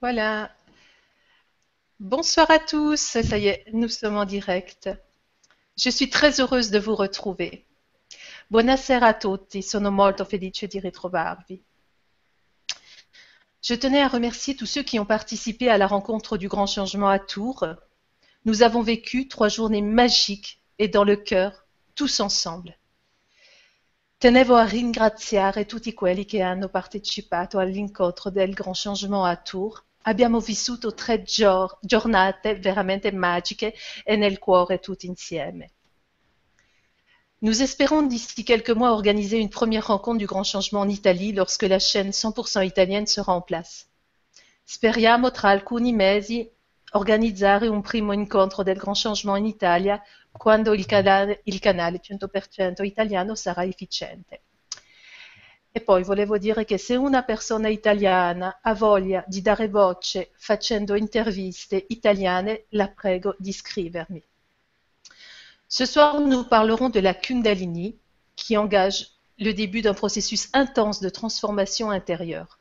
Voilà. Bonsoir à tous. Ça y est, nous sommes en direct. Je suis très heureuse de vous retrouver. Buonasera a tutti, sono molto felice di ritrovarvi. Je tenais à remercier tous ceux qui ont participé à la rencontre du grand changement à Tours. Nous avons vécu trois journées magiques et dans le cœur, tous ensemble. Tenevo a ringraziare tutti quelli che hanno partecipato all'incontro del Grand Changement a Tours Abbiamo vissuto tre giornate veramente magiche e nel cuore tutti insieme. Nous espérons d'ici quelques mois organiser une première rencontre du grand changement en Italie lorsque la chaîne 100% italienne sera en place. Speriamo tra alcuni mesi organizzare un primo incontro del grand changement in Italia quando il canale, il canale 100% italiano sarà efficiente. E poi volevo dire che se una persona italiana ha voglia di dare voce facendo interviste italiane, la prego di scrivermi. Ce soir, nous parlerons de la Kundalini, qui engage le début d'un processus intense de transformation intérieure.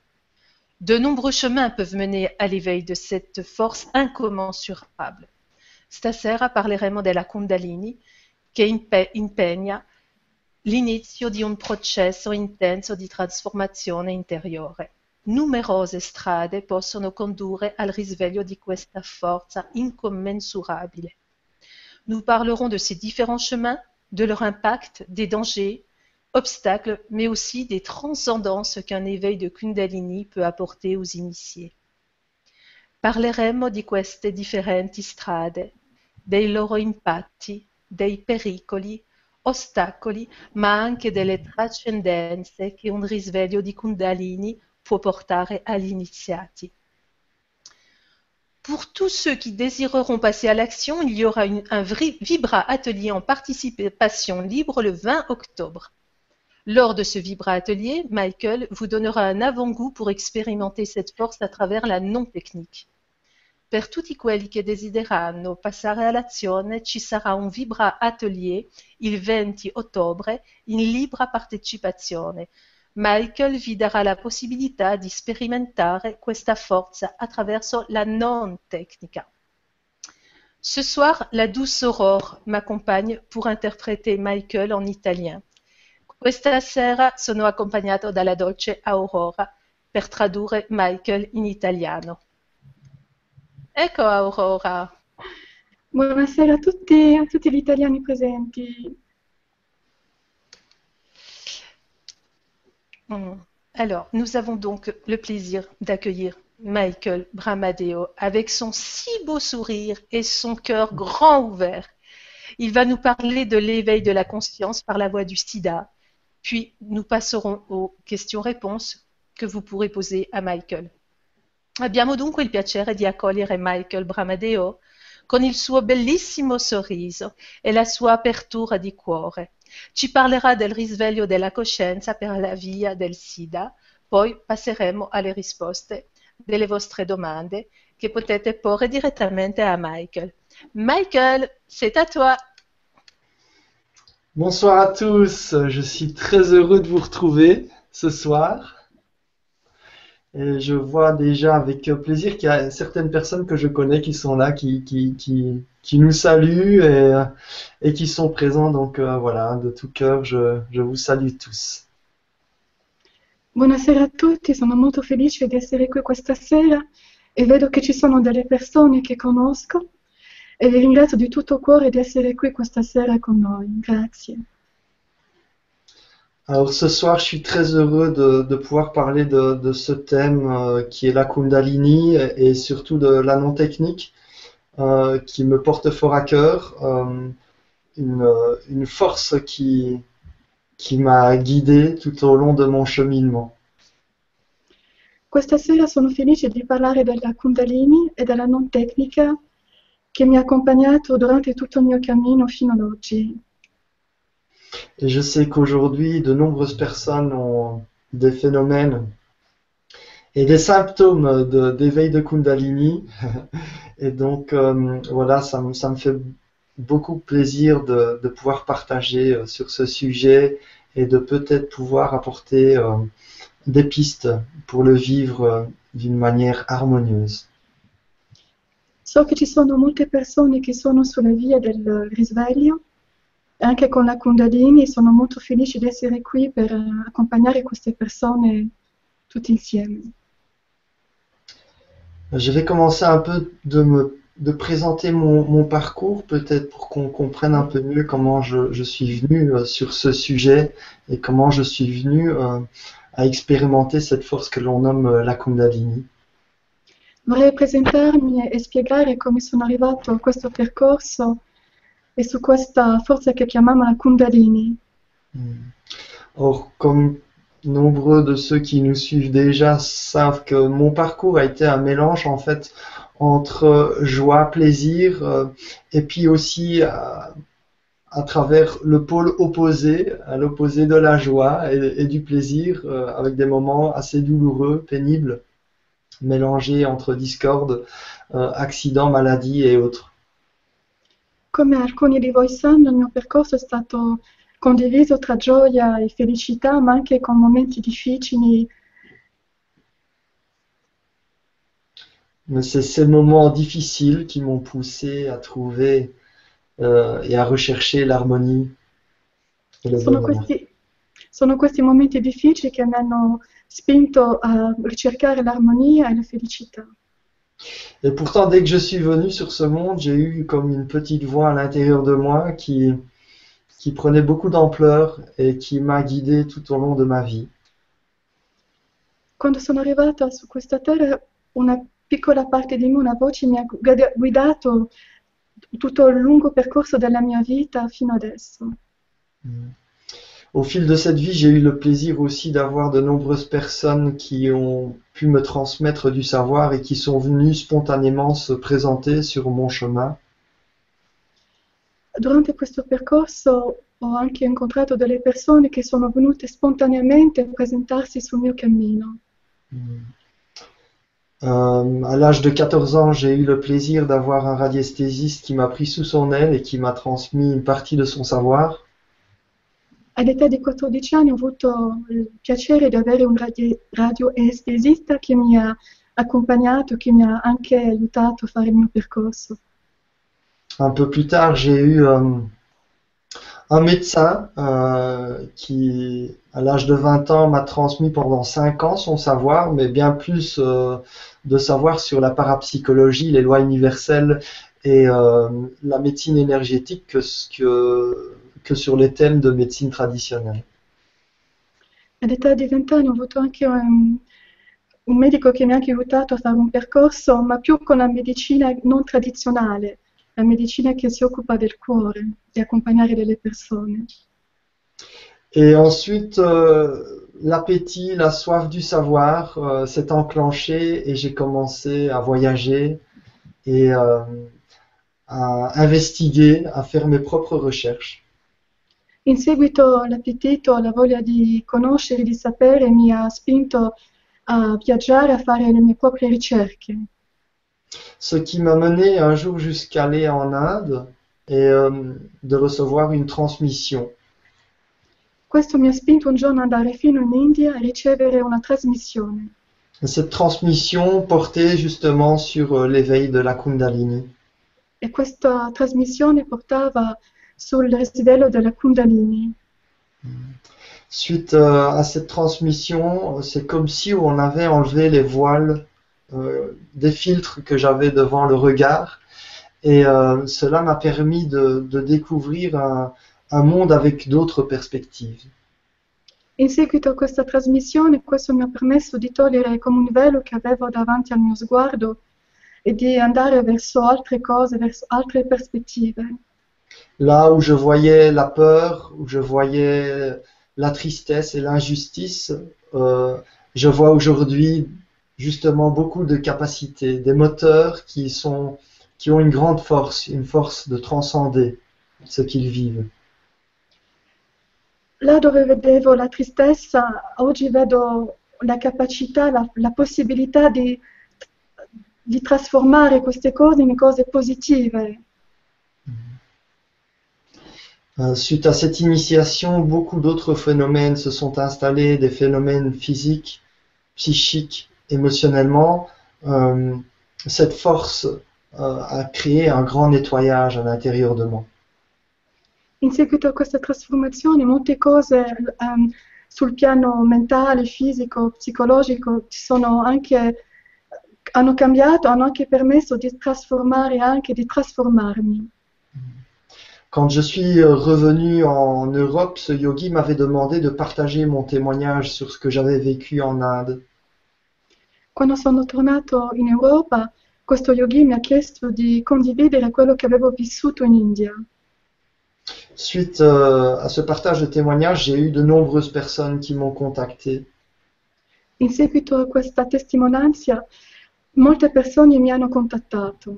De nombreux chemins peuvent mener à l'éveil de cette force incommensurable. Stasera parleremo della Kundalini, che impegna l'inizio di un processo intenso di trasformazione interiore. Numerose strade possono condurre al risveglio di questa forza incommensurabile. Nous parlerons de ces différents chemins, de leur impact, des dangers, obstacles, mais aussi des transcendances qu'un éveil de Kundalini peut apporter aux initiés. Parleremo di queste differenti strade, dei loro impatti, dei pericoli, ostacoli, ma anche delle trascendenze che un risveglio di Kundalini può portare agli iniziati. Pour tous ceux qui désireront passer à l'action, il y aura un Vibra Atelier en participation libre le 20 octobre. Lors de ce Vibra Atelier, Michael vous donnera un avant-goût pour expérimenter cette force à travers la non-technique. Per tutti quelli che desideranno passare all'azione ci sarà un Vibra Atelier il 20 ottobre in libera partecipazione. Michael vi darà la possibilità di sperimentare questa forza attraverso la non tecnica. Ce soir, la douce Aurore m'accompagne pour interpréter Michael en italien. Questa sera sono accompagnato dalla dolce Aurora per tradurre Michael in italiano. Ecco Aurora. Buonasera a tutti, a tutti gli italiani presenti. Hmm. Alors, nous avons donc le plaisir d'accueillir Michael Bramadeo avec son si beau sourire et son cœur grand ouvert. Il va nous parler de l'éveil de la conscience par la voie du sida. Puis, nous passerons aux questions-réponses que vous pourrez poser à Michael. Abbiamo dunque il piacere di accogliere Michael Bramadeo con il suo bellissimo sorriso e la sua apertura di cuore. Ci parlerà del risveglio della coscienza per la via del SIDA, poi passeremo alle risposte delle vostre domande che potete porre direttamente a Michael. Michael, c'est à toi. Bonsoir à tous, je suis très heureux de vous retrouver ce soir. Et je vois déjà avec plaisir qu'il y a certaines personnes que je connais qui sont là, qui, nous saluent et, et, qui sont présents. Donc euh, voilà, de tout cœur, je, je, vous salue tous. Buonasera a tutti, sono molto felice di essere qui questa sera e vedo che ci sono delle persone che conosco e vi ringrazio di tutto cuore di essere qui questa sera con noi. Grazie. Alors ce soir, je suis très heureux de, de pouvoir parler de, de ce thème euh, qui est la Kundalini et surtout de la non-technique euh, qui me porte fort à cœur. Euh, une, une, force qui, qui m'a guidé tout au long de mon cheminement. Questa sera sono felice di parlare della Kundalini e della non tecnica che mi ha accompagnato durante tutto il mio cammino fino ad oggi. Et je sais qu'aujourd'hui, de nombreuses personnes ont des phénomènes et des symptômes d'éveil de, Kundalini. et donc, euh, voilà, ça, me fait beaucoup plaisir de, pouvoir partager euh, sur ce sujet et de peut-être pouvoir apporter euh, des pistes pour le vivre d'une manière harmonieuse. So che ci sono molte persone che sono sulla via del risveglio, anche con la Kundalini, sono molto felice di essere qui per eh, accompagnare queste persone tutti insieme. Je vais commencer un peu de me de présenter mon, mon parcours, peut-être pour qu'on comprenne un peu mieux comment je, je suis venu euh, sur ce sujet et comment je suis venu euh, à expérimenter cette force que l'on nomme euh, la Kundalini. Vorrei presentarmi e spiegare come sono arrivato a questo percorso e su questa forza che chiamiamo la Kundalini. Hmm. Or, comme nombreux de ceux qui nous suivent déjà savent que mon parcours a été un mélange en fait entre joie, plaisir, euh, et puis aussi à, à travers le pôle opposé, à l'opposé de la joie et, et du plaisir, euh, avec des moments assez douloureux, pénibles, mélangés entre discorde, euh, accidents, maladies et autres. Come alcuni di voi sanno, il mio percorso è stato condiviso tra gioia e felicità, ma anche con momenti difficili Mais c'est ces moments difficiles qui m'ont poussé à trouver euh, et à rechercher l'harmonie Sono questi, sono questi momenti difficili che mi hanno spinto a ricercare l'armonia e la felicità. Et pourtant, dès que je suis venu sur ce monde, j'ai eu comme une petite voix à l'intérieur de moi qui, qui prenait beaucoup d'ampleur et qui m'a guidé tout au long de ma vie. Quando sono arrivata su questa terra, una piccola parte di me, una voce mi ha guida- guidato tutto il lungo percorso della mia vita fino adesso. Au fil de cette vie, j'ai eu le plaisir aussi d'avoir de nombreuses personnes qui ont pu me transmettre du savoir et qui sont venues spontanément se présenter sur mon chemin. Durante questo percorso ho anche incontrato delle persone che sono venute spontaneamente a presentarsi sul mio cammino. Euh, à l'âge de 14 ans, j'ai eu le plaisir d'avoir un radiesthésiste qui m'a pris sous son aile et qui m'a transmis une partie de son savoir. All'età di 14 anni ho avuto il piacere di avere un radi- radioestesista che mi ha accompagnato, che mi ha anche aiutato a fare il mio percorso. Un peu plus tard, j'ai eu euh, un médecin euh, qui, à l'âge de 20 ans, m'a transmis pendant 5 ans son savoir, mais bien plus euh, de savoir sur la parapsychologie, les lois universelles et euh, la médecine énergétique que, ce que, que sur les thèmes de médecine traditionnelle. All'età di 20 anni ho avuto anche un, un medico che mi ha anche aiutato a fare un percorso, ma più con la medicina non tradizionale, la medicina che si occupa del cuore, di accompagnare delle persone. Et ensuite, euh, l'appétit, la soif du savoir euh, s'est enclenché et j'ai commencé à voyager et euh, à investiguer, à faire mes propres recherches. In seguito l'appetito, la voglia di conoscere, di sapere mi ha spinto a viaggiare, a fare le mie proprie ricerche. Ce qui m'a mené un jour jusqu'à aller en Inde et euh, de recevoir une transmission. Questo mi ha spinto un giorno ad andare fino in India a ricevere una trasmissione. Et cette transmission portait justement sur euh, l'éveil de la Kundalini. E questa trasmissione portava sul risveglio della Kundalini. Suite euh, à cette transmission, c'est comme si on avait enlevé les voiles euh, des filtres que j'avais devant le regard. Et euh, cela m'a permis de, de découvrir un, un monde avec d'autres perspectives. In seguito a questa trasmissione, questo mi ha permesso di togliere come un velo che avevo davanti al mio sguardo e di andare verso altre cose, verso altre prospettive. Là où je voyais la peur, où je voyais la tristesse et l'injustice, euh, je vois aujourd'hui justement beaucoup de capacités, des moteurs qui sont qui ont une grande force, une force de transcender ce qu'ils vivent. Là dove vedevo la tristezza, oggi vedo la capacità, la, la possibilità di, di trasformare queste cose in cose positive. Euh, suite à cette initiation, beaucoup d'autres phénomènes se sont installés, des phénomènes physiques, psychiques, émotionnellement. Euh, cette force euh, a créé un grand nettoyage à l'intérieur de moi. In seguito a questa trasformazione molte cose ehm, sul piano mentale, fisico, psicologico ci sono anche, hanno cambiato, hanno anche permesso di trasformare anche di trasformarmi. Quand je suis euh, revenu en Europe, ce yogi m'avait demandé de partager mon témoignage sur ce que j'avais vécu en Inde. Quando sono tornato in Europa, questo yogi mi ha chiesto di condividere quello che avevo vissuto in India. Suite euh, à ce partage de témoignages, j'ai eu de nombreuses personnes qui m'ont contacté. In seguito a questa testimonianza, molte persone mi hanno contattato.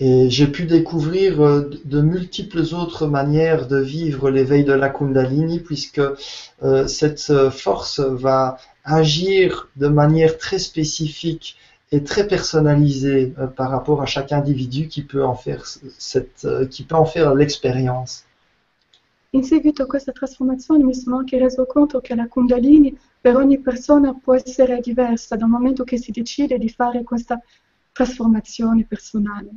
Et j'ai pu découvrir euh, de multiples autres manières de vivre l'éveil de la Kundalini, puisque euh, cette euh, force va agir de manière très spécifique et très personnalisée euh, par rapport à chaque individu qui peut en faire cette, euh, qui peut en faire l'expérience. In seguito a questa trasformazione mi sono anche reso conto che la Kundalini per ogni persona può essere diversa dal momento che si decide di fare questa personale.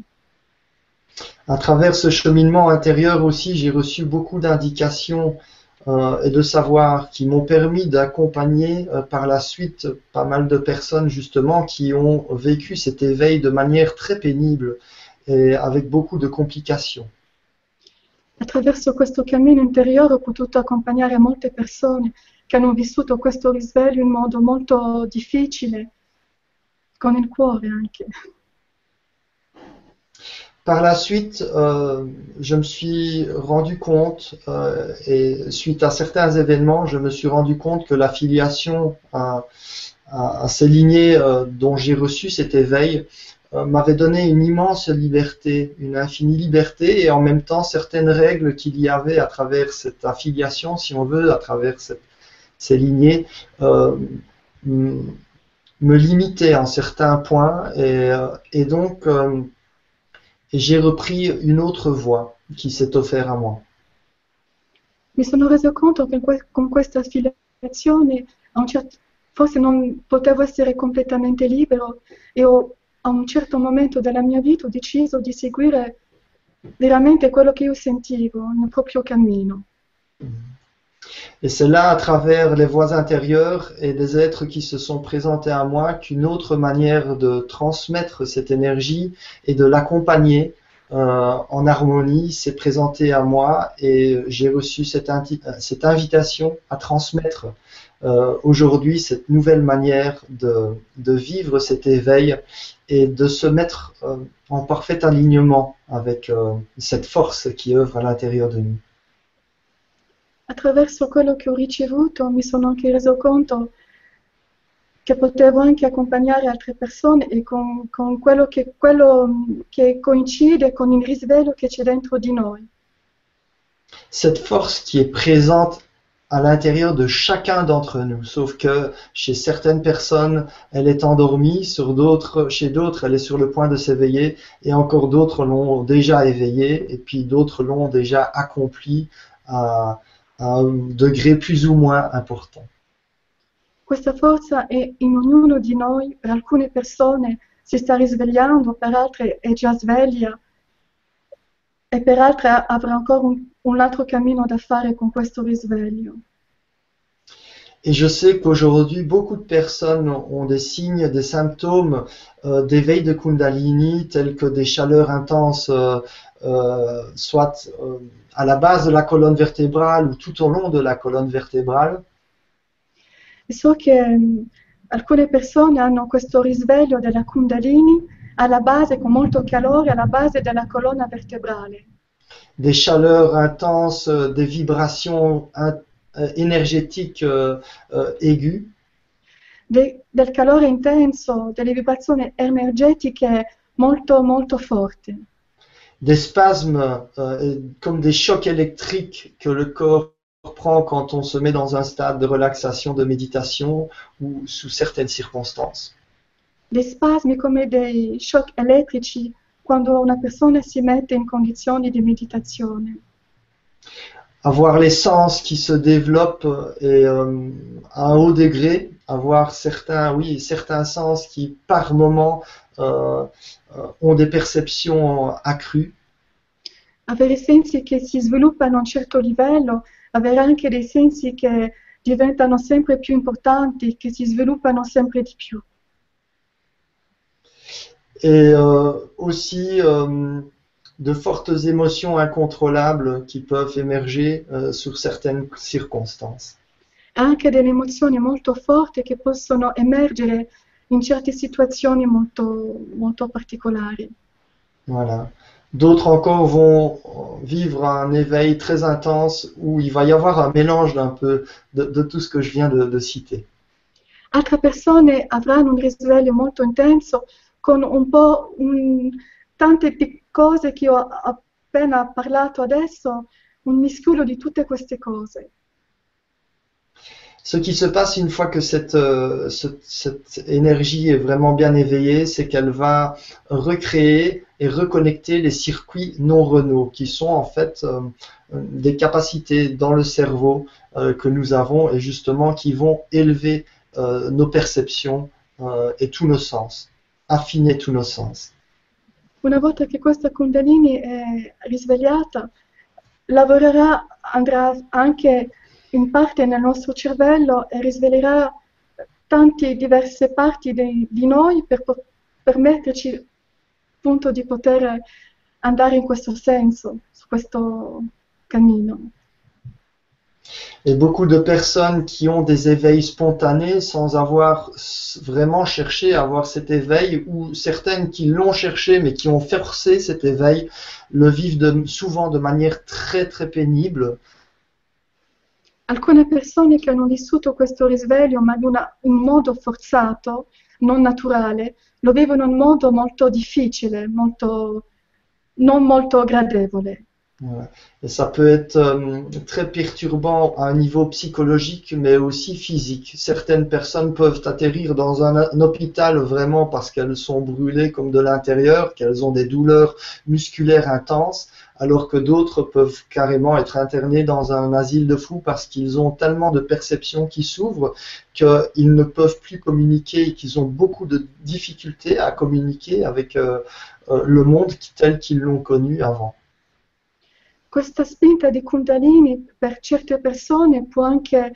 À travers ce cheminement intérieur aussi, j'ai reçu beaucoup d'indications euh, et de savoirs qui m'ont permis d'accompagner euh, par la suite pas mal de personnes justement qui ont vécu cet éveil de manière très pénible et avec beaucoup de complications. Attraverso questo cammino interiore ho potuto accompagnare molte persone che hanno vissuto questo risveglio in modo molto difficile, con il cuore anche. Par la suite, euh, je me suis rendu compte, euh, et suite à certains événements, je me suis rendu compte que l'affiliation à, ces lignées euh, dont j'ai reçu cet éveil m'avait donné une immense liberté, une infinie liberté, et en même temps certaines règles qu'il y avait à travers cette affiliation, si on veut, à travers ces lignées, me limitaient en certains points, et, euh, et donc euh, j'ai repris une autre voie qui s'est offerte à moi. Mi sono reso conto che con questa un certo- forse non potevo essere completamente libero e ho- a un certo momento della mia vita ho deciso di seguire veramente quello che io sentivo, mio proprio cammino. Et c'est là, à travers les voies intérieures et des êtres qui se sont présentés à moi, qu'une autre manière de transmettre cette énergie et de l'accompagner euh, en harmonie s'est présentée à moi et j'ai reçu cette, invitation à transmettre euh, aujourd'hui cette nouvelle manière de, vivre cet éveil et de se mettre euh, en parfait alignement avec cette force qui œuvre à l'intérieur de nous. Attraverso quello che ho ricevuto mi sono anche reso conto che potevo anche accompagnare altre persone e con, con quello, che, quello che coincide con il risveglio che c'è dentro di noi. cette force qui est présente à l'intérieur de chacun d'entre nous, sauf que chez certaines personnes, elle est endormie, sur d'autres, chez d'autres, elle est sur le point de s'éveiller, et encore d'autres l'ont déjà éveillée, et puis d'autres l'ont déjà accompli à, à un degré plus ou moins important. Questa forza è in ognuno di noi, per alcune persone si sta risvegliando, per altre è già sveglia e per altre a- avrà ancora un, un altro cammino da fare con questo risveglio. Et je sais qu'aujourd'hui, beaucoup de personnes ont des signes, des symptômes euh, d'éveil de Kundalini, tels que des chaleurs intenses, euh, euh, soit euh, à la base de la colonne vertébrale ou tout au long de la colonne vertébrale. So che mh, alcune persone hanno questo risveglio della Kundalini alla base, con molto calore, alla base della colonna vertebrale. des chaleurs intenses, euh, des vibrations in- euh, énergétiques euh, euh, aiguës, de- del calore intenso, delle vibrazioni energetiche molto, molto forti. Des spasmes euh, comme des chocs électriques que le corps prend quand on se met dans un stade de relaxation, de méditation ou sous certaines circonstances. dei spasmi come dei shock elettrici quando una persona si mette in condizioni di meditazione. avoir les sens qui se développent et euh, à un haut degré, avoir certains, oui, certains sens qui par moment ont des perceptions accrues. Avere sensi che si sviluppano a un certo livello, avere anche dei sensi che diventano sempre più importanti, che si sviluppano sempre di più. Et euh, aussi euh, de fortes émotions incontrôlables qui peuvent émerger euh, sur certaines circonstances. Anche delle emozioni molto forti che possono emergere in certe situazioni molto, molto particolari. Voilà. D'autres encore vont vivre un éveil très intense où il va y avoir un mélange d'un peu de, de tout ce que je viens de, de citer. Altre persone avranno un risveglio molto intenso con un po' un- tante cose che ho appena parlato adesso, un miscuglio di tutte queste cose. Ce qui se passe une fois que cette, euh, ce- cette énergie est vraiment bien éveillée, c'est qu'elle va recréer et reconnecter les circuits non renaux, qui sont en fait euh, des capacités dans le cerveau euh, que nous avons et justement qui vont élever nos perceptions et tous nos sens, affiner tous nos sens. Una volta che questa Kundalini è risvegliata, lavorerà, andrà anche in parte nel nostro cervello e risveglierà tante diverse parti di, di noi per permetterci appunto di poter andare in questo senso, su questo cammino. Et beaucoup de personnes qui ont des éveils spontanés sans avoir vraiment cherché à avoir cet éveil, ou certaines qui l'ont cherché mais qui ont forcé cet éveil, le vivent de- souvent de manière très très pénible. Alcune persone che hanno vissuto questo risveglio ma in una- in modo forzato, non naturale, lo vivono in modo molto difficile, molto, non molto gradevole. Et ça peut être euh, très perturbant à un niveau psychologique, mais aussi physique. Certaines personnes peuvent atterrir dans un, un hôpital vraiment parce qu'elles sont brûlées comme de l'intérieur, qu'elles ont des douleurs musculaires intenses, alors que d'autres peuvent carrément être internés dans un asile de fous parce qu'ils ont tellement de perceptions qui s'ouvrent qu'ils ne peuvent plus communiquer et qu'ils ont beaucoup de difficultés à communiquer avec euh, euh, le monde tel qu'ils l'ont connu avant. Questa spinta di Kundalini per certe persone può anche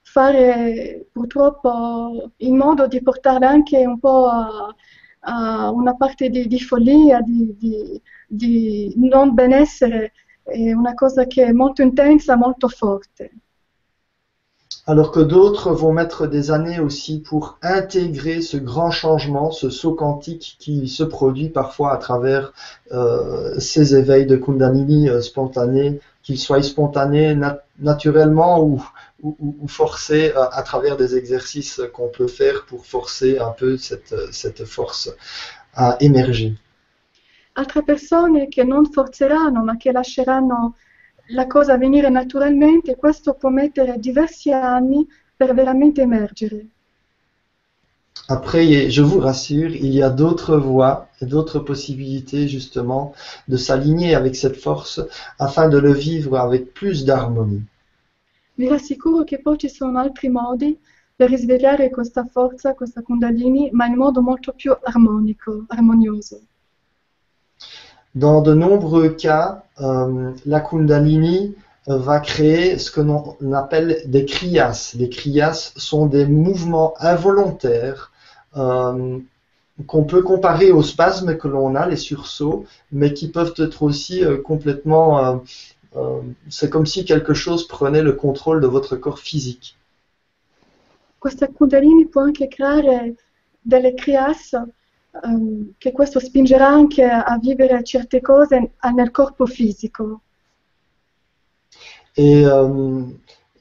fare purtroppo in modo di portarle anche un po' una parte di, di follia, di, non benessere, è una cosa che è molto intensa, molto forte. Alors que d'autres vont mettre des années aussi pour intégrer ce grand changement, ce saut quantique qui se produit parfois à travers euh, ces éveils de Kundalini euh, spontanés, qu'ils soient spontanés nat- naturellement ou, ou, ou- ou forcés euh, à travers des exercices qu'on peut faire pour forcer un peu cette, cette force à émerger. Altre persone che non forzeranno, ma che lasceranno la cosa avvenire naturalmente, questo può mettere diversi anni per veramente emergere. Après, je vous rassure, il y a d'autres voies et d'autres possibilités justement de s'aligner avec cette force afin de le vivre avec plus d'harmonie. Vi rassicuro che poi ci sono altri modi per risvegliare questa forza, questa Kundalini, ma in modo molto più armonico, armonioso. Dans de nombreux cas, euh, la Kundalini euh, va créer ce que l'on appelle des kriyas. Les kriyas sont des mouvements involontaires euh, qu'on peut comparer aux spasmes que l'on a, les sursauts, mais qui peuvent être aussi euh, complètement... euh, c'est comme si quelque chose prenait le contrôle de votre corps physique. Questa Kundalini può anche creare delle kriyas, ehm, che questo spingerà anche a vivere certe cose nel corpo fisico. Et euh,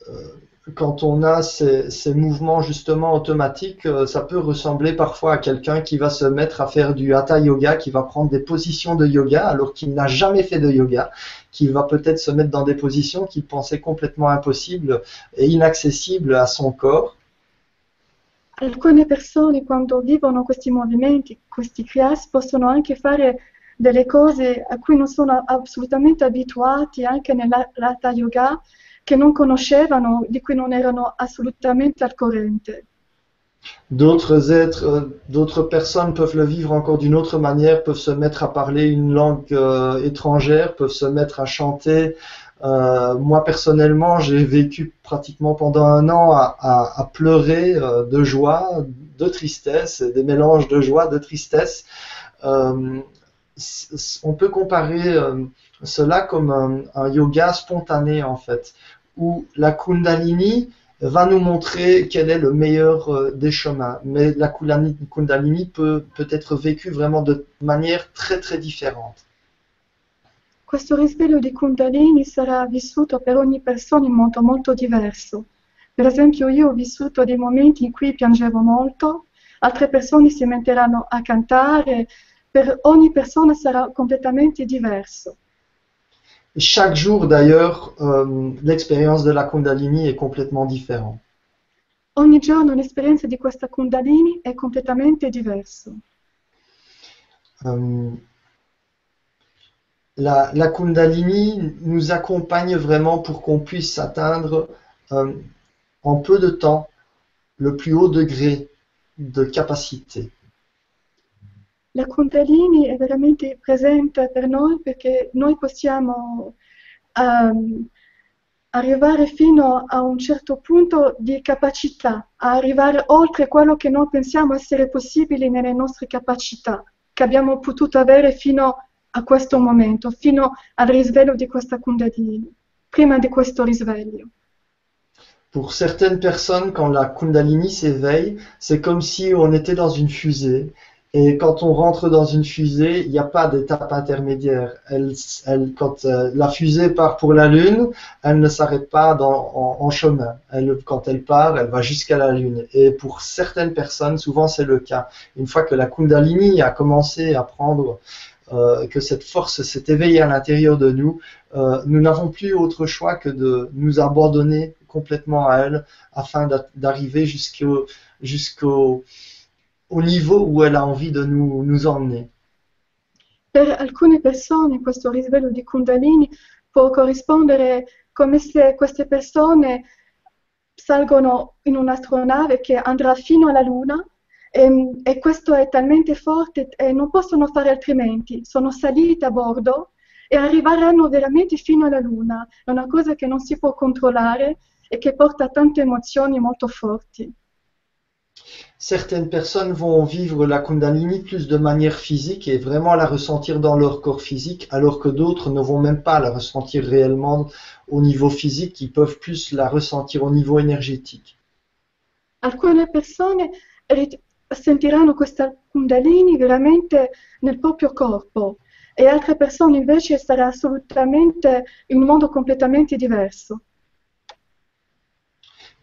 euh, quand on a ces, ces mouvements justement automatiques, euh, ça peut ressembler parfois à quelqu'un qui va se mettre à faire du hatha yoga, qui va prendre des positions de yoga alors qu'il n'a jamais fait de yoga, qui va peut-être se mettre dans des positions qu'il pensait complètement impossibles et inaccessibles à son corps. Alcune persone quando vivono questi movimenti, questi possono anche fare delle cose a cui non sono assolutamente abituati anche nell'Hatha Yoga, D'autres êtres, euh, d'autres personnes peuvent le vivre encore d'une autre manière, peuvent se mettre à parler une langue euh, étrangère, peuvent se mettre à chanter. Euh, moi personnellement, j'ai vécu pratiquement pendant un an à, pleurer de joie, de tristesse, des mélanges de joie, de tristesse. On peut comparer cela comme un, un yoga spontané en fait, où la Kundalini va nous montrer quel est le meilleur euh, des chemins. Mais la Kundalini, peut être vécue vraiment de manière très très différente. Questo risveglio di Kundalini sarà vissuto per ogni persona in modo molto diverso. Per esempio io ho vissuto dei momenti in cui piangevo molto, altre persone si metteranno a cantare, per ogni persona sarà completamente diverso. Chaque jour d'ailleurs, euh, l'expérience de la Kundalini est complètement différente. Ogni giorno l'esperienza di questa Kundalini è completamente diversa. Euh, la, la Kundalini nous accompagne vraiment pour qu'on puisse atteindre euh, en peu de temps le plus haut degré de capacité. La Kundalini è veramente presente per noi perché noi possiamo ehm, arrivare fino a un certo punto di capacità, arrivare oltre quello che noi pensiamo essere possibile nelle nostre capacità, che abbiamo potuto avere fino a questo momento, fino al risveglio di questa Kundalini, prima di questo risveglio. Pour certaines personnes, quand la Kundalini s'éveille, c'est comme si on était dans une fusée. Et quand on rentre dans une fusée, il n'y a pas d'étape intermédiaire. Elle, elle, quand euh, la fusée part pour la Lune, elle ne s'arrête pas dans, en, en chemin. Elle, quand elle part, elle va jusqu'à la Lune. Et pour certaines personnes, souvent c'est le cas. Une fois que la Kundalini a commencé à prendre, euh, que cette force s'est éveillée à l'intérieur de nous, euh, nous n'avons plus autre choix que de nous abandonner complètement à elle afin d'arriver jusqu'au jusqu'au au niveau où elle a envie de nous, nous emmener. Per alcune persone questo risveglio di Kundalini può corrispondere come se queste persone salgono in un'astronave che andrà fino alla Luna e, e, questo è talmente forte e non possono fare altrimenti. Sono salite a bordo e arriveranno veramente fino alla Luna. È una cosa che non si può controllare e che porta tante emozioni molto forti. Certaines personnes vont vivre la Kundalini plus de manière physique et vraiment la ressentir dans leur corps physique, alors que d'autres ne vont même pas la ressentir réellement au niveau physique, ils peuvent plus la ressentir au niveau énergétique. Alcune persone sentiranno questa Kundalini veramente nel proprio corpo e altre persone invece in un modo completamente diverso.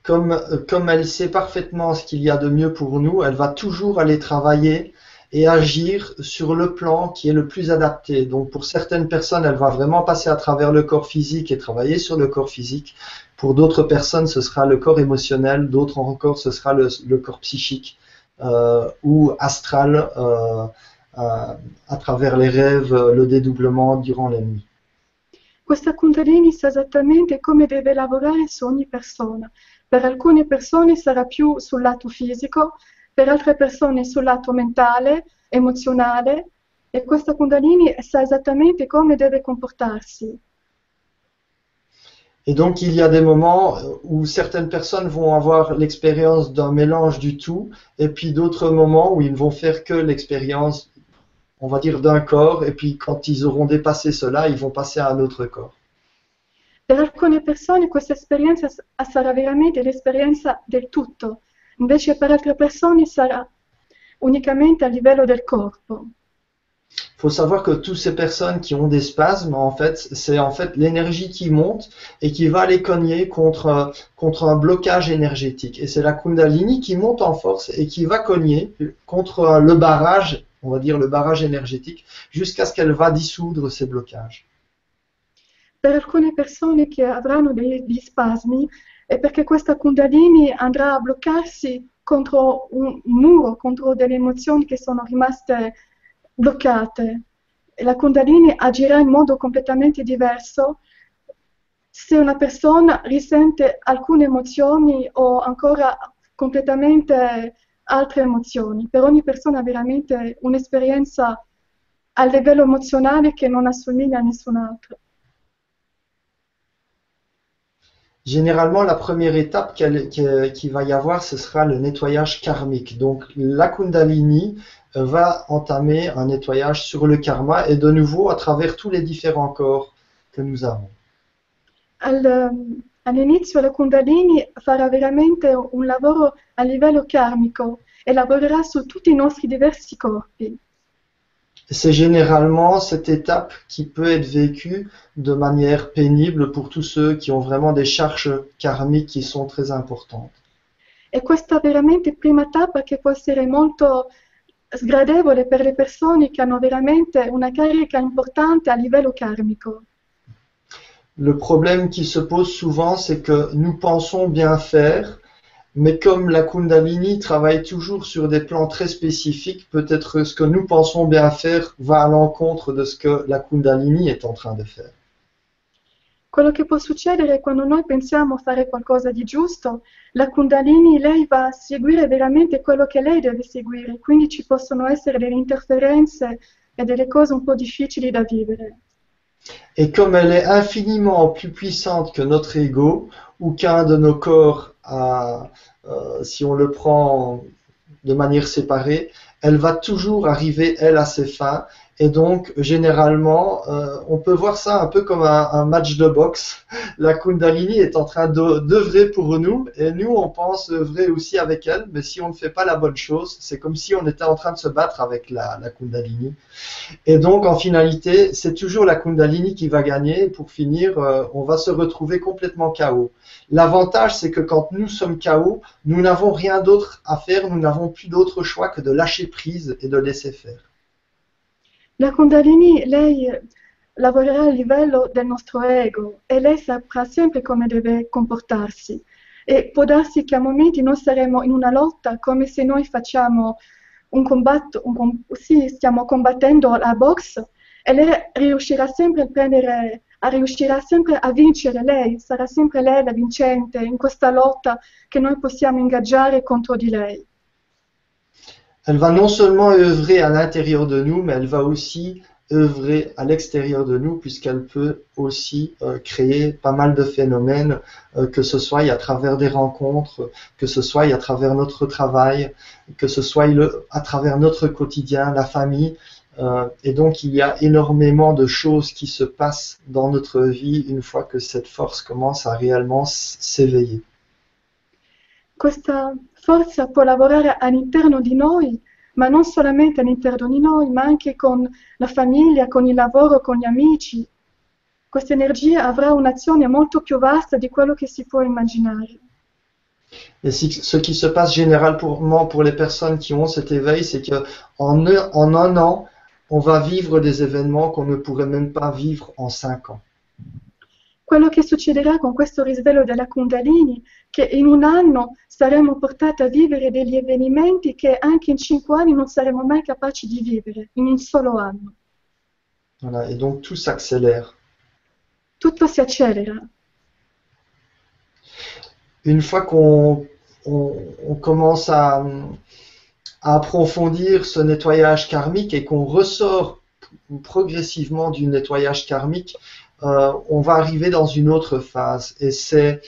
Comme, comme elle sait parfaitement ce qu'il y a de mieux pour nous, elle va toujours aller travailler et agir sur le plan qui est le plus adapté. Donc pour certaines personnes, elle va vraiment passer à travers le corps physique et travailler sur le corps physique. Pour d'autres personnes, ce sera le corps émotionnel, d'autres encore, ce sera le, corps psychique euh, ou astral euh, euh, à travers les rêves, le dédoublement durant la nuit. Questa Kundalini sa esattamente come deve lavorare su ogni persona. Per alcune persone sarà più sul lato fisico, per altre persone sul lato mentale, emozionale e questa Kundalini sa esattamente come deve comportarsi. Et donc il y a des moments où certaines personnes vont avoir l'expérience d'un mélange du tout, et puis d'autres moments où ils ne vont faire que l'expérience, on va dire, d'un corps, et puis quand ils auront dépassé cela, ils vont passer à un autre corps. Per alcune persone questa esperienza sarà veramente l'esperienza del tutto, invece per altre persone sarà unicamente a livello del corpo. Il faut savoir que toutes ces personnes qui ont des spasmes, en fait, c'est en fait l'énergie qui monte et qui va les cogner contre, contre un blocage énergétique. Et c'est la Kundalini qui monte en force et qui va cogner contre le barrage, on va dire le barrage énergétique, jusqu'à ce qu'elle va dissoudre ces blocages. Per alcune persone che avranno degli spasmi è perché questa Kundalini andrà a bloccarsi contro un muro, contro delle emozioni che sono rimaste bloccate la Kundalini agirà in modo completamente diverso se una persona risente alcune emozioni o ancora completamente altre emozioni. Per ogni persona è veramente un'esperienza a livello emozionale che non assomiglia a nessun Généralement, la première étape qu'il qui va y avoir, ce sera le nettoyage karmique. Donc, la Kundalini euh, va entamer un nettoyage sur le karma et de nouveau à travers tous les différents corps que nous avons. Al, all'inizio la Kundalini farà veramente un lavoro a livello karmico e lavorerà su tutti i nostri diversi. C'est généralement cette étape qui peut être vécue de manière pénible pour tous ceux qui ont vraiment des charges karmiques qui sont très importantes. E questa veramente prima tappa che può essere molto sgradevole per le persone che hanno veramente una carica importante a livello karmico. Le problème qui se pose souvent, c'est que nous pensons bien faire, mais comme la Kundalini travaille toujours sur des plans très spécifiques, peut-être ce que nous pensons bien faire va à l'encontre de ce que la Kundalini est en train de faire. Quello che può succedere quando noi pensiamo fare qualcosa di giusto, la Kundalini lei va a seguire veramente quello che lei deve seguire, quindi ci possono essere delle interferenze e delle cose un po' difficili da vivere. Et comme elle est infiniment plus puissante que notre ego ou qu'un de nos corps euh, si on le prend de manière séparée, elle va toujours arriver, elle, à ses fins. Et donc, généralement, euh, on peut voir ça un peu comme un, match de boxe. La Kundalini est en train d'œuvrer pour nous et nous, on pense œuvrer aussi avec elle. Mais si on ne fait pas la bonne chose, c'est comme si on était en train de se battre avec la, Kundalini. Et donc, en finalité, c'est toujours la Kundalini qui va gagner. pour finir, euh, on va se retrouver complètement KO. L'avantage, c'est que quand nous sommes KO, nous n'avons rien d'autre à faire, nous n'avons plus d'autre choix que de lâcher prise et de laisser faire. La Kundalini, lei lavorerà a livello del nostro ego e lei saprà sempre come deve comportarsi. E può darsi che a momenti noi saremo in una lotta come se noi facciamo un combatto, un, sì, stiamo combattendo la box e lei riuscirà sempre a prendere, riuscirà sempre a vincere lei, sarà sempre lei la vincente in questa lotta che noi possiamo ingaggiare contro di lei. Elle va non seulement œuvrer à l'intérieur de nous, mais elle va aussi œuvrer à l'extérieur de nous, puisqu'elle peut aussi euh, créer pas mal de phénomènes, euh, que ce soit à travers des rencontres, que ce soit à travers notre travail, que ce soit à travers notre quotidien, la famille. Euh, et donc il y a énormément de choses qui se passent dans notre vie une fois que cette force commence à réellement s'éveiller. Questa forza può lavorare all'interno di noi, ma non solamente all'interno di noi, ma anche con la famiglia, con il lavoro, con gli amici. Questa energia avrà un'azione molto più vasta di quello che si può immaginare. Et ce qui se passe généralement pour les personnes qui ont cet éveil, c'est qu'en en un an, on va vivre des événements qu'on ne pourrait même pas vivre en cinq ans. Quello che succederà con questo risveglio della Kundalini, che in un anno saremo portati a vivere degli avvenimenti che anche in cinque anni non saremo mai capaci di vivere, in un solo anno. Voilà, et donc tout s'accélère. Tutto si accelera. Une fois qu'on on, on commence à, à approfondir ce nettoyage karmique et qu'on ressort progressivement du nettoyage karmique, euh, on va arriver dans une autre phase. Et c'est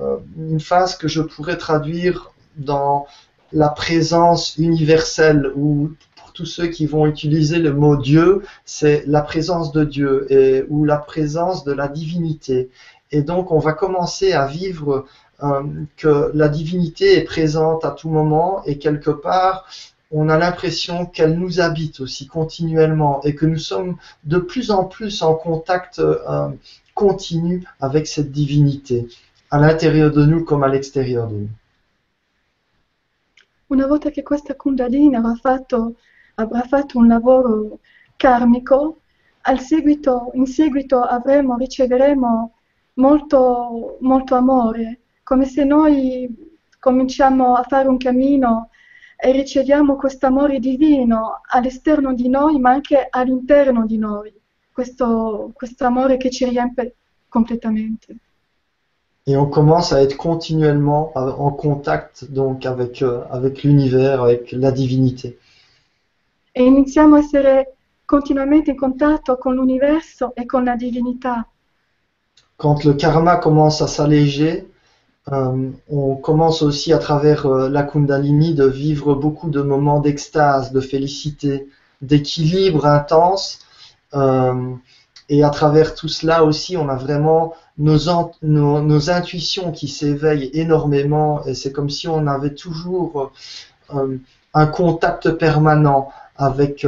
euh, une phase que je pourrais traduire dans la présence universelle ou pour tous ceux qui vont utiliser le mot Dieu, c'est la présence de Dieu et, ou la présence de la divinité. Et donc on va commencer à vivre euh, que la divinité est présente à tout moment et quelque part on a l'impression qu'elle nous habite aussi continuellement et que nous sommes de plus en plus en contact euh, continu avec cette divinité, à l'intérieur de nous comme à l'extérieur de nous. Una volta che questa Kundalini avrà fatto, avrà fatto un lavoro karmico, al seguito, in seguito avremo, riceveremo molto, molto amore, come se noi cominciamo a fare un cammino e riceviamo questo amore divino all'esterno di noi ma anche all'interno di noi, questo, questo amore che ci riempie completamente. Et on commence à être continuellement en contact donc avec, euh, avec l'univers, avec la divinité. E iniziamo a essere continuamente in contatto con l'universo e con la divinità. Quand le karma commence à s'alléger, euh, on commence aussi à travers euh, la Kundalini de vivre beaucoup de moments d'extase, de félicité, d'équilibre intense. Euh, et à travers tout cela aussi, on a vraiment nos, intuitions qui s'éveillent énormément. Et c'est comme si on avait toujours un contact permanent avec,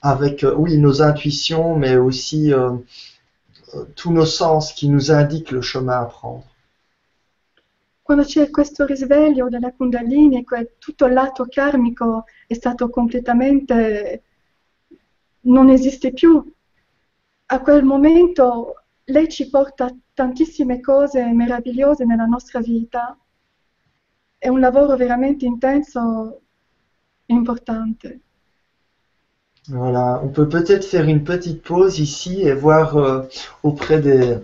avec oui, nos intuitions, mais aussi tous nos sens qui nous indiquent le chemin à prendre. Quando c'è questo risveglio della Kundalini, que- tutto il lato karmico è stato completamente... non esiste più. A quel momento lei ci porta tantissime cose meravigliose nella nostra vita. È un lavoro veramente intenso e importante. Voilà, on peut peut-être faire une petite pause ici et voir euh, auprès des,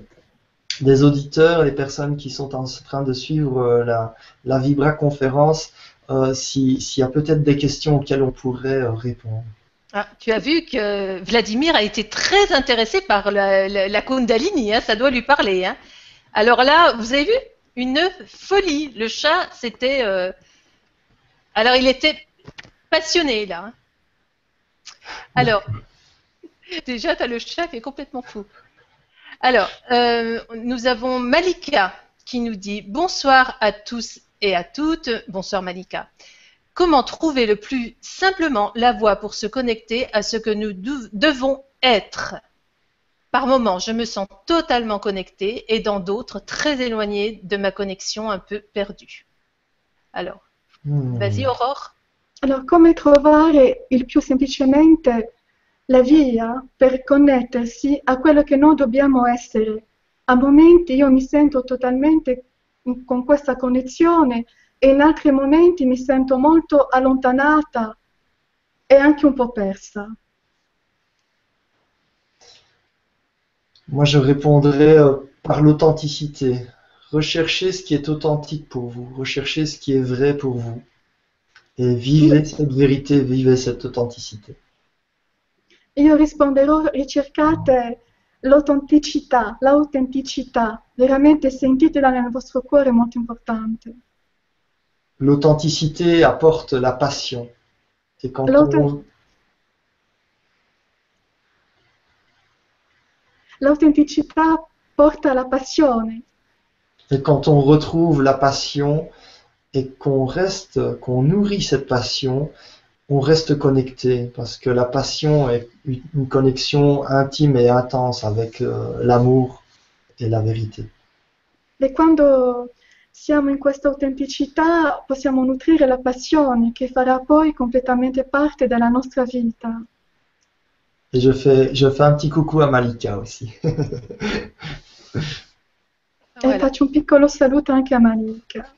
des auditeurs, les personnes qui sont en train de suivre euh, la, la Vibra conférence, euh, si- s'il y a peut-être des questions auxquelles on pourrait euh, répondre. Ah, tu as vu que Vladimir a été très intéressé par la, Kundalini, hein, ça doit lui parler. hein. Alors là, vous avez vu? Une folie. Le chat, c'était. Alors, il était passionné là. hein. Alors, déjà, tu as le chat qui est complètement fou. Alors, euh, nous avons Malika qui nous dit bonsoir à tous et à toutes. Bonsoir Malika. Comment trouver le plus simplement la voie pour se connecter à ce que nous devons être? Par moments, je me sens totalement connectée et dans d'autres, très éloignée de ma connexion un peu perdue. Alors, Hmm. vas-y Aurore. Allora, come trovare il più semplicemente la via per connettersi a quello che noi dobbiamo essere? A momenti io mi sento totalmente con questa connessione e in altri momenti mi sento molto allontanata e anche un po' persa. Moi, je répondrais euh, par l'authenticité. Recherchez ce qui est authentique pour vous, recherchez ce qui est vrai pour vous. Et vivez cette vérité, vivez cette authenticité. Io risponderò, ricercate l'autenticità, l'autenticità, veramente sentitela nel vostro cuore, è molto importante. L'authenticité apporte la passion. Et quand L'authent- on, L'autenticità porta la passione. et quand on retrouve la passion et qu'on reste, qu'on nourrit cette passion, on reste connecté parce que la passion est une connexion intime et intense avec euh, l'amour et la vérité. E quando siamo in questa autenticità possiamo nutrire la passione che farà poi completamente parte della nostra vita. Et je fais, je fais un petit coucou à Malika aussi. E Voilà. faccio un piccolo saluto anche a Malika.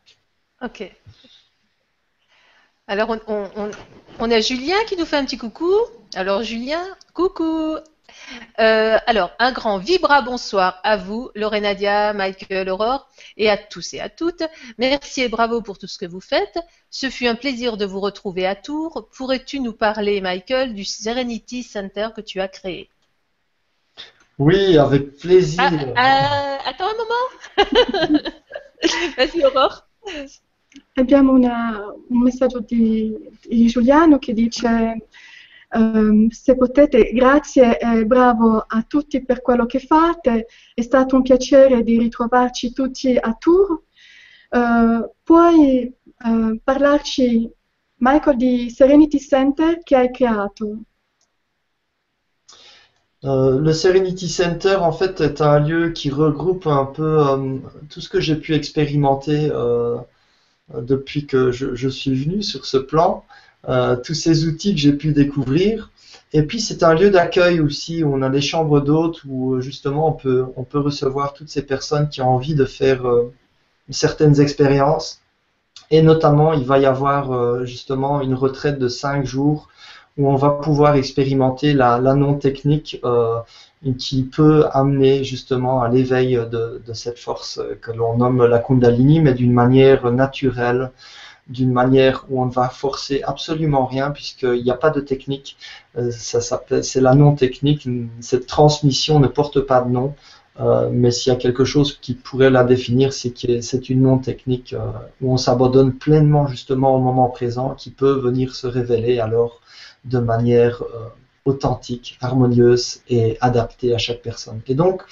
Ok. Alors, on, on- on- on a Julien qui nous fait un petit coucou. Alors, Julien, coucou. Euh, alors, un grand vibra bonsoir à vous, Lorenadia, Michael, Aurore, et à tous et à toutes. Merci et bravo pour tout ce que vous faites. Ce fut un plaisir de vous retrouver à Tours. Pourrais-tu nous parler, Michael, du Serenity Center que tu as créé? Oui, avec plaisir. Ah, ah, Attends un moment. Vas-y, Aurore. Abbiamo una- un messaggio di, di Giuliano che dice ehm, se potete, grazie e bravo a tutti per quello che fate, è stato un piacere di ritrovarci tutti a Tours. Eh, puoi eh, parlarci, Michael, di Serenity Center che hai creato? Euh, le Serenity Center, en fait, est un lieu qui regroupe un peu euh, tout ce que j'ai pu expérimenter euh, depuis que je, suis venu sur ce plan, euh, tous ces outils que j'ai pu découvrir. Et puis, c'est un lieu d'accueil aussi, où on a des chambres d'hôtes, où euh, justement on peut, on peut recevoir toutes ces personnes qui ont envie de faire euh, certaines expériences. et notamment, il va y avoir euh, justement une retraite de cinq jours où on va pouvoir expérimenter la, la non-technique qui peut amener justement à l'éveil de, cette force que l'on nomme la Kundalini, mais d'une manière naturelle, d'une manière où on ne va forcer absolument rien puisqu'il n'y a pas de technique. Euh, c'est la non-technique. Cette transmission ne porte pas de nom. Euh, mais s'il y a quelque chose qui pourrait la définir, c'est que c'est une non-technique euh, où on s'abandonne pleinement justement au moment présent, qui peut venir se révéler alors de manière authentique, harmonieuse et adaptée à chaque personne. Et donc,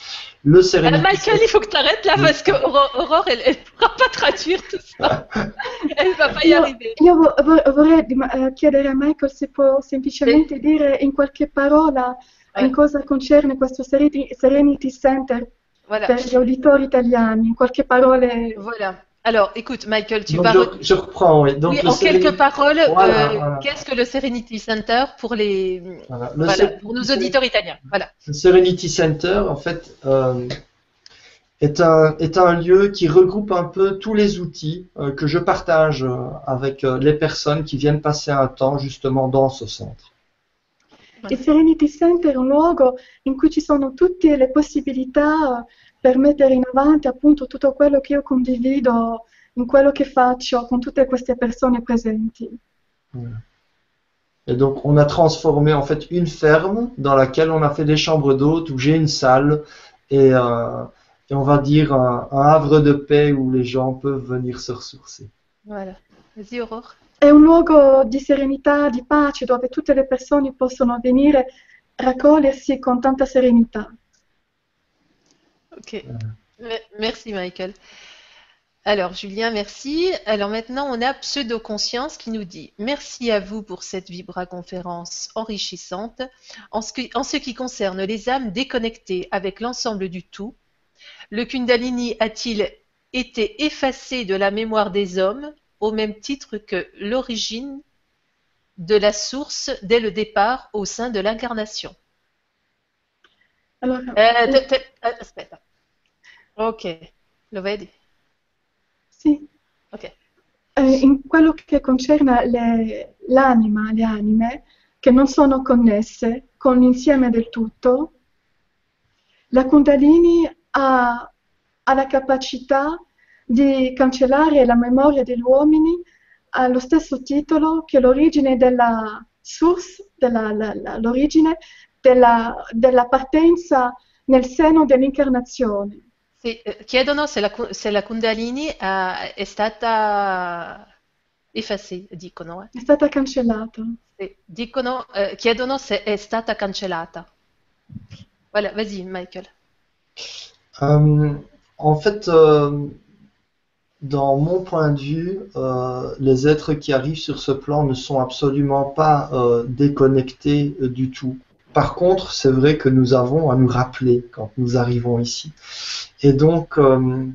le Serenity... Michael, il faut que tu arrêtes là parce que Aurore, elle ne pourra pas traduire tout ça. elle ne va pas y io, arriver. Io vo- vorrei eh, chiedere a Michael se può semplicemente dire in qualche parola in cosa concerne questo Serenity, Center Voilà. per gli auditori italiani, in qualche parole. Voilà. Alors, écoute, Michael, tu parles. je, je reprends, oui. Donc, oui, le en quelques paroles, Voilà, euh, voilà. qu'est-ce que le Serenity Center pour les Voilà. Le voilà, Ser- pour nos auditeurs italiens Voilà. Le Serenity Center, en fait, euh, est, un, est un lieu qui regroupe un peu tous les outils euh, que je partage avec euh, les personnes qui viennent passer un temps justement dans ce centre. Il Serenity Center è un luogo in cui ci sono tutte le possibilità eh, per mettere in avanti appunto tutto quello che io condivido in quello che faccio con tutte queste persone presenti. Et donc, on a transformé en fait une ferme dans laquelle on a fait des chambres d'hôtes où j'ai une salle et, euh, et on va dire un, un havre de paix où les gens peuvent venir se ressourcer. Voilà. Vas-y, Aurore. È un luogo di serenità, di pace, dove tutte le persone possono venire raccogliersi con tanta serenità. Ok. Me- Merci, Michael. Alors, Julien, merci. Alors maintenant, on a Pseudo Conscience qui nous dit Merci à vous pour cette vibra-conférence enrichissante. En ce, qui, en ce qui concerne les âmes déconnectées avec l'ensemble du tout, le Kundalini a-t-il été effacé de la mémoire des hommes au même titre que l'origine de la source dès le départ au sein de l'incarnation? Allora, Eh, te- te- eh, Aspetta. Ok, lo vedi? sì. Ok. Eh, in quello che concerne le- l'anima, le anime, che non sono connesse con l'insieme del tutto, la Kundalini ha, ha la capacità di cancellare la memoria degli uomini allo stesso titolo che l'origine della source, l'origine della, della partenza nel seno dell'incarnazione. Sì, eh, chiedono se la, se la Kundalini eh, è stata effacata, dicono. eh. È stata cancellata. Sì, dicono, eh, chiedono se è stata cancellata. Voilà, vas-y, Michael. Euh, en fait, euh, dans mon point de vue, euh, les êtres qui arrivent sur ce plan ne sont absolument pas euh, déconnectés euh, du tout. Par contre, c'est vrai que nous avons à nous rappeler quand nous arrivons ici. Et donc, euh,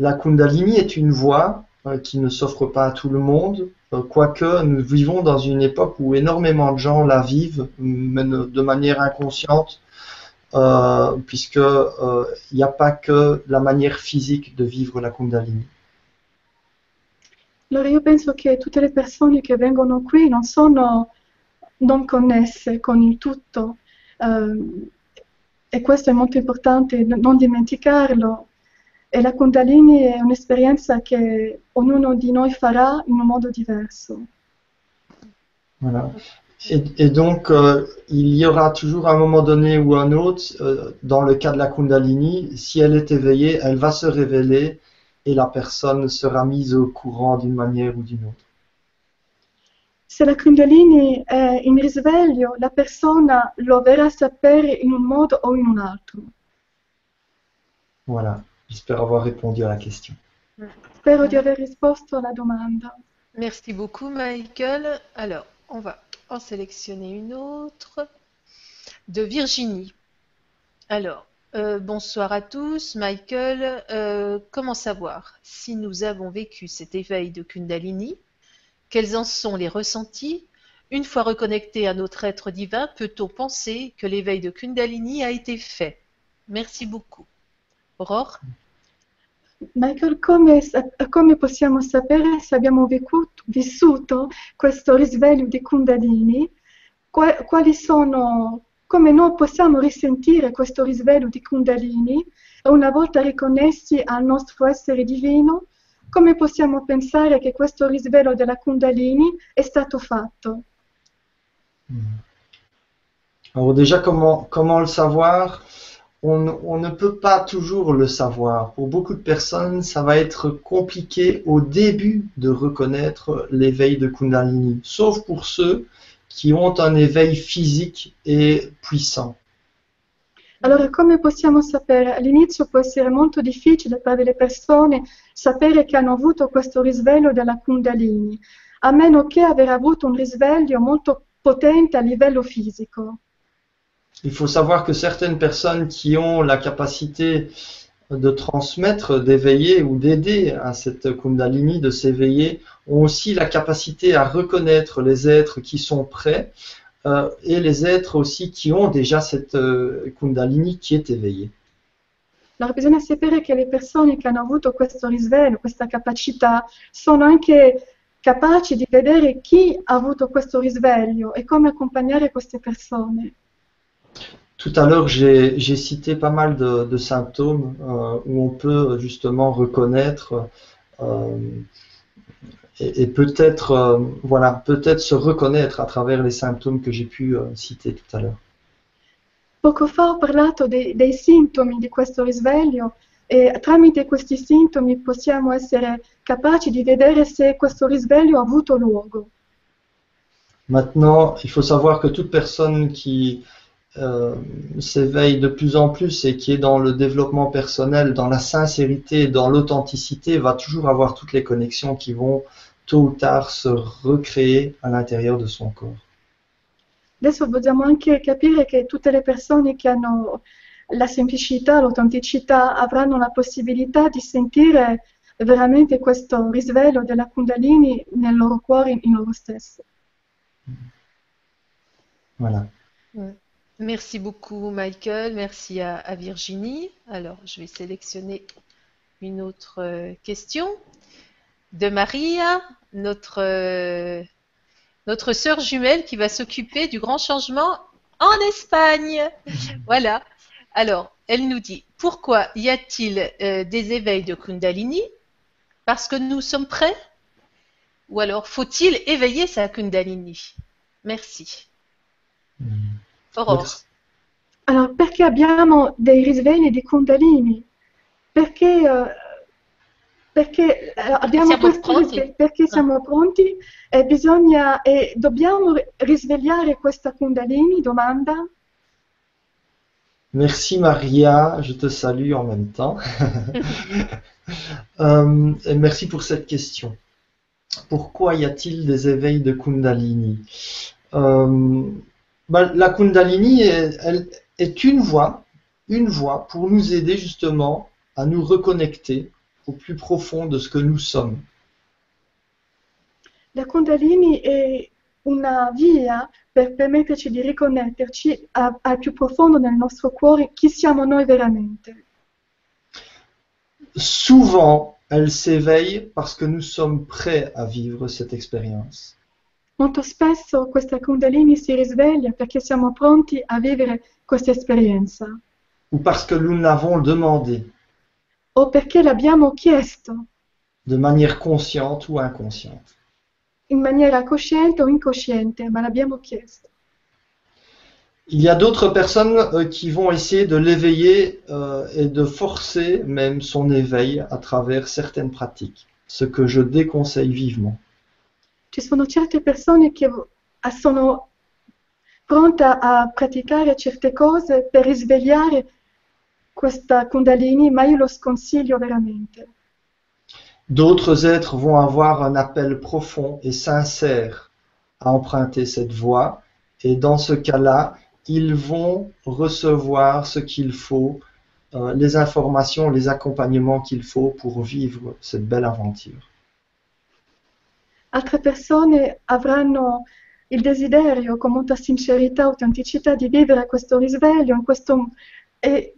la Kundalini est une voie euh, qui ne s'offre pas à tout le monde, euh, quoique nous vivons dans une époque où énormément de gens la vivent, mais de manière inconsciente, puisque il n'y a pas que la manière physique de vivre la Kundalini. Io penso che tutte le persone che vengono qui non sono non connesse con il e questo è molto importante, non dimenticarlo. E la Kundalini è un'esperienza che ognuno di noi farà in un modo diverso. Voilà. Et, et donc, euh, il y aura toujours un moment donné ou un autre, euh, dans le cas de la Kundalini, si elle est éveillée, elle va se révéler et la personne sera mise au courant d'une manière ou d'une autre. Se la Kundalini è in risveglio, la persona lo verrà a sapere in un modo o in un altro. Voilà. J'espère avoir répondu à la question. Spero di aver risposto alla domanda. Merci beaucoup, Michael. Alors, on va en sélectionner une autre de Virginie. Alors, euh, bonsoir à tous. Michael, euh, comment savoir si nous avons vécu cet éveil de Kundalini? Quels en sont les ressentis Une fois reconnecté à notre être divin, peut-on penser que l'éveil de Kundalini a été fait? Merci beaucoup. Aurore? Michael, come, come, possiamo sapere se abbiamo vissuto questo risveglio di Kundalini? Quali sono, come noi possiamo risentire questo risveglio di Kundalini una volta riconnessi al nostro essere divino? Come possiamo pensare che questo risveglio della Kundalini è stato fatto? Mm. Alors déjà, comment, comment le savoir? On, ne peut pas toujours le savoir. Pour beaucoup de personnes, ça va être compliqué au début de reconnaître l'éveil de Kundalini, sauf pour ceux qui ont un éveil physique et puissant. Allora, come possiamo sapere? All'inizio può essere molto difficile per delle persone sapere che hanno avuto questo risveglio della Kundalini, a meno che aver avuto un risveglio molto potente a livello fisico. Il faut savoir que certaines personnes qui ont la capacité de transmettre, d'éveiller ou d'aider à cette Kundalini de s'éveiller ont aussi la capacité à reconnaître les êtres qui sont prêts euh, et les êtres aussi qui ont déjà cette euh, Kundalini qui est éveillée. Alors bisogna sapere che le persone che hanno avuto questo risveglio, questa capacità, sono anche capaci di vedere chi ha avuto questo risveglio e come accompagnare queste persone. Tout à l'heure, j'ai cité pas mal de, symptômes euh, où on peut justement reconnaître euh, et, peut-être euh, voilà, peut-être se reconnaître à travers les symptômes que j'ai pu citer tout à l'heure. Poco fa ho parlato dei, dei sintomi di questo risveglio e tramite questi sintomi possiamo essere capaci di vedere se questo risveglio ha avuto luogo. Maintenant, il faut savoir que toute personne qui euh, s'éveille de plus en plus et qui est dans le développement personnel, dans la sincérité, dans l'authenticité, va toujours avoir toutes les connexions qui vont tôt ou tard se recréer à l'intérieur de son corps. Adesso dobbiamo anche capire che tutte le persone che hanno la semplicità, l'autenticità avranno la possibilità di sentire veramente questo risveglio della Kundalini nel loro cuore, in loro stesso. Voilà. Merci beaucoup Michael, merci à, Virginie. Alors je vais sélectionner une autre euh, question de Maria, notre, euh, notre sœur jumelle qui va s'occuper du grand changement en Espagne. voilà. Alors, elle nous dit, pourquoi y a-t-il euh, des éveils de Kundalini? Parce que nous sommes prêts? Ou alors, faut-il éveiller sa Kundalini? Merci. Hmm. Allora, perché abbiamo dei risvegli di Kundalini? Perché, uh, perché abbiamo siamo questi pronti? perché siamo pronti? E bisogna e dobbiamo risvegliare questa Kundalini? Domanda? Merci Maria, je te salue en même temps. euh, et merci pour cette question. Pourquoi y a-t-il des éveils de Kundalini? Euh, bah, la Kundalini est, une voie, une voie pour nous aider justement à nous reconnecter au plus profond de ce que nous sommes. La Kundalini est una via per permetterci di riconnetterci al più profondo nel nostro cuore chi siamo noi veramente. Souvent, elle s'éveille parce que nous sommes prêts à vivre cette expérience. Molto spesso questa Kundalini si risveglia perché siamo pronti a vivere questa esperienza. Ou parce que nous l'avons demandé. O perché l'abbiamo chiesto. De manière consciente ou inconsciente. In maniera cosciente o incosciente, ma l'abbiamo chiesto. Il y a d'autres personnes euh, qui vont essayer de l'éveiller euh, et de forcer même son éveil à travers certaines pratiques, ce que je déconseille vivement. ci sono certe persone che sono pronte a praticare certe cose per risvegliare questa Kundalini, ma io lo sconsiglio veramente. D'autres êtres vont avoir un appel profond et sincère à emprunter cette voie, et dans ce cas-là, ils vont recevoir ce qu'il faut, euh, les informations, les accompagnements qu'il faut pour vivre cette belle aventure. altre persone avranno il desiderio con molta sincerità autenticità di vivere questo risveglio in questo, e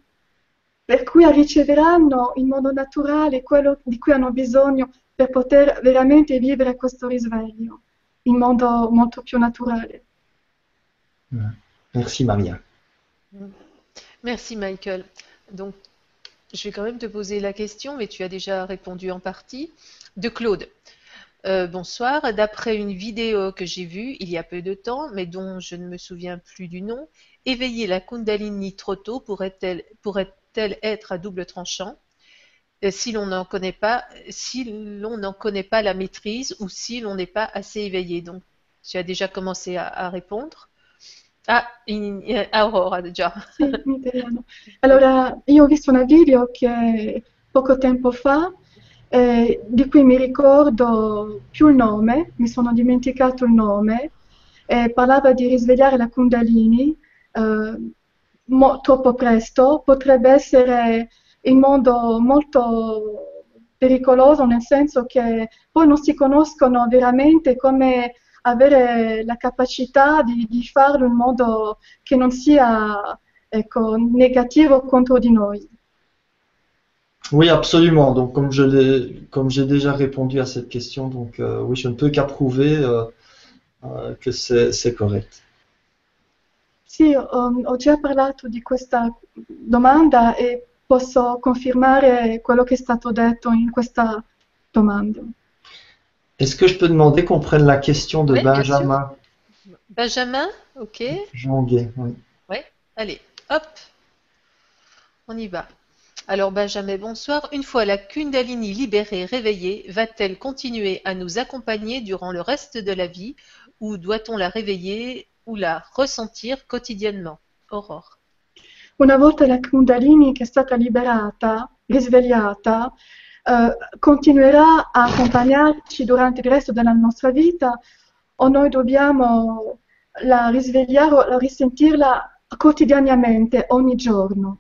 per cui riceveranno in modo naturale quello di cui hanno bisogno per poter veramente vivere questo risveglio in modo molto più naturale. Merci Maria. Merci Michael. Donc, je vais quand même te poser la question, mais tu as déjà répondu en partie, de Claude. Euh, bonsoir. D'après une vidéo que j'ai vue il y a peu de temps, mais dont je ne me souviens plus du nom, éveiller la Kundalini trop tôt pourrait-elle pourrait être à double tranchant euh, si l'on n'en connaît pas, si l'on n'en connaît pas la maîtrise ou si l'on n'est pas assez éveillé? Donc, tu as déjà commencé à, répondre. Ah, in, in, Aurora già. Sì, italiano. Allora, io ho visto una video che poco tempo fa, eh, di cui mi ricordo più il nome, mi sono dimenticato il nome, eh, parlava di risvegliare la Kundalini eh, troppo presto, potrebbe essere in modo molto pericoloso, nel senso che poi non si conoscono veramente come avere la capacità di, di farlo in modo che non sia ecco, negativo contro di noi. Oui, absolument. Donc, comme j'ai déjà répondu à cette question, donc euh, oui, je ne peux qu'approuver euh, euh, que c'est correct. Sì, ho, ho già parlato di questa domanda e posso confermare quello che è stato detto in questa domanda. Est-ce que je peux demander qu'on prenne la question de Oui, Benjamin? Benjamin, ok. Jonguet oui. Allez, hop, on y va. Alors Benjamin, bonsoir. Une fois la Kundalini libérée, réveillée, va-t-elle continuer à nous accompagner durant le reste de la vie ou doit-on la réveiller ou la ressentir quotidiennement Aurore. Una volta la Kundalini che è stata liberata, risvegliata, eh, continuerà a accompagnarci durante il resto della nostra vita o noi dobbiamo la risvegliare o la risentirla quotidianamente, ogni giorno?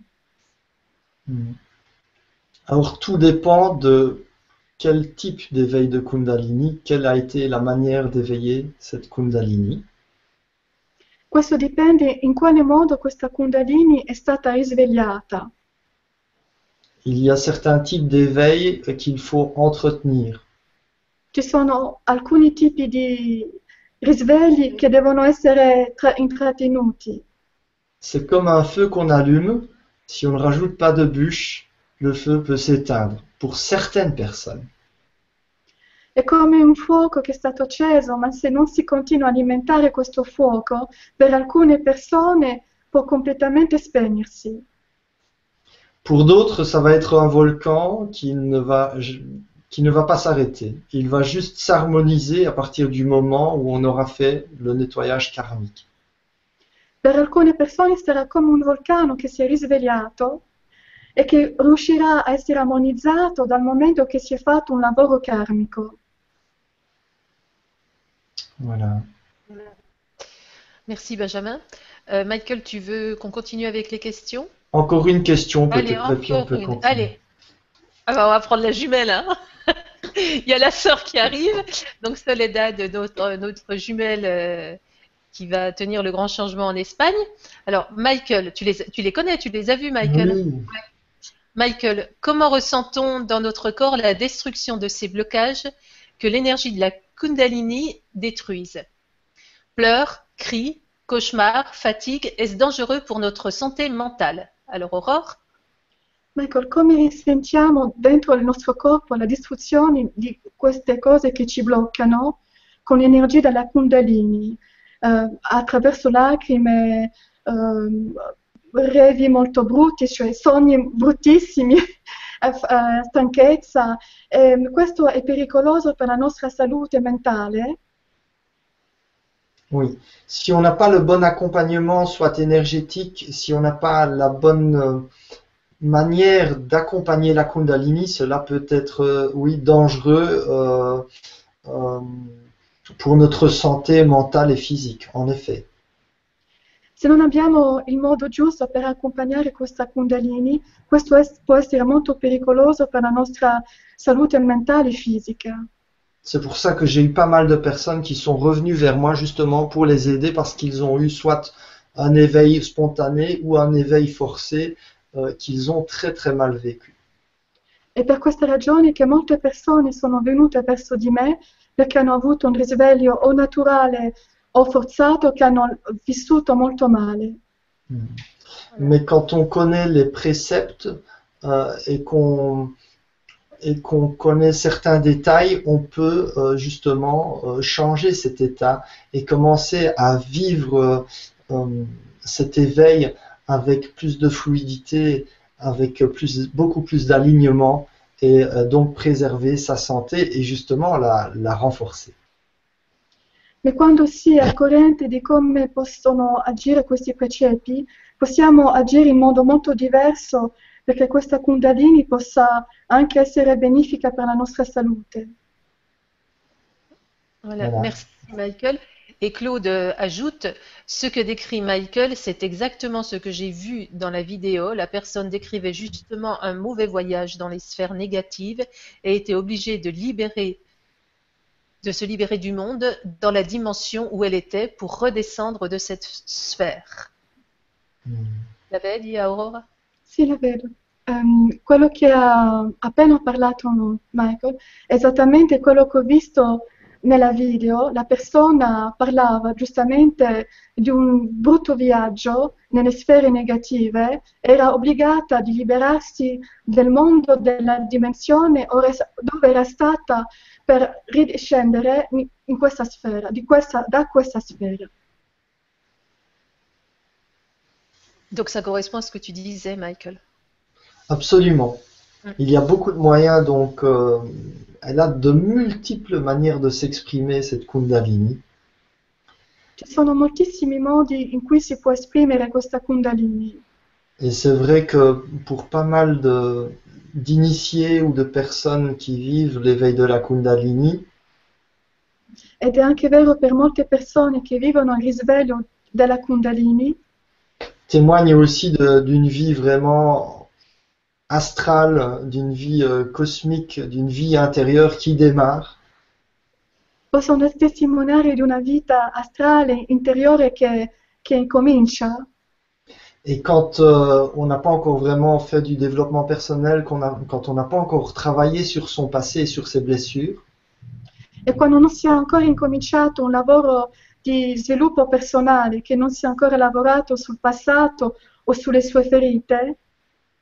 Hmm. Alors, tout dépend de quel type d'éveil de Kundalini, quelle a été la manière d'éveiller cette Kundalini. Questo dipende in quale modo questa Kundalini è stata risvegliata. Il y a certains types d'éveil qu'il faut entretenir. Ci sono alcuni tipi di risvegli che devono essere tra- intrattenuti. C'est comme un feu qu'on allume, si on ne rajoute pas de bûche, le feu peut s'éteindre, pour certaines personnes. È come un fuoco che è stato acceso, ma se non si continua a alimentare questo fuoco, per alcune persone può completamente spegnersi. Pour d'autres, ça va être un volcan qui ne va, qui ne va pas s'arrêter. Il va juste s'harmoniser à partir du moment où on aura fait le nettoyage karmique. Per alcune persone sarà come un vulcano che si è risvegliato e che riuscirà a essere armonizzato dal momento che si è fatto un lavoro karmico. Voilà. Merci Benjamin. Euh, Michael, tu veux qu'on continue avec les questions? Encore une question Allez, peut-être, encore peut une. continuer. Allez. Ah bah, on va prendre la jumelle. Hein Il y a la sœur qui arrive. Donc Soledad, notre, notre jumelle euh, qui va tenir le grand changement en Espagne. Alors Michael, tu les, tu les connais, tu les as vus Michael? Oui. Michael, comment ressent-on dans notre corps la destruction de ces blocages? Que l'énergie de la Kundalini détruise. Pleurs, cris, cauchemars, fatigue, est-ce dangereux pour notre santé mentale? Alors Aurore? Michael, come risentiamo dentro il nostro corpo la distruzione di queste cose che ci bloccano con l'energia della Kundalini, eh, attraverso lacrime, ehm, revi molto brutti, cioè sogni bruttissimi, eh, eh. Ehm, pericoloso per la mentale? Oui. Si on n'a pas le bon accompagnement, soit énergétique, si on n'a pas la bonne euh, manière d'accompagner la Kundalini, cela peut être, euh, oui, dangereux euh, pour notre santé mentale et physique, en effet. Se non abbiamo il modo giusto per accompagnare questa Kundalini, questo es- può essere molto pericoloso per la nostra salute mentale e fisica. C'est pour ça que j'ai eu pas mal de personnes qui sont revenues vers moi justement pour les aider parce qu'ils ont eu soit un éveil spontané ou un éveil forcé euh, qu'ils ont très très mal vécu. È per questa ragione che molte persone sono venute verso di me perché hanno avuto un risveglio o naturale male. Mais quand on connaît les préceptes euh, et qu'on connaît certains détails, on peut euh, justement euh, changer cet état et commencer à vivre cet éveil avec plus de fluidité, avec plus, beaucoup plus d'alignement et donc préserver sa santé et justement la renforcer. Ma quando si è al corrente di come possono agire questi precetti, possiamo agire in modo molto diverso perché questa Kundalini possa anche essere benefica per la nostra salute. Voilà, Voilà. merci Michael. Et Claude euh, ajoute, ce que décrit Michael, c'est exactement ce que j'ai vu dans la vidéo. La personne décrivait justement un mauvais voyage dans les sphères négatives et était obligée de libérer, de se libérer du monde dans la dimension où elle était pour redescendre de cette sphère. La vedi, Aurora? Sì, la vedo. Ehm, quello che ha appena parlato Michael è esattamente quello che ho visto nella video. La persona parlava giustamente di un brutto viaggio nelle sfere negative, era obbligata di liberarsi del mondo della dimensione dove era stata per riscendere in questa sfera, di questa- da questa sfera. Donc ça correspond à ce que tu disais, Michael. Absolument. Mm. Il y a beaucoup de moyens, donc euh, elle a de multiples manières de s'exprimer, cette Kundalini. Ci sono moltissimi modi in cui si può esprimere questa Kundalini. Et c'est vrai que pour pas mal d'initiés ou de personnes qui vivent l'éveil de la Kundalini, Ed è anche vero per molte persone che vivono il risveglio della Kundalini, témoignent aussi d'une vie vraiment astrale, d'une vie euh, cosmique, d'une vie intérieure qui démarre. possono testimoniare di una vita astrale interiore che, che incomincia. Et quand euh, on n'a pas encore vraiment fait du développement personnel, a, quand on n'a pas encore travaillé sur son passé et sur ses blessures, E quando non si è ancora incominciato un lavoro di sviluppo personale, che non si è ancora lavorato sul passato o sulle sue ferite,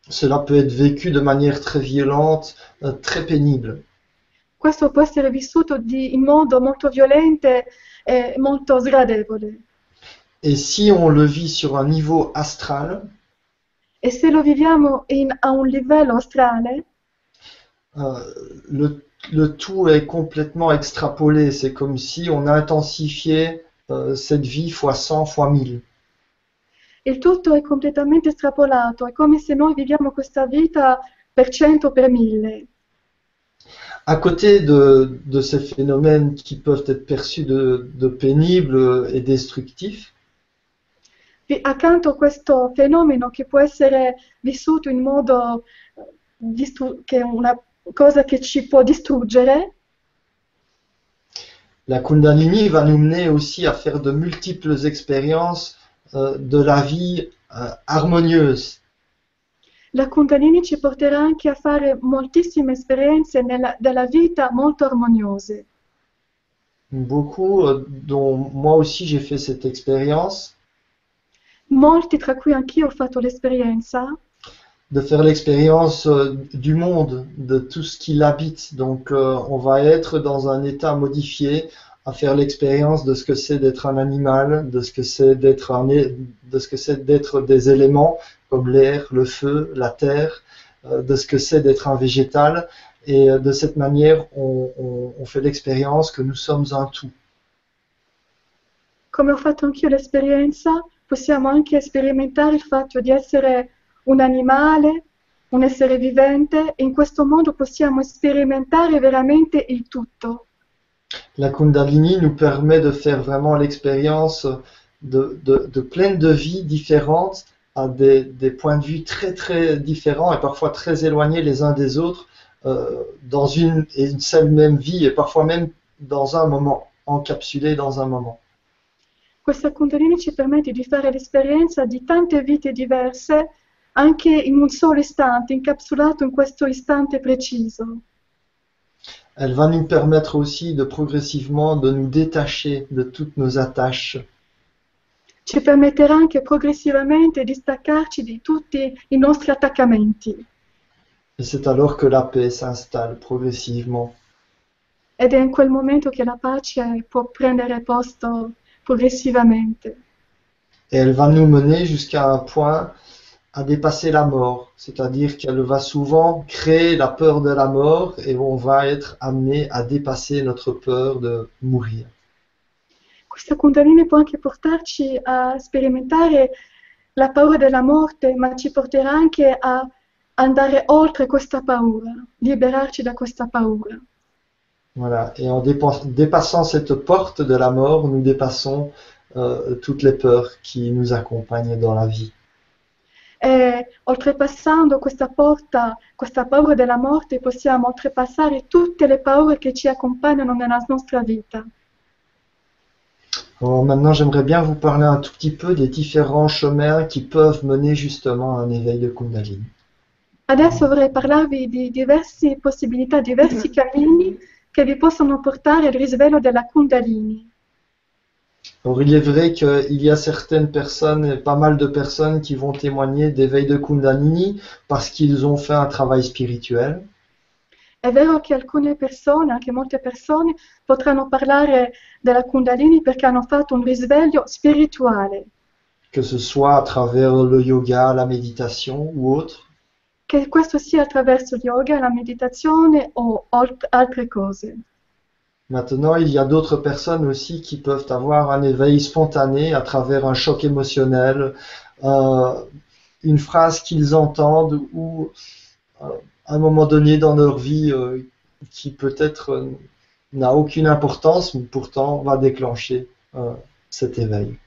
cela peut être vécu de manière très violente, euh, très pénible. questo può essere vissuto di- in modo molto violente e molto sgradevole. Et si on le vit sur un niveau astral, E se lo viviamo in- a un livello astrale, euh, le, le tout est complètement extrapolé. C'est comme si on intensifiait euh, cette vie fois 100, fois 1000. Il tutto è completamente estrapolato, è come se noi viviamo questa vita per cento, per mille. À côté de, de ces phénomènes qui peuvent être perçus de, de pénibles et destructifs, Accanto a questo fenomeno che può essere vissuto in modo distru- che è una cosa che ci può distruggere, la Kundalini va nous mener aussi à faire de multiples expériences de la vie euh, harmonieuse. la Kundalini ci porterà anche a fare moltissime esperienze nella- della vita molto armoniose. Beaucoup, euh, dont moi aussi j'ai fait cette expérience, Molti, tra cui anch'io ho fatto l'esperienza, de faire l'expérience euh, du monde, de tout ce qui l'habite. Donc euh, on va être dans un état modifié, à faire l'expérience de ce que c'est d'être un animal, de ce que c'est d'être un, de ce que c'est d'être des éléments comme l'air, le feu, la terre, euh, de ce que c'est d'être un végétal. Et euh, de cette manière, on, on- on fait l'expérience que nous sommes un tout. come ho fatto anch'io l'esperienza, possiamo anche sperimentare il fatto di essere un animale, un essere vivente, e in questo modo possiamo sperimentare veramente il tutto. La Kundalini nous permet de faire vraiment l'expérience de, de, de de vies différentes à des, des points de vue très très différents et parfois très éloignés les uns des autres euh, dans une et une seule même vie et parfois même dans un moment, encapsulé dans un moment. Questa Kundalini ci permette di fare l'esperienza di tante vite diverse, anche in un solo istante, incapsulato in questo istante preciso. Elle va nous permettre aussi de progressivement de nous détacher de toutes nos attaches Ci permetterà anche progressivamente di staccarci di tutti i nostri attaccamenti. et c'est alors que la paix s'installe progressivement. Ed è in quel momento che la pace può prendere posto progressivamente. Et elle va nous mener jusqu'à un point à dépasser la mort, c'est-à-dire qu'elle va souvent créer la peur de la mort et on va être amené à dépasser notre peur de mourir. Questa Kundalini può anche portarci a sperimentare la paura della morte, ma ci porterà anche a andare oltre questa paura, liberarci da questa paura. Voilà. Et en dépa- dépassant cette porte de la mort, nous dépassons euh, toutes les peurs qui nous accompagnent dans la vie. E oltrepassando questa porta, questa paura della morte, possiamo oltrepassare tutte le paure che ci accompagnano nella nostra vita. Alors maintenant, j'aimerais bien vous parler un tout petit peu des différents chemins qui peuvent mener justement à un éveil de Kundalini. Adesso vorrei parlarvi di diverse possibilità, diversi cammini che vi possono portare al risveglio della Kundalini. Alors il est vrai qu'il y a certaines personnes, pas mal de personnes qui vont témoigner d'éveil de Kundalini parce qu'ils ont fait un travail spirituel. È vero che alcune persone, anche molte persone, potranno parlare della Kundalini perché hanno fatto un risveglio spirituale, que ce soit à travers le yoga, la méditation ou autre. che questo sia attraverso il yoga, la meditazione o altre cose. Maintenant, il y a d'autres personnes aussi qui peuvent avoir un éveil spontané à travers un choc émotionnel, euh, une phrase qu'ils entendent ou euh, un moment donné dans leur vie euh, qui peut-être euh, n'a aucune importance, mais pourtant va déclencher euh, cet éveil.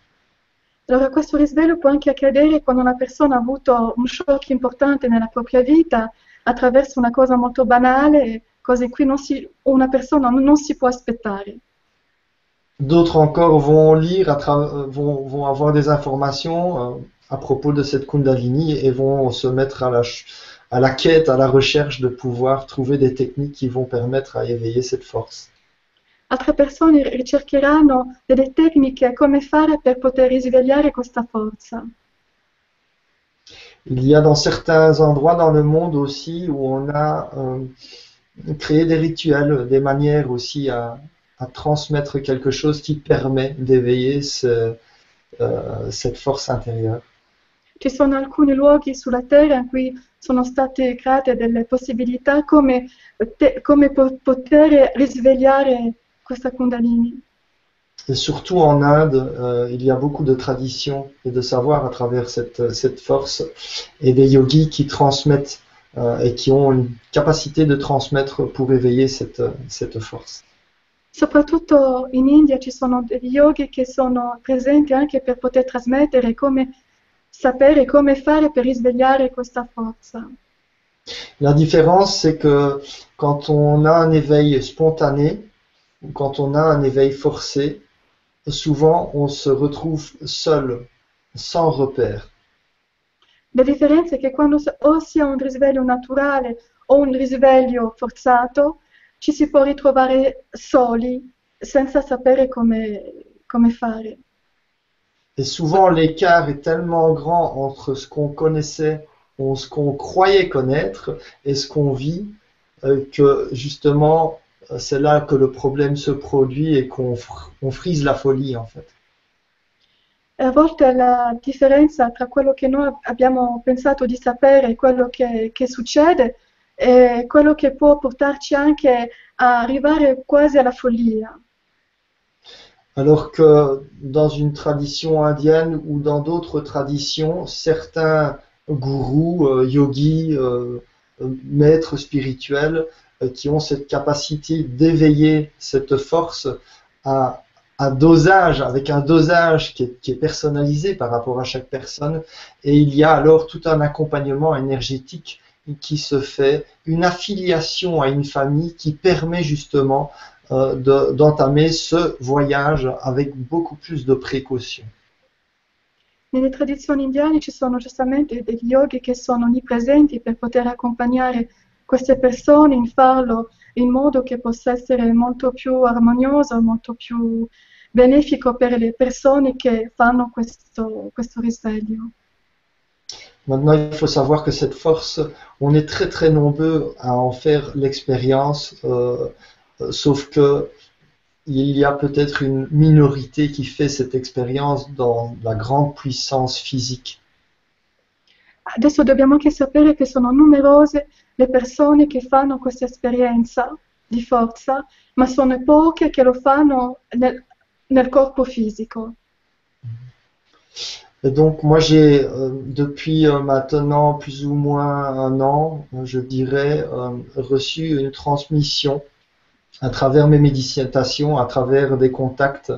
Allora questo risveglio può anche accadere quando una persona ha avuto un shock importante nella propria vita attraverso una cosa molto banale, cose qui non si- una persona non si può aspettare. D'autres encore vont lire, vont, vont avoir des informations euh, à propos de cette Kundalini et vont se mettre à la, à la quête, à la recherche de pouvoir trouver des techniques qui vont permettre à éveiller cette force. Altre persone ricercheranno delle tecniche come fare per poter risvegliare questa forza. Il y a dans certains endroits dans le monde aussi où on a euh, créé des rituels, des manières aussi à, à transmettre quelque chose qui permet d'éveiller ce- euh, cette force intérieure. Ci sono alcuni luoghi sulla Terra in cui sono state create delle possibilità come, te- come po- poter risvegliare questa Kundalini. Et surtout en Inde, euh, il y a beaucoup de traditions et de savoir à travers cette, cette force et des yogis qui transmettent euh, et qui ont une capacité de transmettre pour éveiller cette, cette force. Soprattutto in India ci sono degli yogi che sono presenti anche per poter trasmettere come sapere come fare per risvegliare questa forza. La différence, c'est que quand on a un éveil spontané ou quand on a un éveil forcé, souvent on se retrouve seul, sans repère. La differenza è che quando o si ha un risveglio naturale o un risveglio forzato, ci si può ritrovare soli senza sapere come, come fare. Et souvent l'écart est tellement grand entre ce qu'on connaissait, ou ce qu'on croyait connaître et ce qu'on vit, euh, que justement euh, c'est là que le problème se produit et qu'on fr- on frise la folie en fait. E a volte la differenza tra quello che noi abbiamo pensato di sapere e quello che, che succede è quello che può portarci anche a arrivare quasi alla follia. Alors que dans une tradition indienne ou dans d'autres traditions, certains gourous, euh, yogis, euh, euh, maîtres spirituels euh, qui ont cette capacité d'éveiller cette force à un dosage, avec un dosage qui est, qui est personnalisé par rapport à chaque personne, et il y a alors tout un accompagnement énergétique qui se fait, une affiliation à une famille qui permet justement euh, de- d'entamer ce voyage avec beaucoup plus de précaution. Nelle tradizioni indiane ci sono giustamente degli yogi che sono onnipresenti per poter accompagnare queste persone in farlo in modo che possa essere molto più armonioso, molto più benefico per le persone che fanno questo, questo risveglio. Maintenant, il faut savoir que cette force, on est très très nombreux à en faire l'expérience, euh, euh, sauf que il y a peut-être une minorité qui fait cette expérience dans la grande puissance physique. Adesso dobbiamo anche sapere che sono numerose le persone che fanno questa esperienza di forza, ma sono poche che lo fanno nel, nel corpo fisico. Et donc moi j'ai euh, depuis euh, maintenant plus ou moins un an, je dirais, euh, reçu une transmission à travers mes méditations, à travers des contacts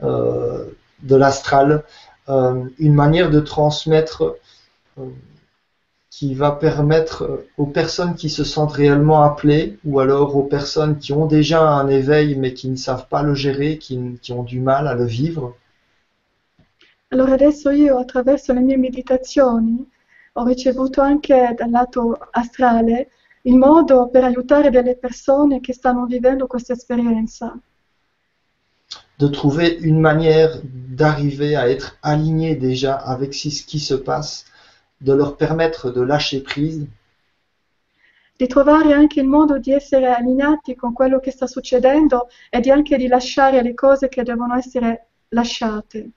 de l'astral, une manière de transmettre qui va permettre aux personnes qui se sentent réellement appelées ou alors aux personnes qui ont déjà un éveil mais qui ne savent pas le gérer, qui, qui ont du mal à le vivre, Allora adesso io attraverso le mie meditazioni ho ricevuto anche dal lato astrale il modo per aiutare delle persone che stanno vivendo questa esperienza, de trouver une manière d'arriver à être aligné déjà avec ce qui se passe, de leur permettre de lâcher prise di trovare anche il modo di essere allineati con quello che sta succedendo e di anche di lasciare le cose che devono essere lasciate.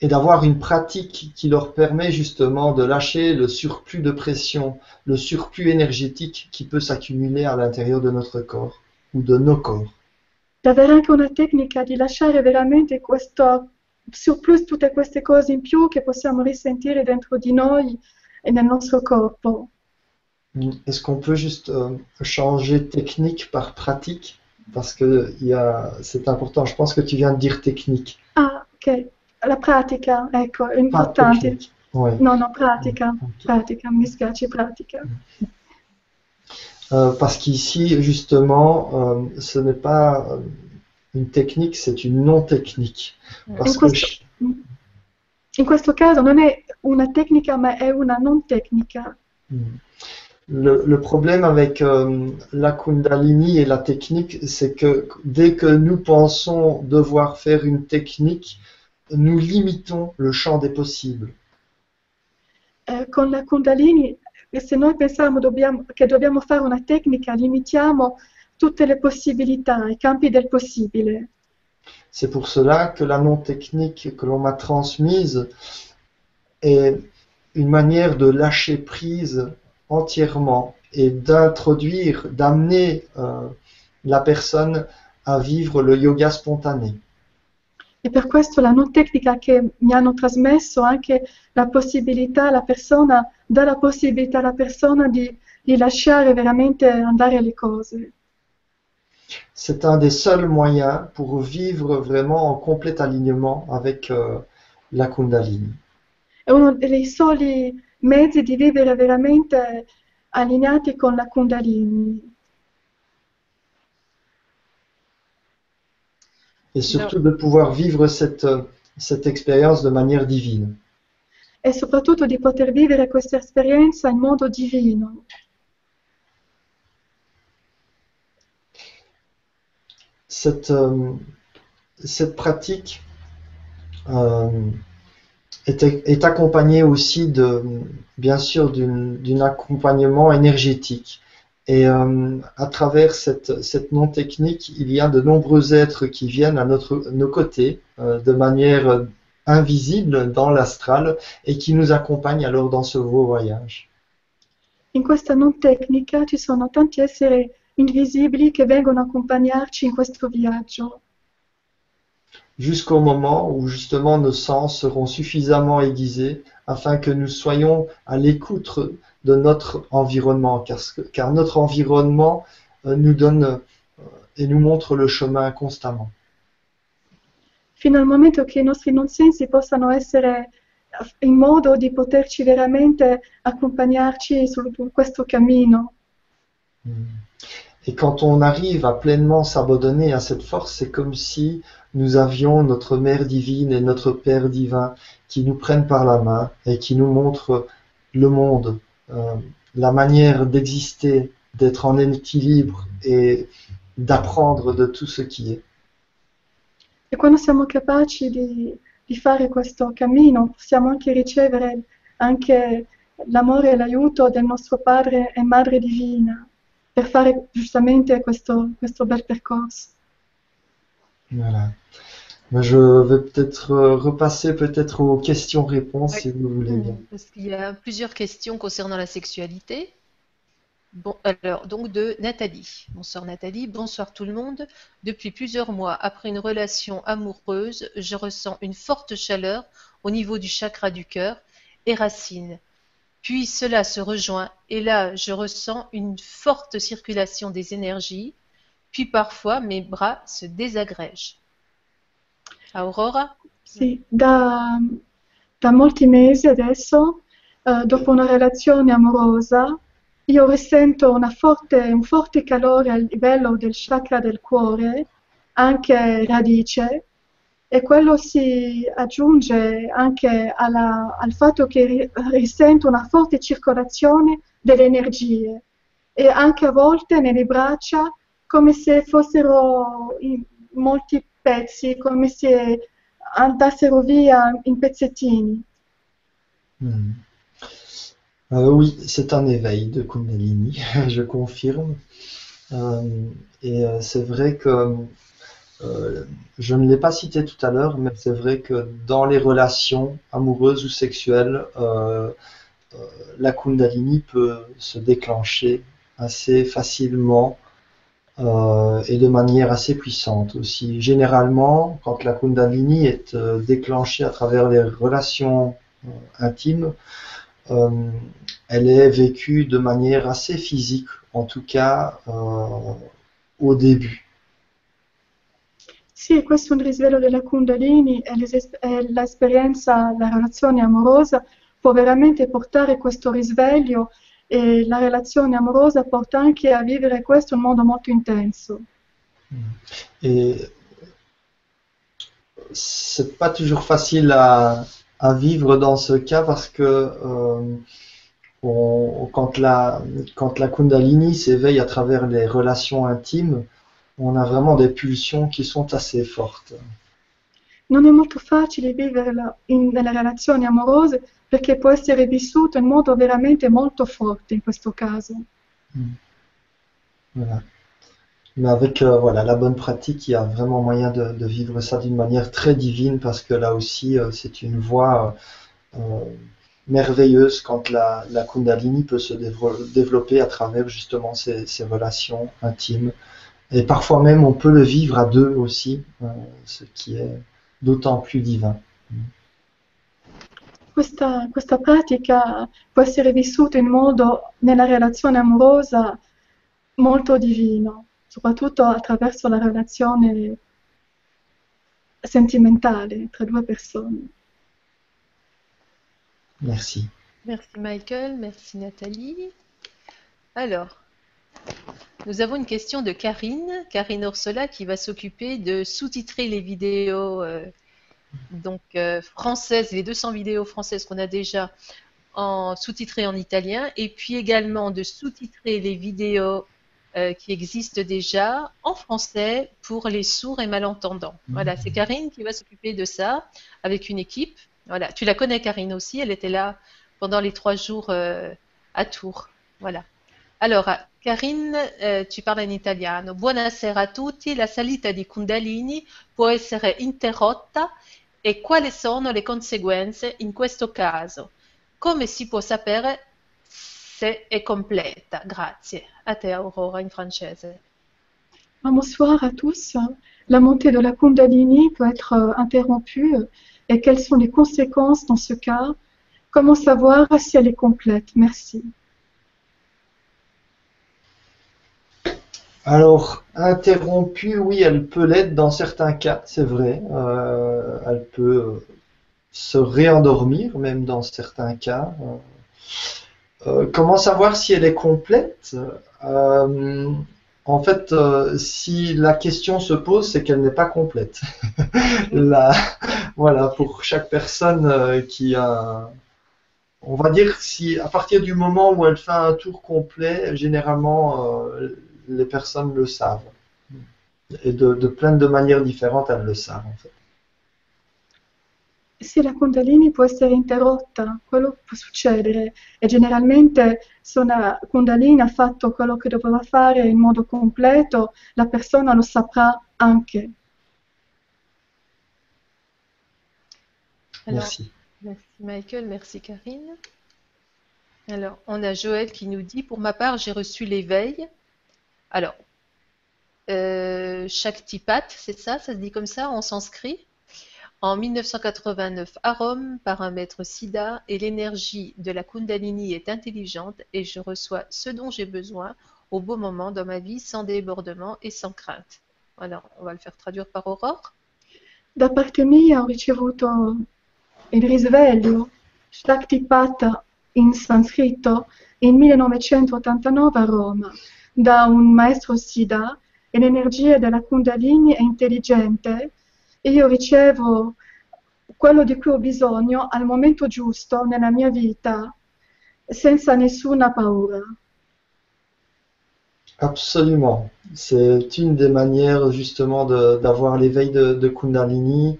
et d'avoir une pratique qui leur permet justement de lâcher le surplus de pression, le surplus énergétique qui peut s'accumuler à l'intérieur de notre corps ou de nos corps. D'avere anche una tecnica di lasciare veramente questo surplus, tutte queste cose in più che possiamo risentire dentro di noi e nel nostro corpo. Est-ce qu'on peut juste euh, changer technique par pratique? Parce que c'est important. Je pense que tu viens de dire technique, Ah, ok. La pratica, ecco, è importante. technique. Ouais. No, no, pratica, mi spiace, pratica. Euh, parce qu'ici, justement, euh, ce n'est pas euh, une technique, c'est une non-technique. Parce In que questo, ch- in questo caso non è una tecnica, ma è una non tecnica. le, le problème avec euh, la Kundalini et la technique, c'est que dès que nous pensons devoir faire une technique, nous limitons le champ des possibles. Eh, con la Kundalini, se noi pensiamo dobbiamo- che dobbiamo fare una tecnica, limitiamo tutte le possibilità, i campi del possibile. C'est pour cela que la non-technique que l'on m'a transmise est une manière de lâcher prise entièrement et d'introduire, d'amener euh, la personne à vivre le yoga spontané. E per questo la non tecnica che mi hanno trasmesso anche la possibilità, la persona, dà la possibilità alla persona di, di lasciare veramente andare le cose. C'est un des seuls moyens pour vivre vraiment en complet alignement avec euh, la Kundalini. È uno dei soli mezzi di vivere veramente allineati con la Kundalini. Et surtout de pouvoir vivre cette, cette expérience de manière divine. e soprattutto di poter vivere questa esperienza in modo divino. Cette, euh, cette pratique euh, est, accompagnée aussi bien sûr, d'un accompagnement énergétique. Et euh, à travers cette, non-technique, il y a de nombreux êtres qui viennent à notre, nos côtés de manière invisible dans l'astral et qui nous accompagnent alors dans ce beau voyage. In questa non tecnica ci sono tanti esseri invisibili che vengono a accompagnarci in questo viaggio, jusqu'au moment où justement nos sens seront suffisamment aiguisés afin que nous soyons à l'écoute de notre environnement, car, car notre environnement euh, nous donne euh, et nous montre le chemin constamment. fino al momento che i nostri non sensi possano essere in modo di poterci veramente accompagnarci su questo cammino. Et quand on arrive à pleinement s'abandonner à cette force, c'est comme si nous avions notre Mère divine et notre Père divin qui nous prennent par la main et qui nous montrent le monde, euh, la manière d'exister, d'être en équilibre et d'apprendre de tout ce qui est. E quando siamo capaci di, di fare questo cammino, possiamo anche ricevere anche l'amore e l'aiuto del nostro Padre e Madre Divina per fare giustamente questo, questo bel percorso. Voilà. Moi, je vais peut-être euh, repasser peut-être aux questions-réponses Oui. si vous voulez bien. Parce qu'il y a plusieurs questions concernant la sexualité. Bon, alors, donc de Nathalie. Bonsoir Nathalie, bonsoir tout le monde. Depuis plusieurs mois, après une relation amoureuse, je ressens une forte chaleur au niveau du chakra du cœur et racine. Puis cela se rejoint et là, je ressens une forte circulation des énergies. Puis parfois, mes bras se désagrègent. Aurora? Sì, da, da molti mesi adesso, eh, dopo una relazione amorosa, io risento forte, un forte calore al livello del chakra del cuore, anche radice, e quello si aggiunge anche alla- al fatto che ri- risento una forte circolazione delle energie e anche a volte nelle braccia come se fossero in molti pezzi, come se andassero via in pezzettini. Hmm. Euh, oui, c'est un éveil de Kundalini, je confirme. Euh, et euh, c'est vrai que euh, je ne l'ai pas cité tout à l'heure, mais c'est vrai que dans les relations amoureuses ou sexuelles, euh, euh, la Kundalini peut se déclencher assez facilement et de manière assez puissante aussi. Généralement, quand la Kundalini est déclenchée à travers les relations intimes, elle est vécue de manière assez physique, en tout cas au début. Sì, questo è un risveglio della Kundalini e l'es- l'esperienza, la relazione amorosa può veramente portare questo risveglio e la relazione amorosa porta anche a vivere questo in modo molto intenso. Et c'est pas toujours facile à, à vivre dans ce cas parce que euh, on- quand la, quand la Kundalini s'éveille à travers les relations intimes, on a vraiment des pulsions qui sont assez fortes. Non è molto facile viverla in- nelle relazioni amorose perché può essere vissuto in modo veramente molto forte in questo caso. Voilà. Mais avec euh, voilà, la bonne pratique, il y a vraiment moyen de, de vivre ça d'une manière très divine parce que là aussi, euh, c'est une voie euh, euh, merveilleuse quand la, la Kundalini peut se développer à travers justement ces, ces relations intimes. Et parfois même, on peut le vivre à deux aussi, euh, ce qui est d'autant plus divin. Questa, questa pratica può essere vissuta in modo nella relazione amorosa molto divino, soprattutto attraverso la relazione sentimentale tra due persone. Merci. Merci Michael, merci Nathalie. Alors, nous avons une question de Karine, Karine Orsola, qui va s'occuper de sous-titrer les vidéos euh, donc euh, françaises, les 200 vidéos françaises qu'on a déjà en sous-titrées en italien, et puis également de sous-titrer les vidéos euh, qui existent déjà en français pour les sourds et malentendants. Voilà, c'est Karine qui va s'occuper de ça avec une équipe. Voilà, tu la connais Karine aussi, elle était là pendant les trois jours à Tours. Voilà. Allora, Karine, eh, ci parla in italiano. Buonasera a tutti. La salita di Kundalini può essere interrotta e quali sono le conseguenze in questo caso? Come si può sapere se è completa? Grazie. A te Aurora in francese. Bonsoir à tous. La montée de la Kundalini peut être euh, interrompue et quelles sont les conséquences dans ce cas? Comment savoir si elle est complète? Merci. Alors, interrompue, oui, elle peut l'être dans certains cas, c'est vrai. Euh, elle peut euh, se réendormir, même dans certains cas. Euh, comment savoir si elle est complète? En fait, si la question se pose, c'est qu'elle n'est pas complète. La- voilà, pour chaque personne qui a, on va dire si à partir du moment où elle fait un tour complet, généralement les personnes le savent. Et de, de plein de manières différentes, elles le savent en fait. Sì, la Kundalini può essere interrotta, quello può succedere e generalmente se una Kundalini ha fatto quello che doveva fare in modo completo, la persona lo saprà anche. Alors, Merci. merci Michael, merci Karine. Alors, on a Joël qui nous dit, pour ma part, j'ai reçu l'éveil. Alors, euh, Shaktipat, c'est ça, ça se dit comme ça en sanskrit, en 1989 à Rome par un maître Siddha et l'énergie de la Kundalini est intelligente et je reçois ce dont j'ai besoin au bon moment dans ma vie sans débordement et sans crainte. Voilà, on va le faire traduire par Aurore. Da parte mia ho ricevuto il risveglio Shaktipat in sanscrito in 1989 a Roma da un maestro Siddha e l'energia della Kundalini è intelligente e io ricevo quello di cui ho bisogno al momento giusto nella mia vita senza nessuna paura. Absolument. C'est une des manières justement d'avoir l'éveil de, de Kundalini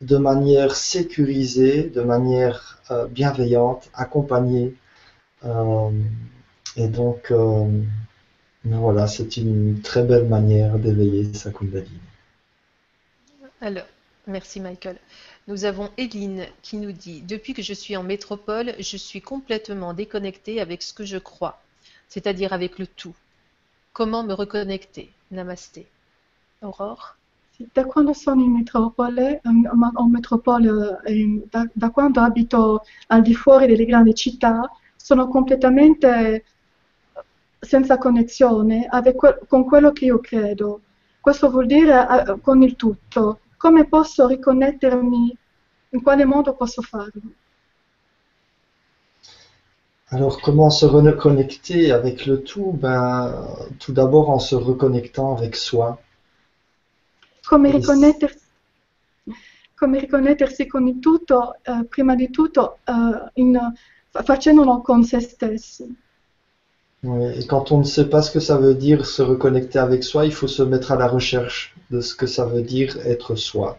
de manière sécurisée, de manière euh, bienveillante, accompagnée. Euh, et donc, euh, voilà, c'est une très belle manière d'éveiller sa Kundalini. Alors, merci Michael. Nous avons Éline qui nous dit, Depuis que je suis en métropole, je suis complètement déconnectée avec ce que je crois, c'est-à-dire avec le tout. Comment me reconnecter? Namasté. Aurore Da quando sono in metropole, ma- o metropole, ehm, da, da quando abito al di fuori delle grandi città, sono completamente senza connessione que- con quello che io credo. Questo vuol dire eh, con il tutto. Come posso riconnettermi? In quale modo posso farlo? Alors, comment se reconnecter avec le tout? Ben, tout d'abord en se reconnectant avec soi. Come riconnettersi, come riconnettersi con il tutto, eh, prima di tutto eh, in- fa- facendolo con se stessi. Ouais, et quand on ne sait pas ce que ça veut dire se reconnecter avec soi, il faut se mettre à la recherche de ce que ça veut dire être soi.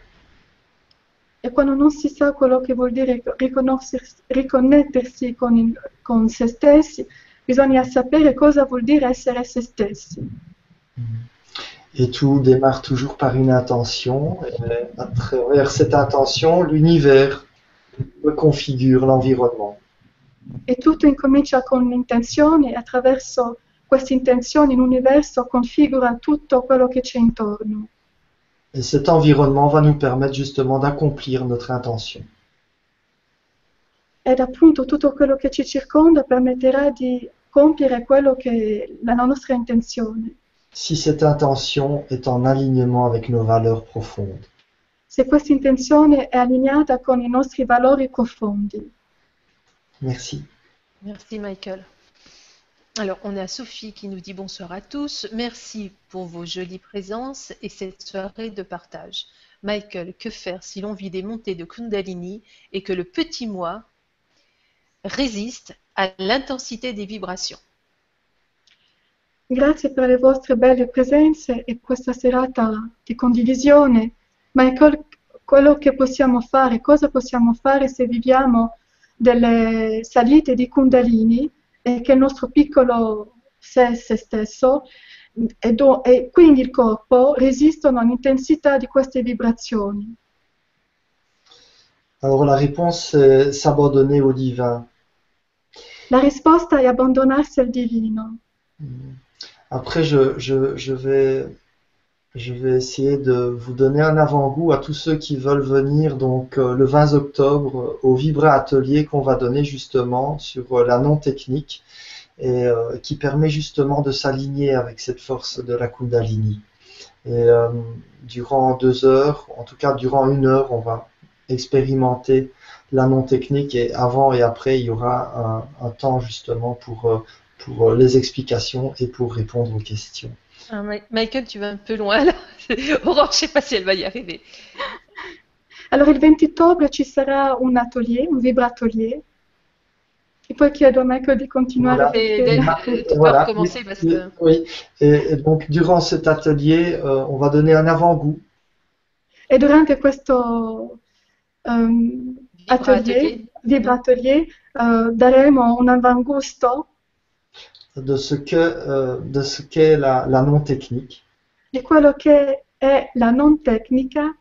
E quando non si sa quello che vuol dire riconnettersi con, il- con se stessi, bisogna sapere cosa vuol dire essere se stessi. Et tout démarre toujours par une intention. Et à travers cette intention, l'univers reconfigure l'environnement. E tutto incomincia con l'intenzione e attraverso queste intenzioni l'universo configura tutto quello che c'è intorno. Et cet environnement va nous permettre justement d'accomplir notre intention. Ed appunto tutto quello che ci circonda permetterà di compiere quello che è la nostra intenzione. Si cette intention est en alignement avec nos valeurs profondes. Se questa intenzione è allineata con i nostri valori profondi. Merci. Merci Michael. Alors, on a Sophie qui nous dit bonsoir à tous. Merci pour vos jolies présences et cette soirée de partage. Michael, que faire si l'on vit des montées de Kundalini et que le petit moi résiste à l'intensité des vibrations? Grazie per le vostre belle presenze e questa serata di condivisione. Michael, quello che possiamo fare, cosa possiamo fare se viviamo delle salite di Kundalini e che il nostro piccolo sé, se stesso e, do- e quindi il corpo resistono all'intensità di queste vibrazioni? Alors la réponse, c'est s'abandonner au divin. La risposta è abbandonarsi al divino. Après, je, je, je vais, je vais essayer de vous donner un avant-goût à tous ceux qui veulent venir donc euh, le 20 octobre euh, au Vibra Atelier qu'on va donner justement sur euh, la non-technique et qui permet justement de s'aligner avec cette force de la Kundalini. Et euh, durant deux heures, en tout cas durant une heure, on va expérimenter la non-technique et avant et après, il y aura un, un temps justement pour, pour les explications et pour répondre aux questions. Ah, Michael, tu vas un peu loin là. Aurore, je ne sais pas si elle va y arriver. Alors il 20 ottobre ci sarà un atelier, un vibratelier. Et poi chiedo a Michael di continuare. Voilà. Et, tu voilà. peux recommencer parce que... Oui, et, et, donc durant cet atelier, euh, on va donner un avant-goût. Et durante questo um, atelier, vibratelier, uh, daremo un avant-gusto de ce que euh, de ce qu'est la, la non technique. Di quello che è la non tecnica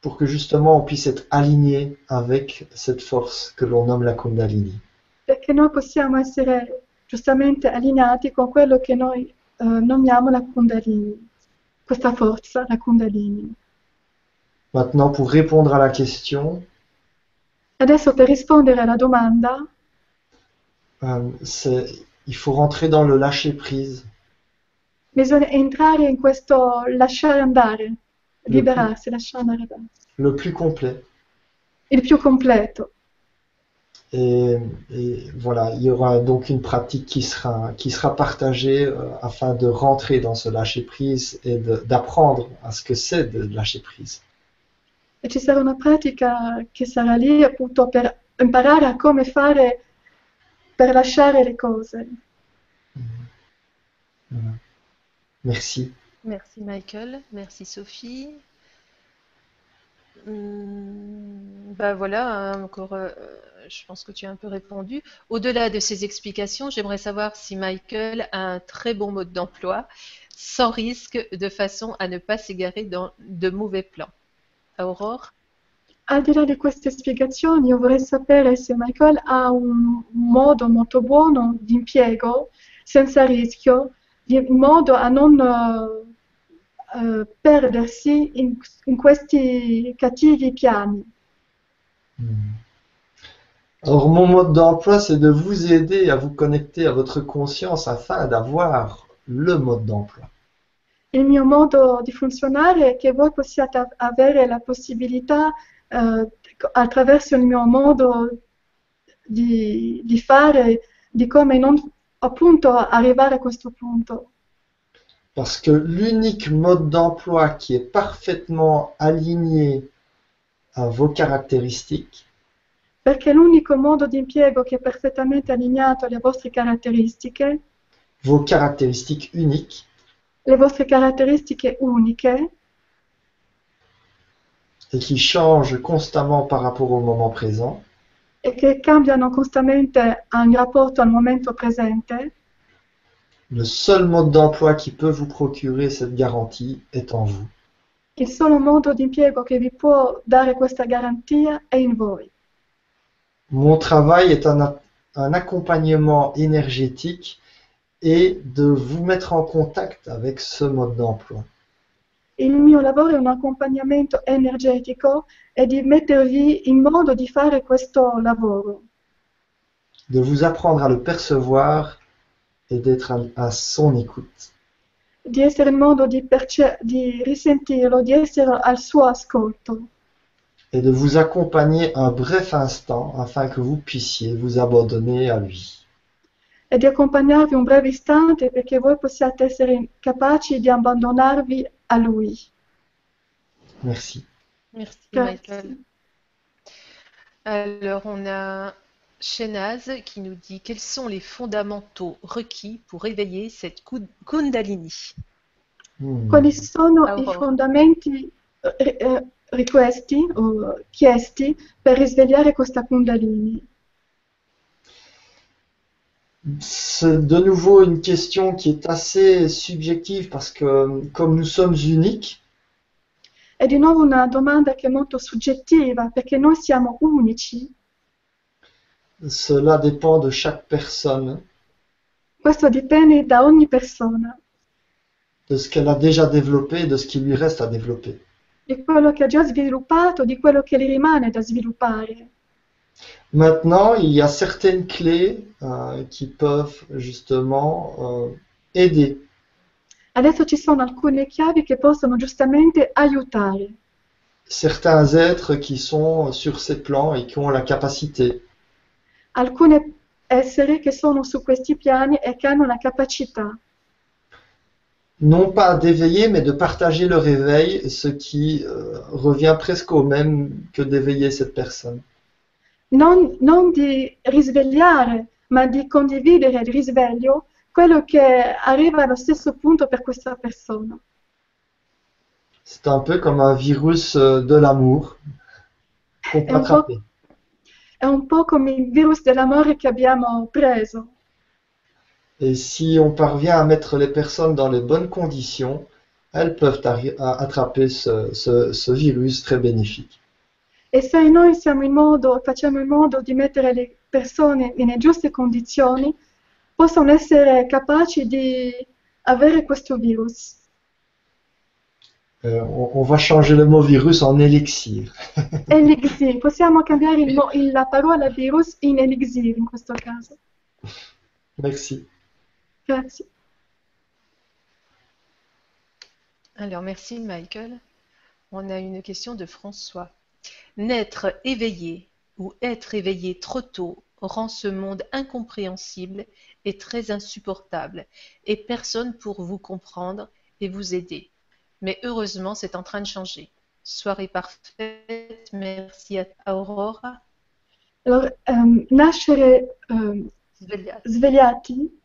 pour que justement on puisse être aligné avec cette force que l'on nomme la Kundalini. Perché noi possiamo essere giustamente allineati con quello che noi uh, nommiamo la Kundalini, questa forza, la Kundalini. Maintenant, pour répondre à la question, Adesso per rispondere alla domanda, euh, il faut rentrer dans le lâcher prise. Bisogna entrare in questo lasciare andare, liberarsi, lasciare andare. Le plus complet. Il più completo. Et, et, voilà, il y aura donc une pratique qui sera, qui sera partagée euh, afin de rentrer dans ce lâcher prise et d'apprendre à ce que c'est de lâcher prise. E ci sarà una pratica che sarà lì appunto per imparare a come fare per lasciare le cose. Voilà. Merci. Merci Michael, merci Sophie. Hum, bah voilà, encore, euh, je pense que tu as un peu répondu. Au-delà de ces explications, j'aimerais savoir si Michael a un très bon mode d'emploi, sans risque, de façon à ne pas s'égarer dans de mauvais plans. Aurore? Al di là di queste spiegazioni, io vorrei sapere se Michael ha un modo molto buono di impiego, senza rischio, di modo a non uh, uh, perdersi in, in, questi cattivi piani. Hmm. Alors mon mode d'emploi, c'est de vous aider à vous connecter à votre conscience afin d'avoir le mode d'emploi. Il mio modo di funzionare è che voi possiate avere la possibilità attraverso il mio modo di, di fare, di come non appunto arrivare a questo punto. Parce que l'unique mode d'emploi qui est parfaitement aligné à vos caractéristiques, Perché l'unico modo di impiego che è perfettamente allineato alle vostre caratteristiche, vos caractéristiques uniques, le vostre caratteristiche uniche, et qui change constamment par rapport au moment présent, e che cambiano costamente in rapporto al momento presente, le seul mode d'emploi qui peut vous procurer cette garantie est en vous. il solo modo di impiego che vi può dare questa garantia è in voi. Mon travail est un accompagnement énergétique et de vous mettre en contact avec ce mode d'emploi. Il mio lavoro è un accompagnamento energetico e di mettervi in modo di fare questo lavoro, de vous apprendre à le percevoir et d'être à, à son écoute. di essere in modo di, di risentirlo, di essere al suo ascolto et de vous accompagner un bref instant afin que vous puissiez vous abandonner à lui. e di accompagnarvi un breve istante perché voi possiate essere capaci di abbandonarvi a lui. Merci. Merci. Michael. Alors on a Shenaz qui nous dit quels sont les fondamentaux requis pour éveiller cette Kundalini? Quali sono i fondamenti eh, richiesti o chiesti per risvegliare questa Kundalini? C'est de nouveau une question qui est assez subjective parce que comme nous sommes uniques, È di nuovo una domanda che è molto soggettiva perché noi siamo unici, cela dépend de chaque personne, questo dipende da ogni persona, de ce qu'elle a déjà développé et de ce qui lui reste à développer. di quello che ha già sviluppato, di quello che gli rimane da sviluppare. Maintenant, il y a certaines clés euh, qui peuvent justement euh, aider. Adesso ci sono alcune chiavi che possono giustamente aiutare. Certains êtres qui sont sur ces plans et qui ont la capacité Alcune esseri che sono su questi piani e che hanno la capacità. non pas d'éveiller, mais de partager le réveil, ce qui euh, revient presque au même que d'éveiller cette personne. Non, non di risvegliare, ma di condividere il risveglio, quello che arriva allo stesso punto per questa persona. C'est un peu comme un virus euh, de l'amour qu'on peut attraper. è un po' come il virus dell'amore che abbiamo preso. Et si on parvient à mettre les personnes dans les bonnes conditions, elles peuvent attraper ce, ce- ce virus très bénéfique. E se noi siamo in modo, facciamo in modo di mettere le persone nelle giuste condizioni, possono essere capaci di avere questo virus. Euh, on, on va changer le mot virus en élixir. Elixir, possiamo cambiare il mo- il- la parola virus in elixir in questo caso. Merci. Grazie. Alors, merci Michael. On a une question de François. Naître éveillé ou être éveillé trop tôt rend ce monde incompréhensible et très insupportable, et personne pour vous comprendre et vous aider. Mais heureusement, c'est en train de changer. Soirée parfaite, merci à Aurora. Ehm, nascere ehm, svegliati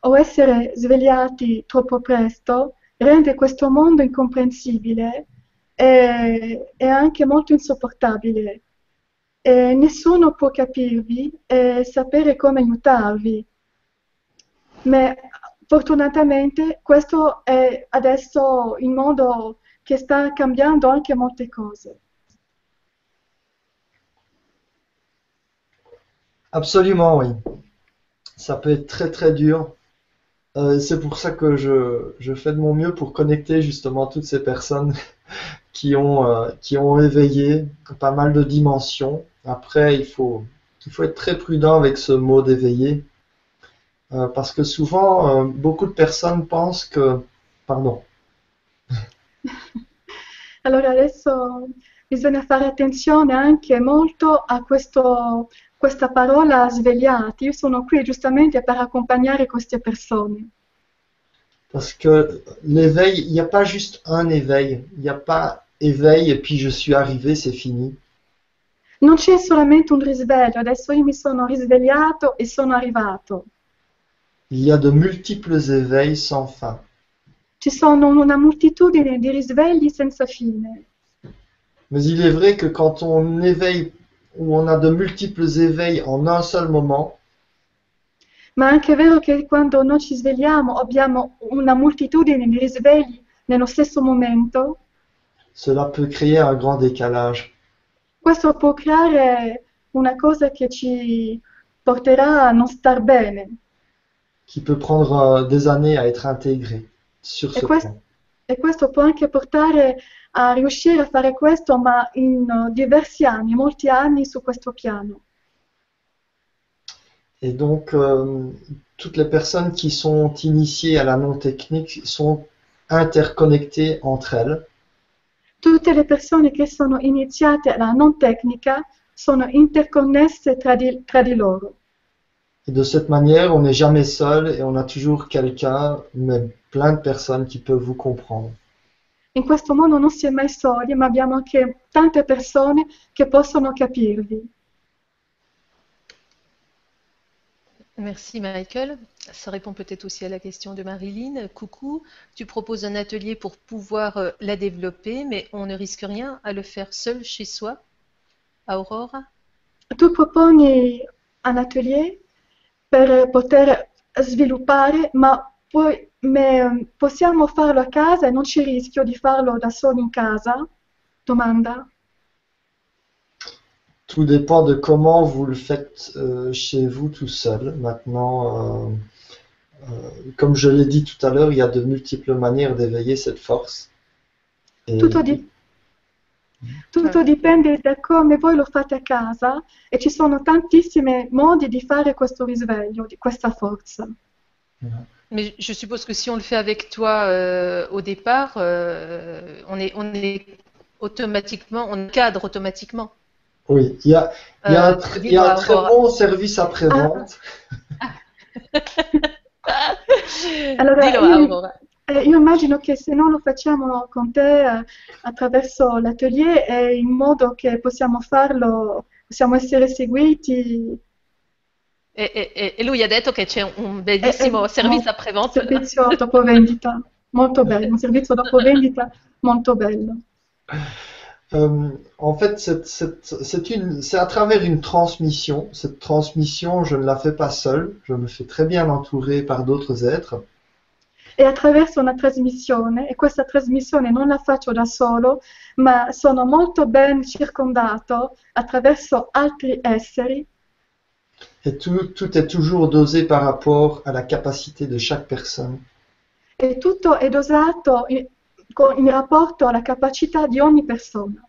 o essere svegliati troppo presto rende questo mondo incomprensibile e anche molto insopportabile. E nessuno può capirvi e sapere come aiutarvi. Ma fortunatamente questo è adesso il modo che sta cambiando anche molte cose. Absolument, oui. Ça peut être très très dur. Euh, c'est pour ça que je, je fais de mon mieux pour connecter justement toutes ces personnes qui ont, euh, qui ont éveillé pas mal de dimensions. Après, il faut, il faut être très prudent avec ce mot d'éveiller. Euh, parce que souvent, euh, beaucoup de personnes pensent que... Pardon. Allora adesso bisogna fare attenzione anche molto a questo, questa parola svegliati. Io sono qui giustamente per accompagnare queste persone. Parce que l'éveil, il n'y a pas juste un éveil. Il n'y a pas éveil et puis je suis arrivé, c'est fini. Non c'è solamente un risveglio, adesso io mi sono risvegliato e sono arrivato. Il y a de multiples éveils sans fin. Ci sono una moltitudine di risvegli senza fine. Mais il est vrai que quand on éveille ou on a de multiples éveils en un seul moment, Ma è anche vero che quando noi ci svegliamo abbiamo una moltitudine di risvegli nello stesso momento, cela peut créer un grand décalage. questo può creare una cosa che ci porterà a non star bene. qui peut prendre euh, des années à être intégré sur Et ce quoi, plan. E questo può anche portare a riuscire a fare questo, ma in uh, diversi anni, molti anni su questo piano. Et donc, euh, toutes les personnes qui sont initiées à la non-technique sont interconnectées entre elles. Tutte le persone che sono iniziate alla non tecnica sono interconnesse tra di, tra di loro. Et de cette manière, on n'est jamais seul et on a toujours quelqu'un, même plein de personnes qui peuvent vous comprendre. In questo mondo non si è mai soli, ma abbiamo anche tante persone che possono capirvi. Merci Michael. Ça répond peut-être aussi à la question de Marilyn. Coucou, tu proposes un atelier pour pouvoir euh, la développer, mais on ne risque rien à le faire seul chez soi. Aurora? Tu proponi un atelier per poter sviluppare, ma, poi, ma possiamo farlo a casa e non ci rischio di farlo da soli in casa? Domanda. Tout dépend de comment vous le faites euh, chez vous tout seul. Maintenant, euh, euh, comme je l'ai dit tout à l'heure, il y a de multiples manières d'éveiller cette force. Et Tutto, di- tutto dipende da come voi lo fate a casa e ci sono tantissimi modi di fare questo risveglio, di questa forza. Mais je suppose que si on le fait avec toi euh, au départ, euh, on est, on est automatiquement, on cadre automatiquement. Oui, il y a, il y a un, Euh, tr- il y a un très bon service après-vente. Allora, io- Aurora. E io immagino che se non lo facciamo con te eh, attraverso l'atelier è in modo che possiamo farlo, possiamo essere seguiti. E, e- e lui ha detto che c'è un bellissimo Eh, eh, service no, après-vente. Servizio dopo vendita, molto bello, un servizio dopo vendita molto bello. Euh, en fait, c'est à travers une transmission. Cette transmission, je ne la fais pas seule. Je me fais très bien entourer par d'autres êtres. E attraverso una trasmissione, e questa trasmissione non la faccio da solo, ma sono molto ben circondato attraverso altri esseri Et tout, tout est toujours dosé par rapport à la capacité de chaque personne. e tutto è dosato in, rapporto alla capacità di ogni persona.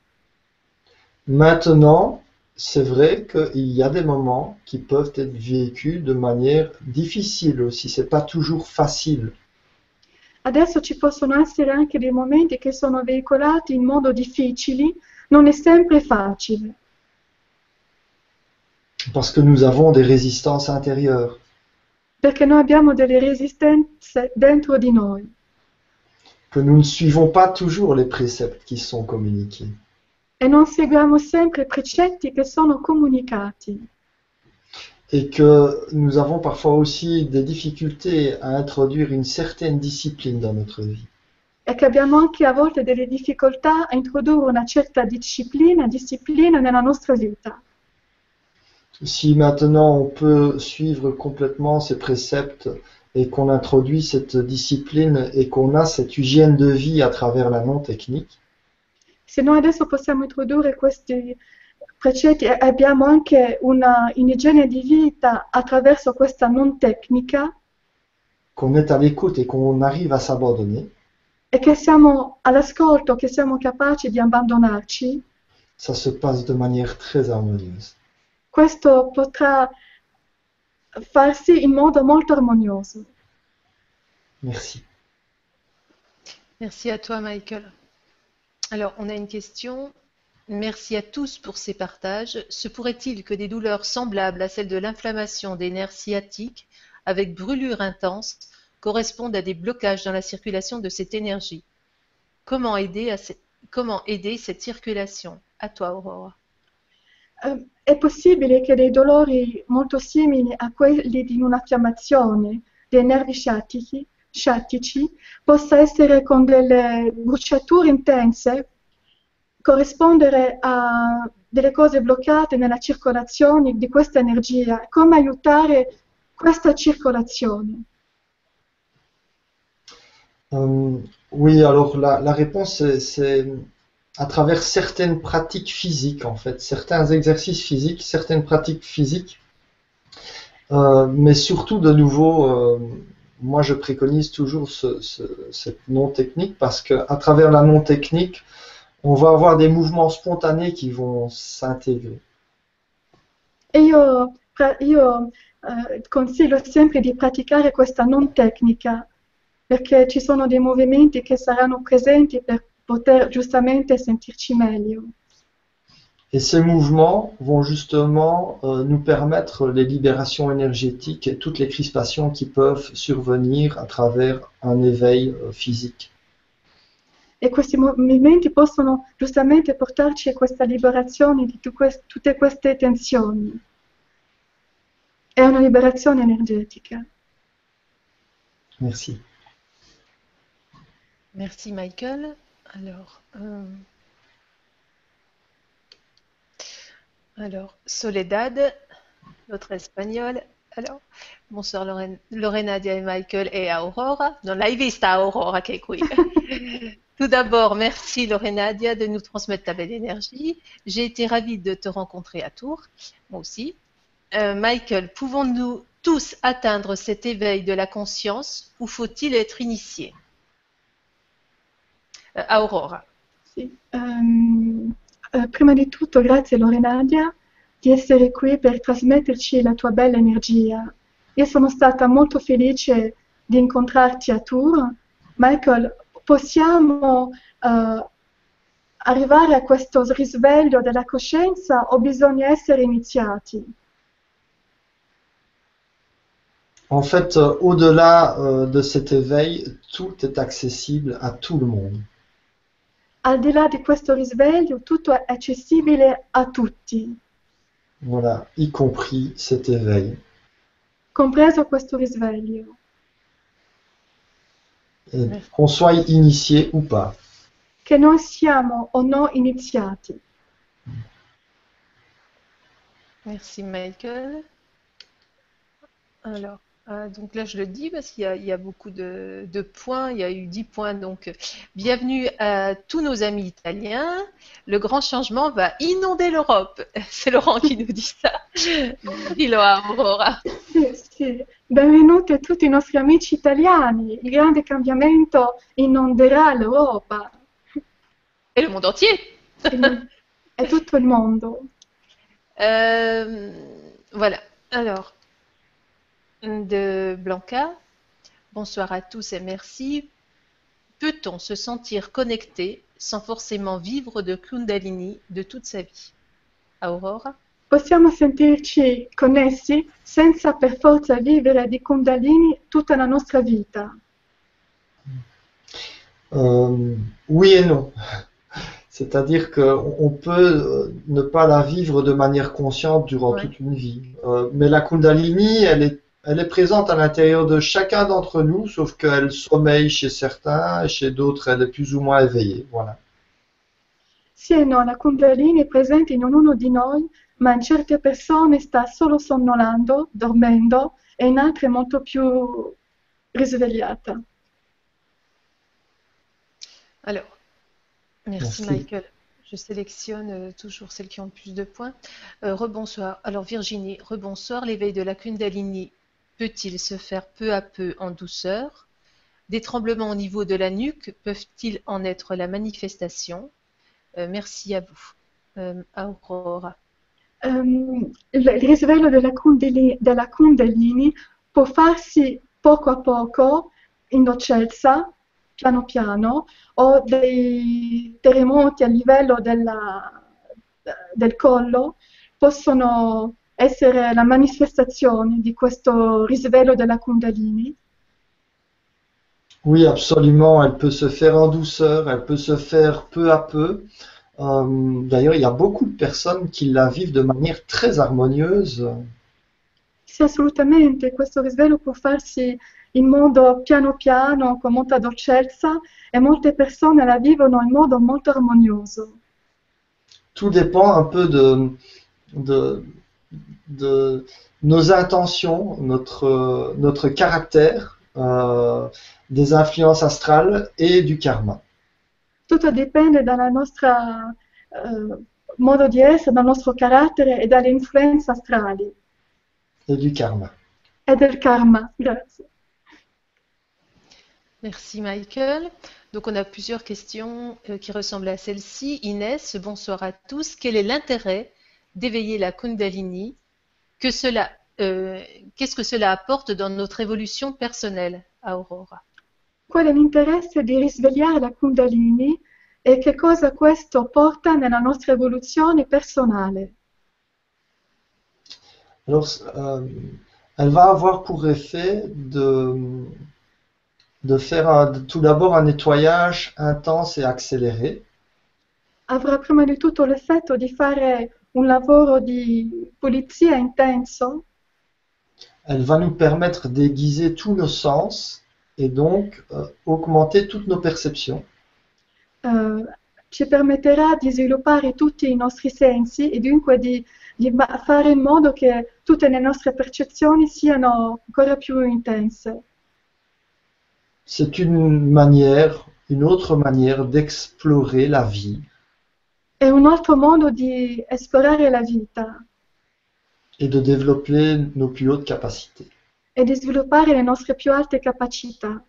Maintenant, c'est vrai qu'il y a des moments qui peuvent être vécus de manière difficile aussi. C'est pas toujours facile. Adesso ci possono essere anche dei momenti che sono veicolati in modo difficili, non è sempre facile, Parce que nous avons des résistances intérieures. perché noi abbiamo delle resistenze dentro di noi. Que nous ne suivons pas toujours les préceptes qui sont communiqués. e non seguiamo sempre i precetti che sono comunicati Et que nous avons parfois aussi des difficultés à introduire une certaine discipline dans notre vie. e che abbiamo anche a volte delle difficoltà a introdurre una certa disciplina, disciplina nella nostra vita. Si maintenant on peut suivre complètement ces préceptes et qu'on introduit cette discipline et qu'on a cette hygiène de vie à travers la non-technique, Se noi adesso possiamo introdurre questi precetti e abbiamo anche una un'igiene di vita attraverso questa non tecnica qu'on est à l'écoute et qu'on arrive à s'abandonner, e che siamo all'ascolto, che siamo capaci di abbandonarci, ça se passe de manière très harmonieuse. questo potrà farsi in modo molto armonioso. Merci. Merci à toi, Michael. Alors, on a une question. Merci à tous pour ces partages. Se pourrait-il que des douleurs semblables à celles de l'inflammation des nerfs sciatiques, avec brûlure intense, correspondent à des blocages dans la circulation de cette énergie? Comment aider, à ce- Comment aider cette circulation? À toi, Aurora. Eh, È possibile che dei dolori molto simili a quelli di una fiammazione dei nervi sciatici, sciatici possa essere con delle bruciature intense, corrispondere a delle cose bloccate nella circolazione di questa energia. Come aiutare questa circolazione? Euh, oui, alors la, la réponse, c'est à travers certaines pratiques physiques, en fait, certains exercices physiques, certaines pratiques physiques, Euh, mais surtout, de nouveau, euh, moi, je préconise toujours ce- ce- cette non-technique parce que à travers la non-technique, on va avoir des mouvements spontanés qui vont s'intégrer. E pra- io, eh, consiglio sempre di praticare questa non tecnica, perché ci sono dei movimenti che saranno presenti per poter giustamente sentirci meglio. Et ces mouvements vont justement euh, nous permettre les libérations énergétiques et toutes les crispations qui peuvent survenir à travers un éveil euh, physique. E questi movimenti possono giustamente portarci a questa liberazione di tu- quest- tutte queste tensioni. È una liberazione energetica. Merci. Merci, Michael. Alors, euh, alors, Soledad, notre espagnole. Alors, bonsoir Loren- Lorenadia et Michael et Aurora. Non l'hai vista Aurora qui. Tout d'abord, merci Lorenadia de nous transmettre ta belle énergie. J'ai été ravie de te rencontrer à Tours, moi aussi. Euh, Michael, pouvons-nous tous atteindre cet éveil de la conscience ou faut-il être initié? Aurora. Sì, eh, prima di tutto grazie Lorenadia di essere qui per trasmetterci la tua bella energia. Io sono stata molto felice di incontrarti a Tours. Michael, possiamo eh, arrivare a questo risveglio della coscienza o bisogna essere iniziati? En fait, euh, au-delà euh, de cet éveil, tout est accessible à tout le monde. Al di là di questo risveglio, tutto è accessibile a tutti, Voilà, y compris cet éveil. compreso questo risveglio. Qu'on soit initié ou pas. che noi siamo o no iniziati. Merci Michael. Alors, euh, donc là je le dis parce qu'il y a, il y a beaucoup de, de points, il y a eu 10 points. Donc, bienvenue à tous nos amis italiens. Le grand changement va inonder l'Europe. C'est Laurent qui nous dit ça. Dillo a Aurora. Sì, sì. Benvenuti a tutti i nostri amici italiani. Il grande cambiamento inonderà l'Europa Et le monde entier. e e tutto il mondo. Euh, voilà. Alors, de Blanca. Bonsoir à tous et merci. Peut-on se sentir connecté sans forcément vivre de Kundalini de toute sa vie? Aurora? Possiamo sentirci connessi senza per forza vivere di Kundalini tutta la nostra vita. Euh, oui et non. C'est-à-dire qu'on on peut ne pas la vivre de manière consciente durant Ouais. toute une vie. Euh, mais la Kundalini, elle est, elle est présente à l'intérieur de chacun d'entre nous, sauf qu'elle sommeille chez certains et chez d'autres, elle est plus ou moins éveillée. Voilà. Sì e no, la Kundalini è presente in ognuno di noi, ma in certe persone sta solo sonnolando, dormendo, e in altre molto più risvegliata. Alors, merci, Merci. Michael. Je sélectionne euh, toujours celles qui ont le plus de points. Euh, rebonsoir. Alors Virginie, rebonsoir. L'éveil de la Kundalini peut-il se faire peu à peu en douceur? Des tremblements au niveau de la nuque peuvent-ils en être la manifestation? Euh, Merci à vous. Euh, Aurora. Ehm, il il risveglio della Kundali- della Kundalini può farsi poco a poco, in dolcezza, piano piano, o dei terremoti a livello della- del collo possono essere la manifestazione di questo risveglio della Kundalini? Oui, absolument. Elle peut se faire en douceur, elle peut se faire peu à peu. Euh, D'ailleurs, il y a beaucoup de personnes qui la vivent de manière très harmonieuse. Sì, assolutamente, questo risveglio può farsi in modo piano piano, con molta dolcezza, e molte persone la vivono in modo molto armonioso. Tout dépend un peu de, de, de nos intentions, notre, notre caractère, euh, des influences astrales et du karma. Tutto dipende dal nostro eh, modo di essere, dal nostro carattere e dalle influenze astrali Et du karma. e del karma. Grazie. Merci Michael. Donc on a plusieurs questions euh, qui ressemblent à celle-ci. Inès, bonsoir à tous. Quel est l'intérêt d'éveiller la Kundalini que cela, euh, Qu'est-ce que cela apporte dans notre évolution personnelle, Aurora? Qual è l'interesse di risvegliare la Kundalini e che cosa questo porta nella nostra evoluzione personale? Alors, euh, elle va avoir pour effet de, de faire un- tout d'abord un nettoyage intense et accéléré. Avrà prima di tutto l'effetto di fare un lavoro di pulizia intenso Elle va nous permettre d'aiguiser tous nos sens et donc euh, augmenter toutes nos perceptions. eh, ci permetterà di sviluppare tutti i nostri sensi e dunque di, di fare in modo che tutte le nostre percezioni siano ancora più intense. C'est une manière, une autre manière d'explorer la vie È un altro modo di esplorare la vita et de développer nos plus hautes capacités. e di sviluppare le nostre più alte capacità.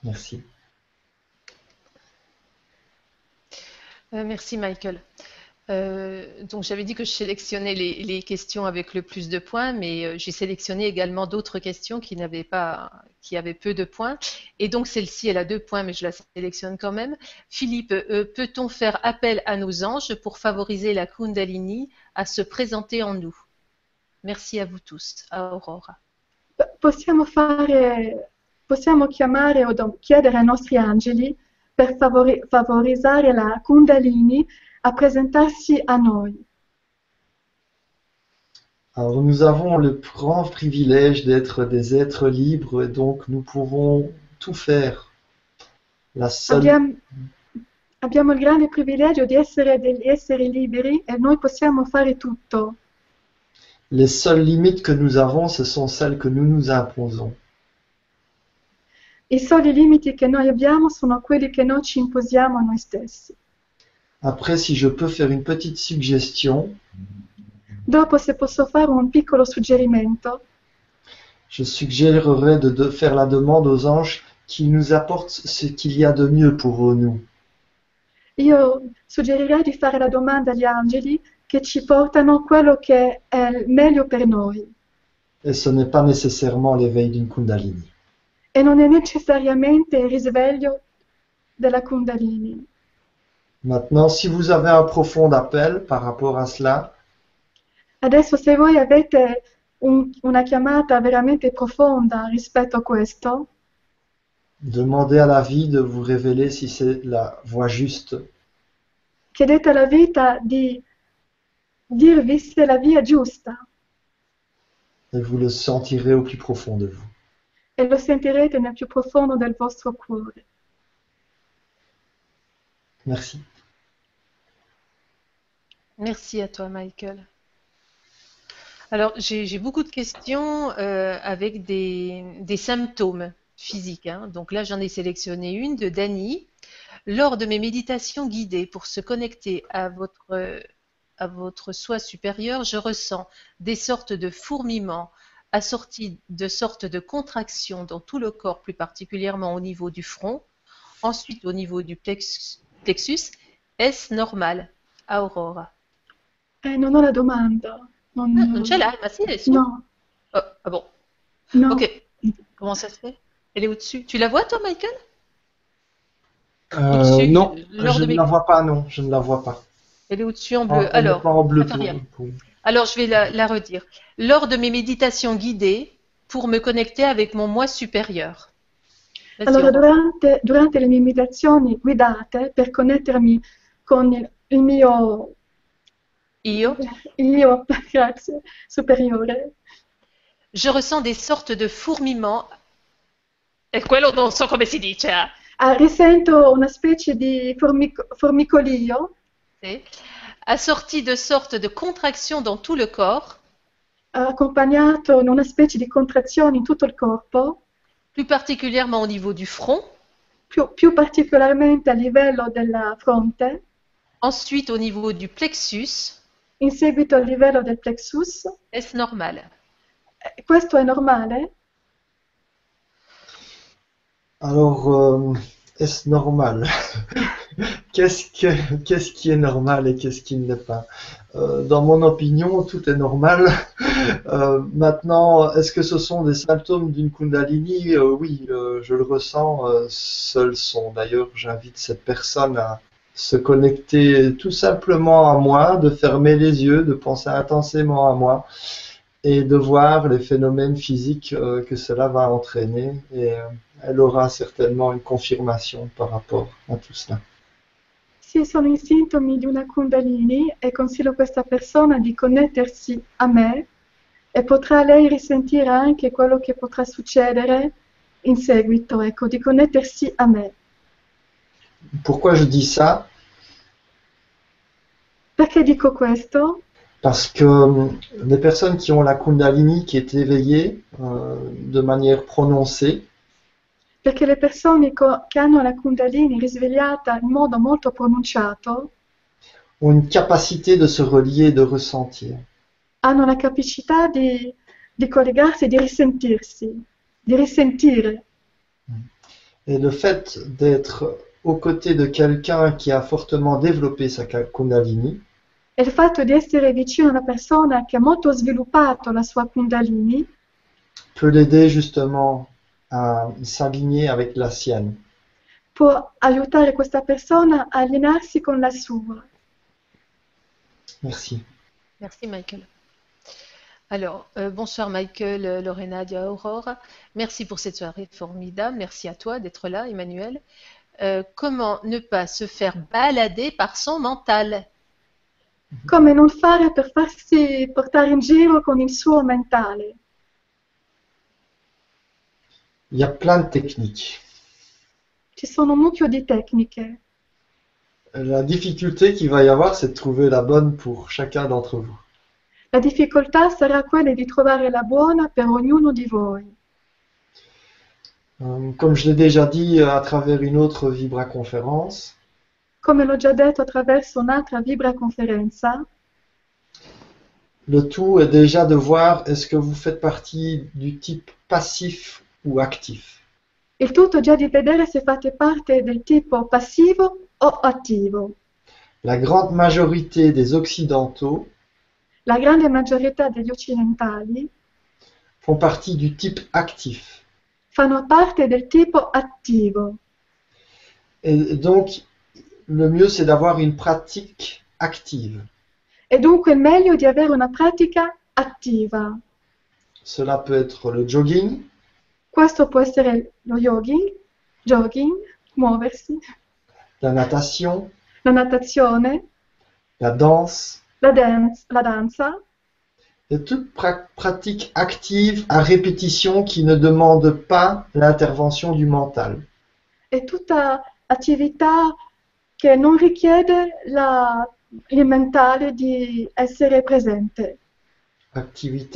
Merci. Euh, Merci Michael. Euh, donc j'avais dit que je sélectionnais les, questions avec le plus de points, mais euh, j'ai sélectionné également d'autres questions qui n'avaient pas, qui avaient peu de points. Et donc celle-ci, elle a deux points, mais je la sélectionne quand même. Philippe, euh, peut-on faire appel à nos anges pour favoriser la Kundalini à se présenter en nous? Merci à vous tous, à Aurora. Possiamo fare, possiamo chiamare o chiedere ai nostri angeli per favori- favorizzare la Kundalini a presentarsi a noi. Alors nous avons le grand privilège d'être des êtres libres et donc nous pouvons tout faire. La seule, Abbiamo, abbiamo il grande privilegio di essere degli esseri liberi e noi possiamo fare tutto. les seules limites que nous avons, ce sont celles que nous nous imposons. I soli limiti che noi abbiamo sono quelli che noi ci imposiamo a noi stessi. Après, si je peux faire une petite suggestion, Dopo, se posso fare un piccolo suggerimento, je suggérerais de, de faire la demande aux anges qui nous apportent ce qu'il y a de mieux pour nous. io suggerirei di fare la domanda agli angeli che ci portano quello che è meglio per noi. Et ce n'est pas nécessairement l'éveil d'une Kundalini. E non è necessariamente il risveglio della Kundalini. Maintenant, si vous avez un profond appel par rapport à cela, Adesso, se voi avete un- una chiamata veramente profonda rispetto a questo, demandez à la vie de vous révéler si c'est la voie juste. chiedete alla vita di dirvi se la via giusta Et vous le sentirez au plus profond de vous. E lo sentirete nel più profondo del vostro cuore. Merci. Merci à toi, Michael. Alors, j'ai beaucoup de questions euh, avec des, des symptômes physiques. hein. Donc là, j'en ai sélectionné une de Dani. Lors de mes méditations guidées pour se connecter à votre, à votre soi supérieur, je ressens des sortes de fourmillements assortis de sortes de contractions dans tout le corps, plus particulièrement au niveau du front, ensuite au niveau du plexus. Est-ce normal, Aurora? Eh, non ho la domanda. Non, Ah, non ce l'hai, ma sì. No, Oh, ah bon, no. ok. Comment ça se fait? Elle est au-dessus. Tu la vois, toi, Michael? Euh, non, je ne la vois pas, non, je ne la vois pas. Elle est au-dessus en bleu. elle n'est Alors, pas en bleu pour- pour- alors, je vais la, la redire. Lors de mes méditations guidées pour me connecter avec mon moi supérieur. Allora, Aurora. durante, durante le mie meditazioni guidate per connettermi con il, il mio, Io, il mio grazie, superiore, je ressens des sortes de fourmillements. E quello non so come si dice. eh. ah, risento una specie di formico- formicolio Sì. Assortis de sortes de contractions dans tout le corps, accompagnato da una specie di contrazioni in tutto il corpo, plus particulièrement au niveau du front, più, più particolarmente a livello della fronte, ensuite au niveau du plexus. in seguito al livello del plexus. Est-ce normal? Questo è normale? Alors, euh, est-ce normal? Qu'est-ce que, qu'est-ce qui est normal et qu'est-ce qui ne l'est pas? Euh, dans mon opinion, tout est normal. Euh, maintenant, est-ce que ce sont des symptômes d'une Kundalini? Euh, oui, je le ressens. seuls sont. D'ailleurs, j'invite cette personne à se connecter tout simplement à moi, de fermer les yeux, de penser intensément à moi et de voir les phénomènes physiques que cela va entraîner. Et elle aura certainement une confirmation par rapport à tout cela. Sì, sono i sintomi di una Kundalini e consiglio a questa persona di connettersi a me e potrà lei risentire anche quello che potrà succedere in seguito, ecco, di connettersi a me. Pourquoi je dis ça? Perché dico questo? Parce que euh, les personnes qui ont la Kundalini qui est éveillée euh, de manière prononcée, Perché le persone co- che hanno la Kundalini risvegliata in modo molto pronunciato ont une capacité de se relier et de ressentir. hanno la capacità di, di collegarsi, di risentirsi, di risentire. Et le fait d'être aux côtés de quelqu'un qui a fortement développé sa Kundalini, E il fatto di essere vicino a una persona che ha molto sviluppato la sua Kundalini peut l'aider justement à s'aligner avec la sienne. può aiutare questa persona a allinearsi con la sua. Merci. Merci, Michael. Alors, euh, bonsoir Michael, Lorena, Dia Aurore. Merci pour cette soirée formidable. Merci à toi d'être là, Emmanuel. Euh, comment ne pas se faire balader par son mental? Come non fare per farsi portare in giro con il suo mentale? Il y a plein de techniques. Ci sono mucchio di tecniche. La difficulté qu'il va y avoir, c'est de trouver la bonne pour chacun d'entre vous. La difficoltà sarà quella di trovare la buona per ognuno di voi. Euh, Comme je l'ai déjà dit euh, à travers une autre Vibra conférence, Come l'ho già detto attraverso un'altra Vibra conferenza, le tout est déjà de voir est-ce que vous faites partie du type passif ou actif. il tutto già di vedere se fate parte del tipo passivo o attivo. La grande majorité des Occidentaux La grande maggiorità degli occidentali font partie du type actif. fanno parte del tipo attivo Et donc, le mieux, c'est d'avoir une pratique active. e dunque è meglio di avere una pratica attiva. Cela peut être le jogging, Questo può essere lo jogging, jogging, muoversi, la natation, la natazione, la danse, la, dance, la danza et toute pra- pratique active à répétition qui ne demande pas l'intervention du mental. e tutta attività che non richiede la- il mentale di essere presente. Active.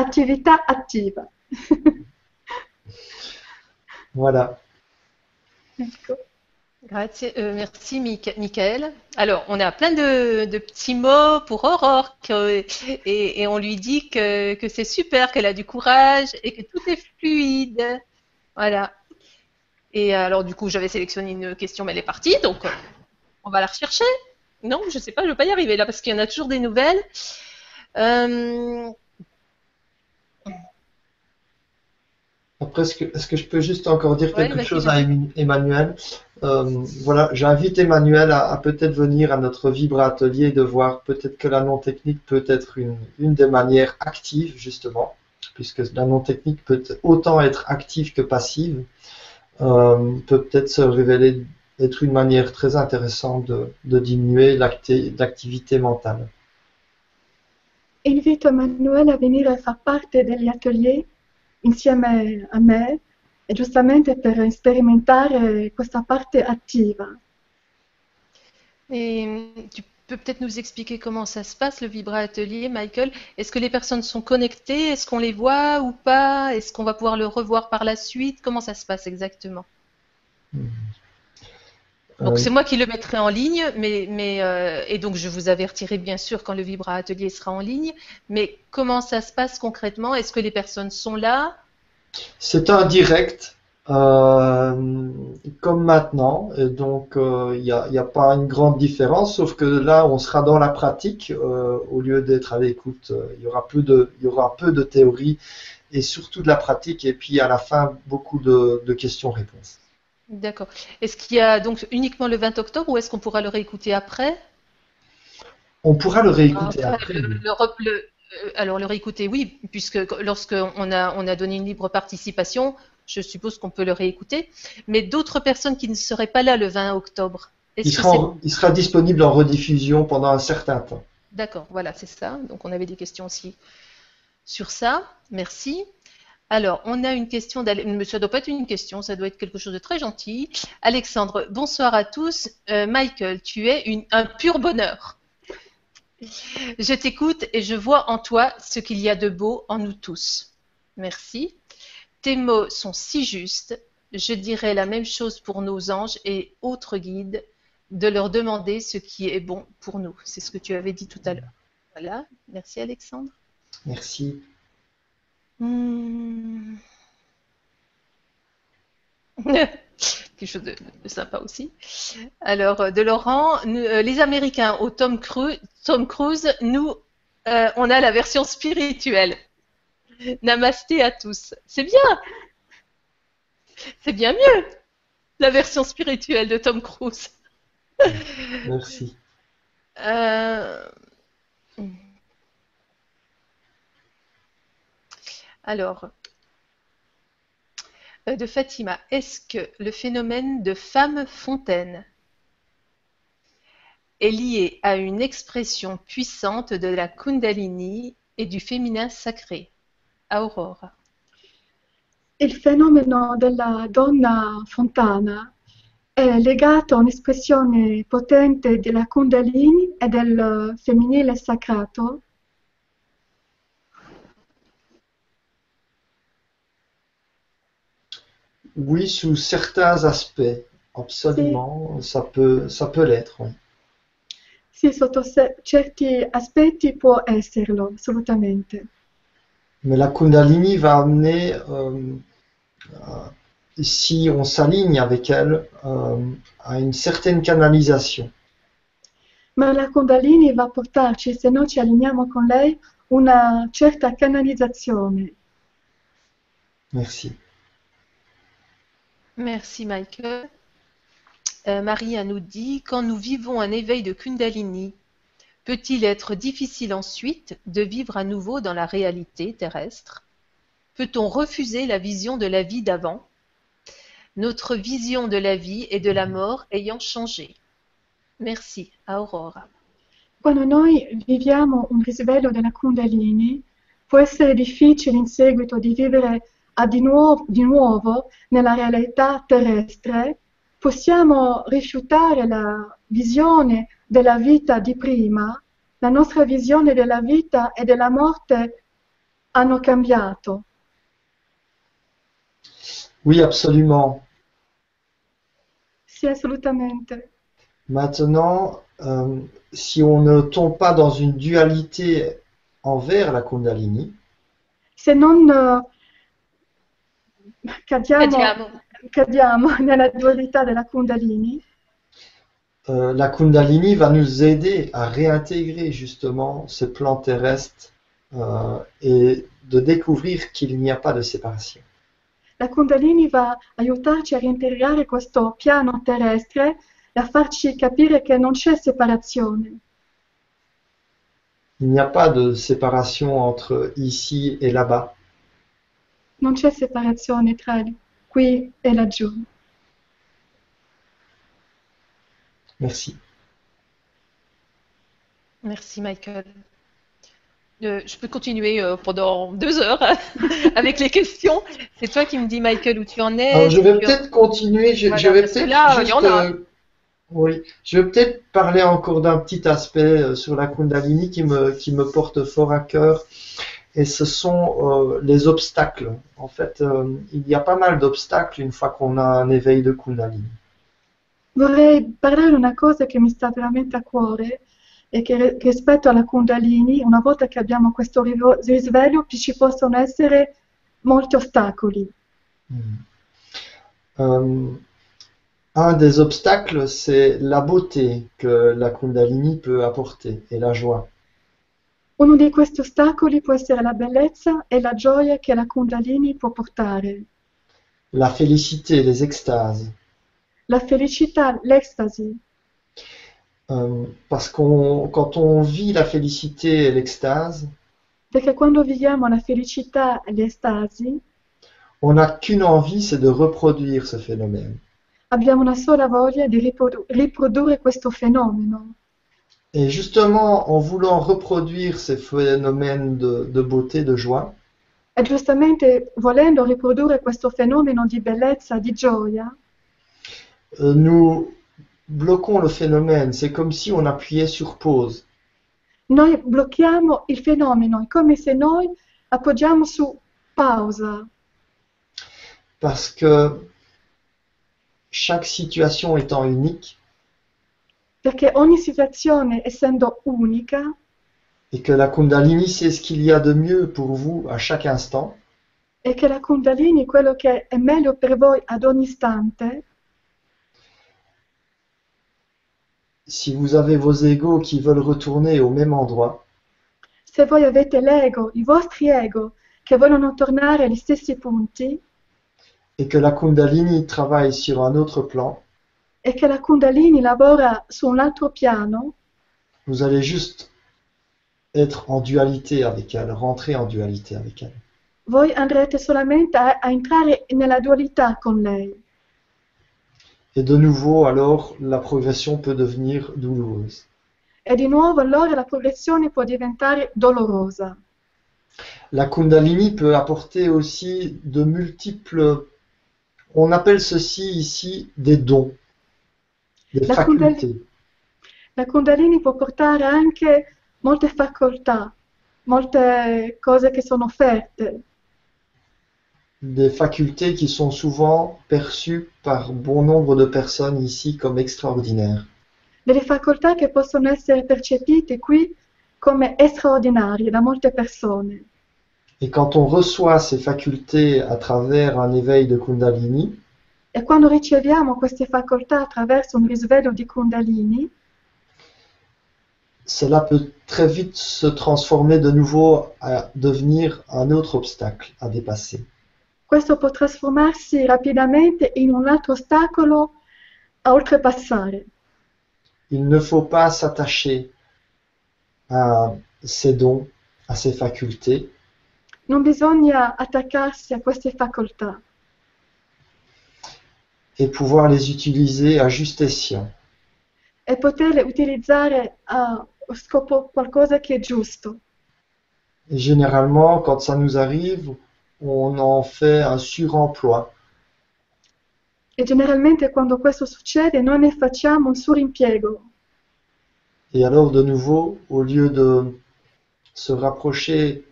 Attività attiva. Voilà. Ecco. Grazie, euh, merci Mica- Michael. Alors, on a plein de, de petits mots pour Aurore que- et, et on lui dit que, que c'est super, qu'elle a du courage et que tout est fluide. Voilà. Et alors, du coup, j'avais sélectionné une question, mais elle est partie, donc euh, on va la rechercher. Non, je sais pas, je ne vais pas y arriver là parce qu'il y en a toujours des nouvelles. Euh, Après, est-ce que, est-ce que je peux juste encore dire Ouais, quelque chose à Emmanuel? Euh, Voilà, j'invite Emmanuel à, à peut-être venir à notre Vibra Atelier et de voir. Peut-être que la non-technique peut être une, une des manières actives, justement, puisque la non-technique peut autant être active que passive, euh, peut peut-être se révéler être une manière très intéressante de, de diminuer l'acti- l'activité mentale. Invito Emanuele a venire a far parte degli atelier insieme a me e giustamente per sperimentare questa parte attiva. Et tu peux peut-être nous expliquer comment ça se passe, le Vibra Atelier, Michael? Est-ce que les personnes sont connectées? Est-ce qu'on les voit ou pas? Est-ce qu'on va pouvoir le revoir par la suite? Comment ça se passe exactement? Donc Euh, c'est moi qui le mettrai en ligne, mais, mais euh, et donc je vous avertirai bien sûr quand le Vibra Atelier sera en ligne. Mais comment ça se passe concrètement? Est-ce que les personnes sont là? C'est un direct, euh, comme maintenant, et donc euh, il n'y a, pas une grande différence, sauf que là, on sera dans la pratique, euh, au lieu d'être à l'écoute. Euh, Il y aura peu de, il y aura peu de théorie et surtout de la pratique, et puis à la fin, beaucoup de, de questions-réponses. D'accord. Est-ce qu'il y a donc uniquement le 20 octobre ou est-ce qu'on pourra le réécouter après? On pourra le réécouter Après, après. le- euh, alors le réécouter, oui, puisque lorsqu'on a, on a donné une libre participation, je suppose qu'on peut le réécouter. Mais d'autres personnes qui ne seraient pas là le 20 octobre, Il sera, en- il sera disponible en rediffusion pendant un certain temps. D'accord, voilà, c'est ça. Donc on avait des questions aussi sur ça. Merci. Alors, on a une question d'Ale- mais Ça doit pas être une question, ça doit être quelque chose de très gentil. Alexandre, bonsoir à tous. Euh, Michael, tu es un pur bonheur. Je t'écoute et je vois en toi ce qu'il y a de beau en nous tous. Merci. Tes mots sont si justes. Je dirais la même chose pour nos anges et autres guides, de leur demander ce qui est bon pour nous. C'est ce que tu avais dit tout à l'heure. Voilà. Merci Alexandre. Merci. Hmm. Quelque chose de, de sympa aussi. Alors, euh, de Laurent, nous- euh, les Américains au Tom Cruise, Tom Cruise nous, euh, on a la version spirituelle. Namasté à tous. C'est bien. C'est bien mieux. La version spirituelle de Tom Cruise. Merci. Euh, Alors, euh, de Fatima, est-ce que le phénomène de femme fontaine est lié à une expression puissante de la Kundalini et du féminin sacré? Aurora. Il fenomeno della donna fontana è legato a un'espressione potente della Kundalini e del femminile sacrato Oui, sous certains aspects, absolument, ça peut, ça peut l'être. oui. Sì, sotto certi aspetti può esserlo, assolutamente. Mais la Kundalini va amener, euh, euh, si on s'aligne avec elle, euh, à une certaine canalisation. Ma la Kundalini va portarci, se noi ci allineiamo con lei, una certa canalizzazione. Merci. Merci Michael. Euh, Maria nous dit, quand nous vivons un éveil de Kundalini, peut-il être difficile ensuite de vivre à nouveau dans la réalité terrestre? Peut-on refuser la vision de la vie d'avant? Notre vision de la vie et de la mort ayant changé. Merci, Aurora. Quando noi viviamo un risveglio della Kundalini, può essere difficile in seguito di vivere a di, nuovo, di nuovo nella realtà terrestre. Possiamo rifiutare la visione della vita di prima. La nostra visione della vita e della morte hanno cambiato. Oui, absolument. Sì, assolutamente. Maintenant, euh, si on ne tombe pas dans une dualité envers la Kundalini, Se non eh, cadiamo, Cadiamo. cadiamo nella dualità della Kundalini, euh, la Kundalini va nous aider à réintégrer justement ce plan terrestre euh, et de découvrir qu'il n'y a pas de séparation. la Kundalini va aiutarci a reintegrare questo piano terrestre e a farci capire che non c'è separazione. Il n'y a pas de séparation entre ici et là-bas. Non c'è separazione tra qui e laggiù. Merci. Merci Michael. Euh, je peux continuer euh, pendant deux heures avec les questions. C'est toi qui me dis, Michael, où tu en es. Alors, je vais sur- peut-être continuer. Je, Voilà, je vais peut-être là, il y juste, en a. euh, oui, je vais peut-être parler encore d'un petit aspect euh, sur la Kundalini qui me, qui me porte fort à cœur. Et ce sont euh, les obstacles. En fait, euh, il y a pas mal d'obstacles une fois qu'on a un éveil de Kundalini. Vorrei parlare di una cosa che mi sta veramente a cuore e che rispetto alla Kundalini, una volta che abbiamo questo risveglio, ci possono essere molti ostacoli. Euh, un des obstacles, c'est la beauté que la Kundalini peut apporter et la joie. Uno di questi ostacoli può essere la bellezza e la gioia che la Kundalini può portare, La félicité, les extases. la felicità, l'estasi, Euh, parce qu'on, quand on vit la félicité et l'extase, perché quando viviamo la felicità e l'estasi on n'a qu'une envie, c'est de reproduire ce phénomène. abbiamo una sola voglia di riprodu- riprodurre questo fenomeno. Et justement, en voulant reproduire ces phénomènes de, de beauté, de joie, E giustamente volendo riprodurre questo fenomeno di bellezza, di gioia, euh, nous bloquons le phénomène. C'est comme si on appuyait sur pause. noi blocchiamo il fenomeno, è come se noi appoggiamo su pausa, Parce que chaque situation étant unique perché ogni situazione, essendo unica, et que la Kundalini, c'est ce qu'il y a de mieux pour vous à chaque instant, e che la Kundalini, quello che è meglio per voi ad ogni istante, si vous avez vos égaux qui veulent retourner au même endroit, se voi avete l'ego, i vostri ego, che vogliono tornare agli stessi punti, et que la Kundalini travaille sur un autre plan, e che la Kundalini lavora su un altro piano, vous allez juste être en dualité avec elle, rentrer en dualité avec elle. voi andrete solamente a, a entrare nella dualità con lei. Et de nouveau, alors, la progression peut devenir douloureuse. E di nuovo allora la progressione può diventare dolorosa. La Kundalini peut apporter aussi de multiples, on appelle ceci ici des dons, La facultés. La Kundalini può portare anche molte facoltà, molte cose che sono offerte, des facultés qui sont souvent perçues par bon nombre de personnes ici comme extraordinaires. delle facoltà che possono essere percepite qui come straordinarie da molte persone. Et quand on reçoit ces facultés à travers un éveil de Kundalini, E quando riceviamo queste facoltà attraverso un risveglio di Kundalini, cela peut très vite se transformer de nouveau à devenir un autre obstacle à dépasser. questo può trasformarsi rapidamente in un altro ostacolo a oltrepassare. Il ne faut pas s'attacher à ces dons, à ces facultés, Non bisogna attaccarsi a queste facoltà et pouvoir les utiliser à juste escient. e poterle utilizzare a scopo qualcosa che è giusto. Et généralement, quand ça nous arrive, on en fait un suremploi. E generalmente quando questo succede noi ne facciamo un surimpiego Et alors, de nouveau, au lieu de se rapprocher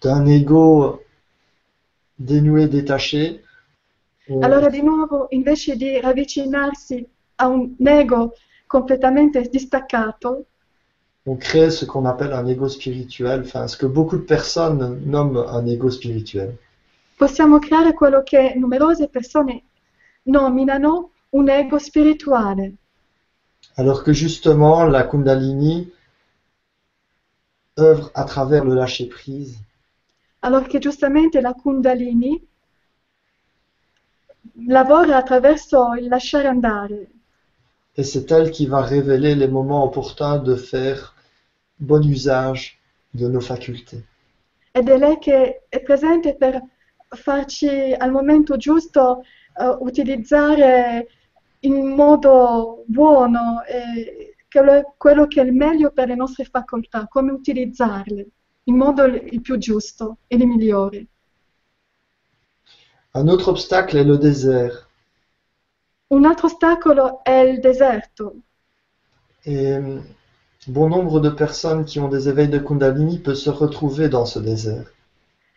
d'un ego dénoué, détaché, Allora di nuovo, invece di ravvicinarsi a un ego completamente distaccato, on crée ce qu'on appelle un ego spirituel, enfin ce que beaucoup de personnes nomment un ego spirituel. possiamo creare quello che numerose persone nominano un ego spirituale, Alors que justement, la Kundalini œuvre à travers le lâcher-prise. Allora che giustamente la Kundalini lavora attraverso il lasciare andare et c'est elle qui va révéler les moments opportuns de faire bon usage de nos facultés. ed è lei che è presente per farci al momento giusto eh, utilizzare in modo buono eh, quello, che è il meglio per le nostre facoltà, come utilizzarle in modo il più giusto e il migliore. Un autre obstacle est le désert. Un altro ostacolo è il deserto Et euh, bon nombre de personnes qui ont des éveils de Kundalini peuvent se retrouver dans ce désert.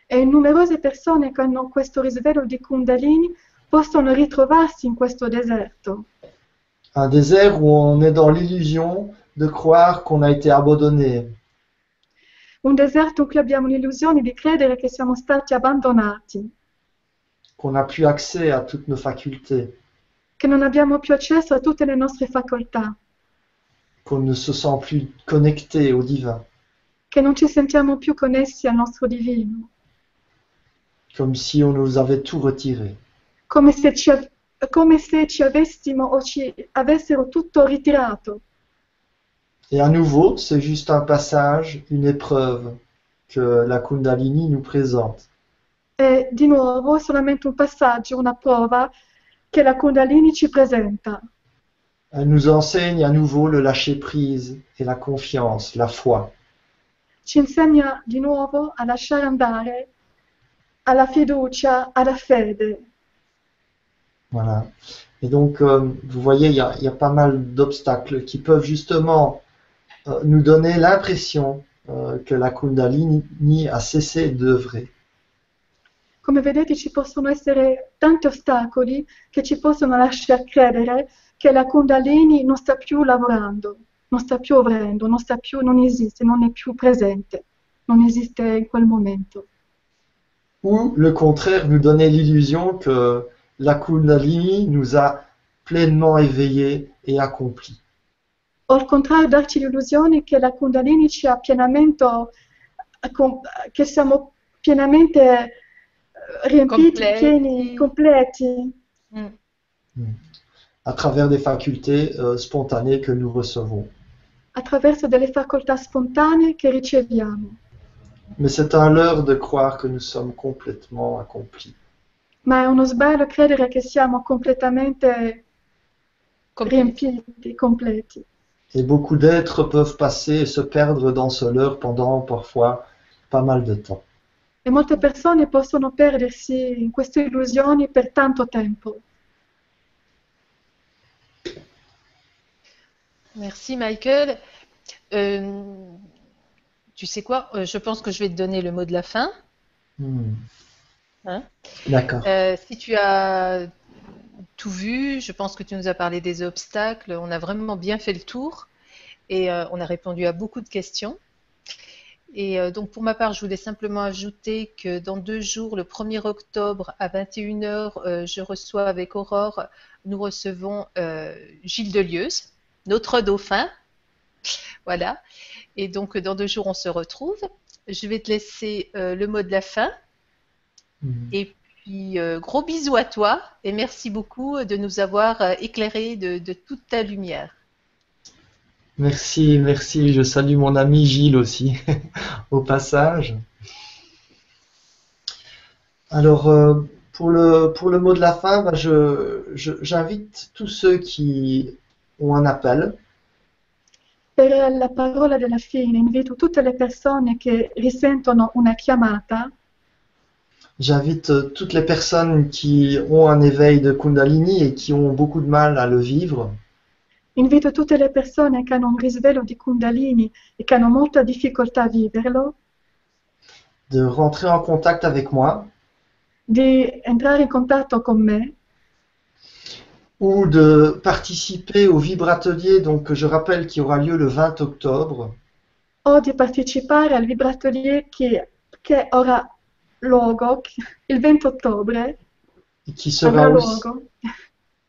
e numerose persone che hanno questo risveglio di Kundalini possono ritrovarsi in questo deserto. Un désert où on est dans l'illusion de croire qu'on a été abandonné, Un deserto in cui abbiamo l'illusione di credere che siamo stati abbandonati, qu'on n'a plus accès à toutes nos facultés, che non abbiamo più accesso a tutte le nostre facoltà, qu'on ne se sent plus connecté au divin, che non ci sentiamo più connessi al nostro divino, comme si on nous avait tout retiré. come se ci, come se ci avessimo o ci avessero tutto ritirato. Et à nouveau, c'est juste un passage, une épreuve que la Kundalini nous présente. E di nuovo è solamente un passaggio, una prova che la Kundalini ci presenta. Elle nous enseigne à nouveau le lâcher-prise et la confiance, la foi. Ci insegna di nuovo a lasciare andare alla fiducia, alla fede. Voilà. Et donc, euh, vous voyez, il y a, il y a pas mal d'obstacles qui peuvent justement euh, nous donner l'impression euh, que la Kundalini a cessé d'œuvrer. Come vedete ci possono essere tanti ostacoli che ci possono lasciar credere che la Kundalini non sta più lavorando, non sta più operando, non sta più, non esiste, non è più presente, non esiste in quel momento. Ou le contraire, nous donner l'illusion que la Kundalini nous a pleinement éveillés et accomplis. O al contrario darci l'illusione che la Kundalini ci ha pienamente, che siamo pienamente riempiti, pieni, completi, Mm. à travers des facultés euh, spontanées que nous recevons. attraverso delle facoltà spontanee che riceviamo. Mais c'est un leurre de croire que nous sommes complètement accomplis. Ma è uno sbaglio credere che siamo completamente riempiti, completi. Et beaucoup d'êtres peuvent passer et se perdre dans ce leurre pendant parfois pas mal de temps. E molte persone possono perdersi in queste illusioni per tanto tempo. Merci Michael. Euh, tu sais quoi? Euh, je pense que je vais te donner le mot de la fin. Hmm. Hein? D'accord. Euh, si tu as tout vu, je pense que tu nous as parlé des obstacles. On a vraiment bien fait le tour et euh, on a répondu à beaucoup de questions. Et euh, donc pour ma part, je voulais simplement ajouter que dans deux jours, le 1er octobre à 21h, euh, je reçois avec Aurore, nous recevons euh, Gilles Delieuse, notre dauphin. Voilà. Et donc dans deux jours, on se retrouve. Je vais te laisser le mot de la fin. Hmm. Et puis, gros bisous à toi et merci beaucoup de nous avoir éclairé de, de toute ta lumière. Merci, merci. Je salue mon ami Gilles aussi, au passage. Alors, euh, pour le, pour le mot de la fin, bah, j'invite tous ceux qui ont un appel, Per la parola della fine invito tutte le persone che risentono una chiamata, j'invite euh, toutes les personnes qui ont un éveil de Kundalini et qui ont beaucoup de mal à le vivre, invito tutte le persone che hanno un risveglio di Kundalini e che hanno molta difficoltà a viverlo, de rentrer en contact avec moi. di entrare in contatto con me. Ou de participer au vibratelier, donc que je rappelle qui aura lieu le 20 octobre. o di partecipare al vibratelier che, che ora luogo il 20 ottobre. Qui avrà sera aussi, luogo,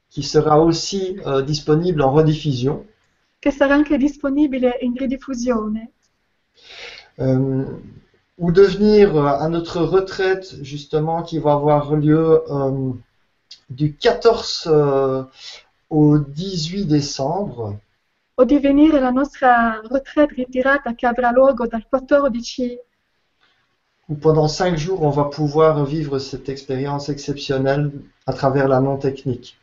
qui sera aussi euh, disponible en rediffusion. che sarà anche disponibile in ridiffusione, Euh, ou de venir euh, à notre retraite justement qui va avoir lieu euh, du 14 euh, au 18 décembre o di venire alla nostra retraite ritirata che avrà luogo dal 14 où pendant cinq jours on va pouvoir vivre cette expérience exceptionnelle à travers la non-technique.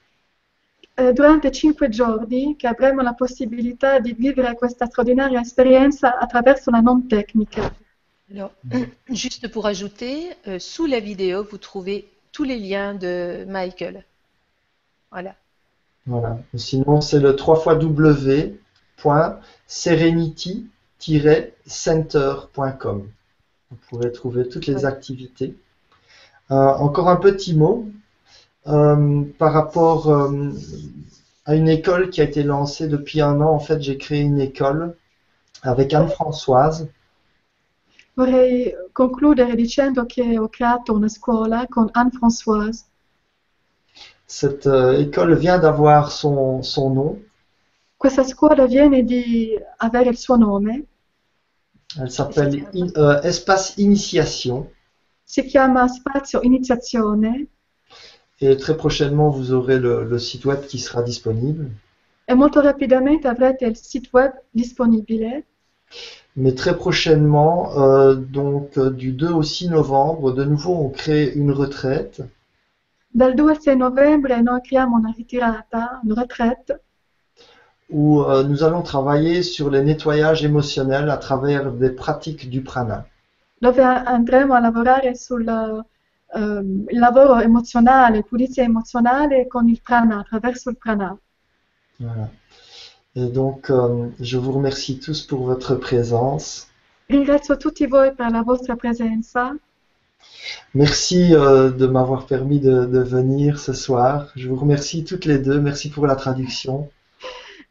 Eh, durante cinque giorni che avremo la possibilità di vivere questa straordinaria esperienza attraverso la non tecnica. Alors, juste pour ajouter, euh, sous la vidéo, vous trouvez tous les liens de Michael. Voilà. Voilà. Sinon c'est le 3 www.serenity-center.com. Vous pourrez trouver toutes les Ouais. activités. Euh, encore un petit mot euh, par rapport euh, à une école qui a été lancée depuis un an. En fait, j'ai créé une école avec Anne-Françoise Vorrei concludere dicendo che ho creato una scuola con Anne-Françoise. Cette euh, école vient d'avoir son, son nom. Questa scuola viene di avere il suo nome, Elle s'appelle In- Espace Initiation. si chiama Spazio Iniziazione Et très prochainement, vous aurez le, le site web qui sera disponible. e molto rapidamente avrete il sito web disponibile. Mais très prochainement, euh, donc euh, du 2 au 6 novembre, de nouveau, on crée une retraite Dal 2 al 6 novembre noi creiamo una ritirata, una retraite, où euh, nous allons travailler sur les nettoyages émotionnels à travers des pratiques du prana. dove andremo a lavorare sul ehm, il lavoro emozionale, pulizia emozionale con il prana, attraverso il prana. Voilà. Et donc, euh, je vous remercie tous pour votre présence. Ringrazio tutti voi per la vostra presenza. Merci euh, de m'avoir permis de, de venir ce soir. Je vous remercie toutes les deux. Merci pour la traduction.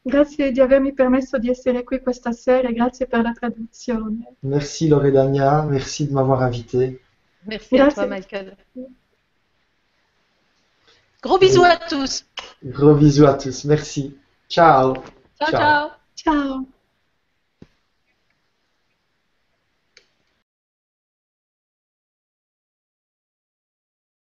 Grazie di avermi permesso di essere qui questa sera e grazie per la traduzione. Merci Loredania. Merci de m'avoir invité. Merci à toi, Michael. Gros bisous à tous. Gros bisous à tous. Merci. Ciao. Ciao, Ciao. ciao. Ciao!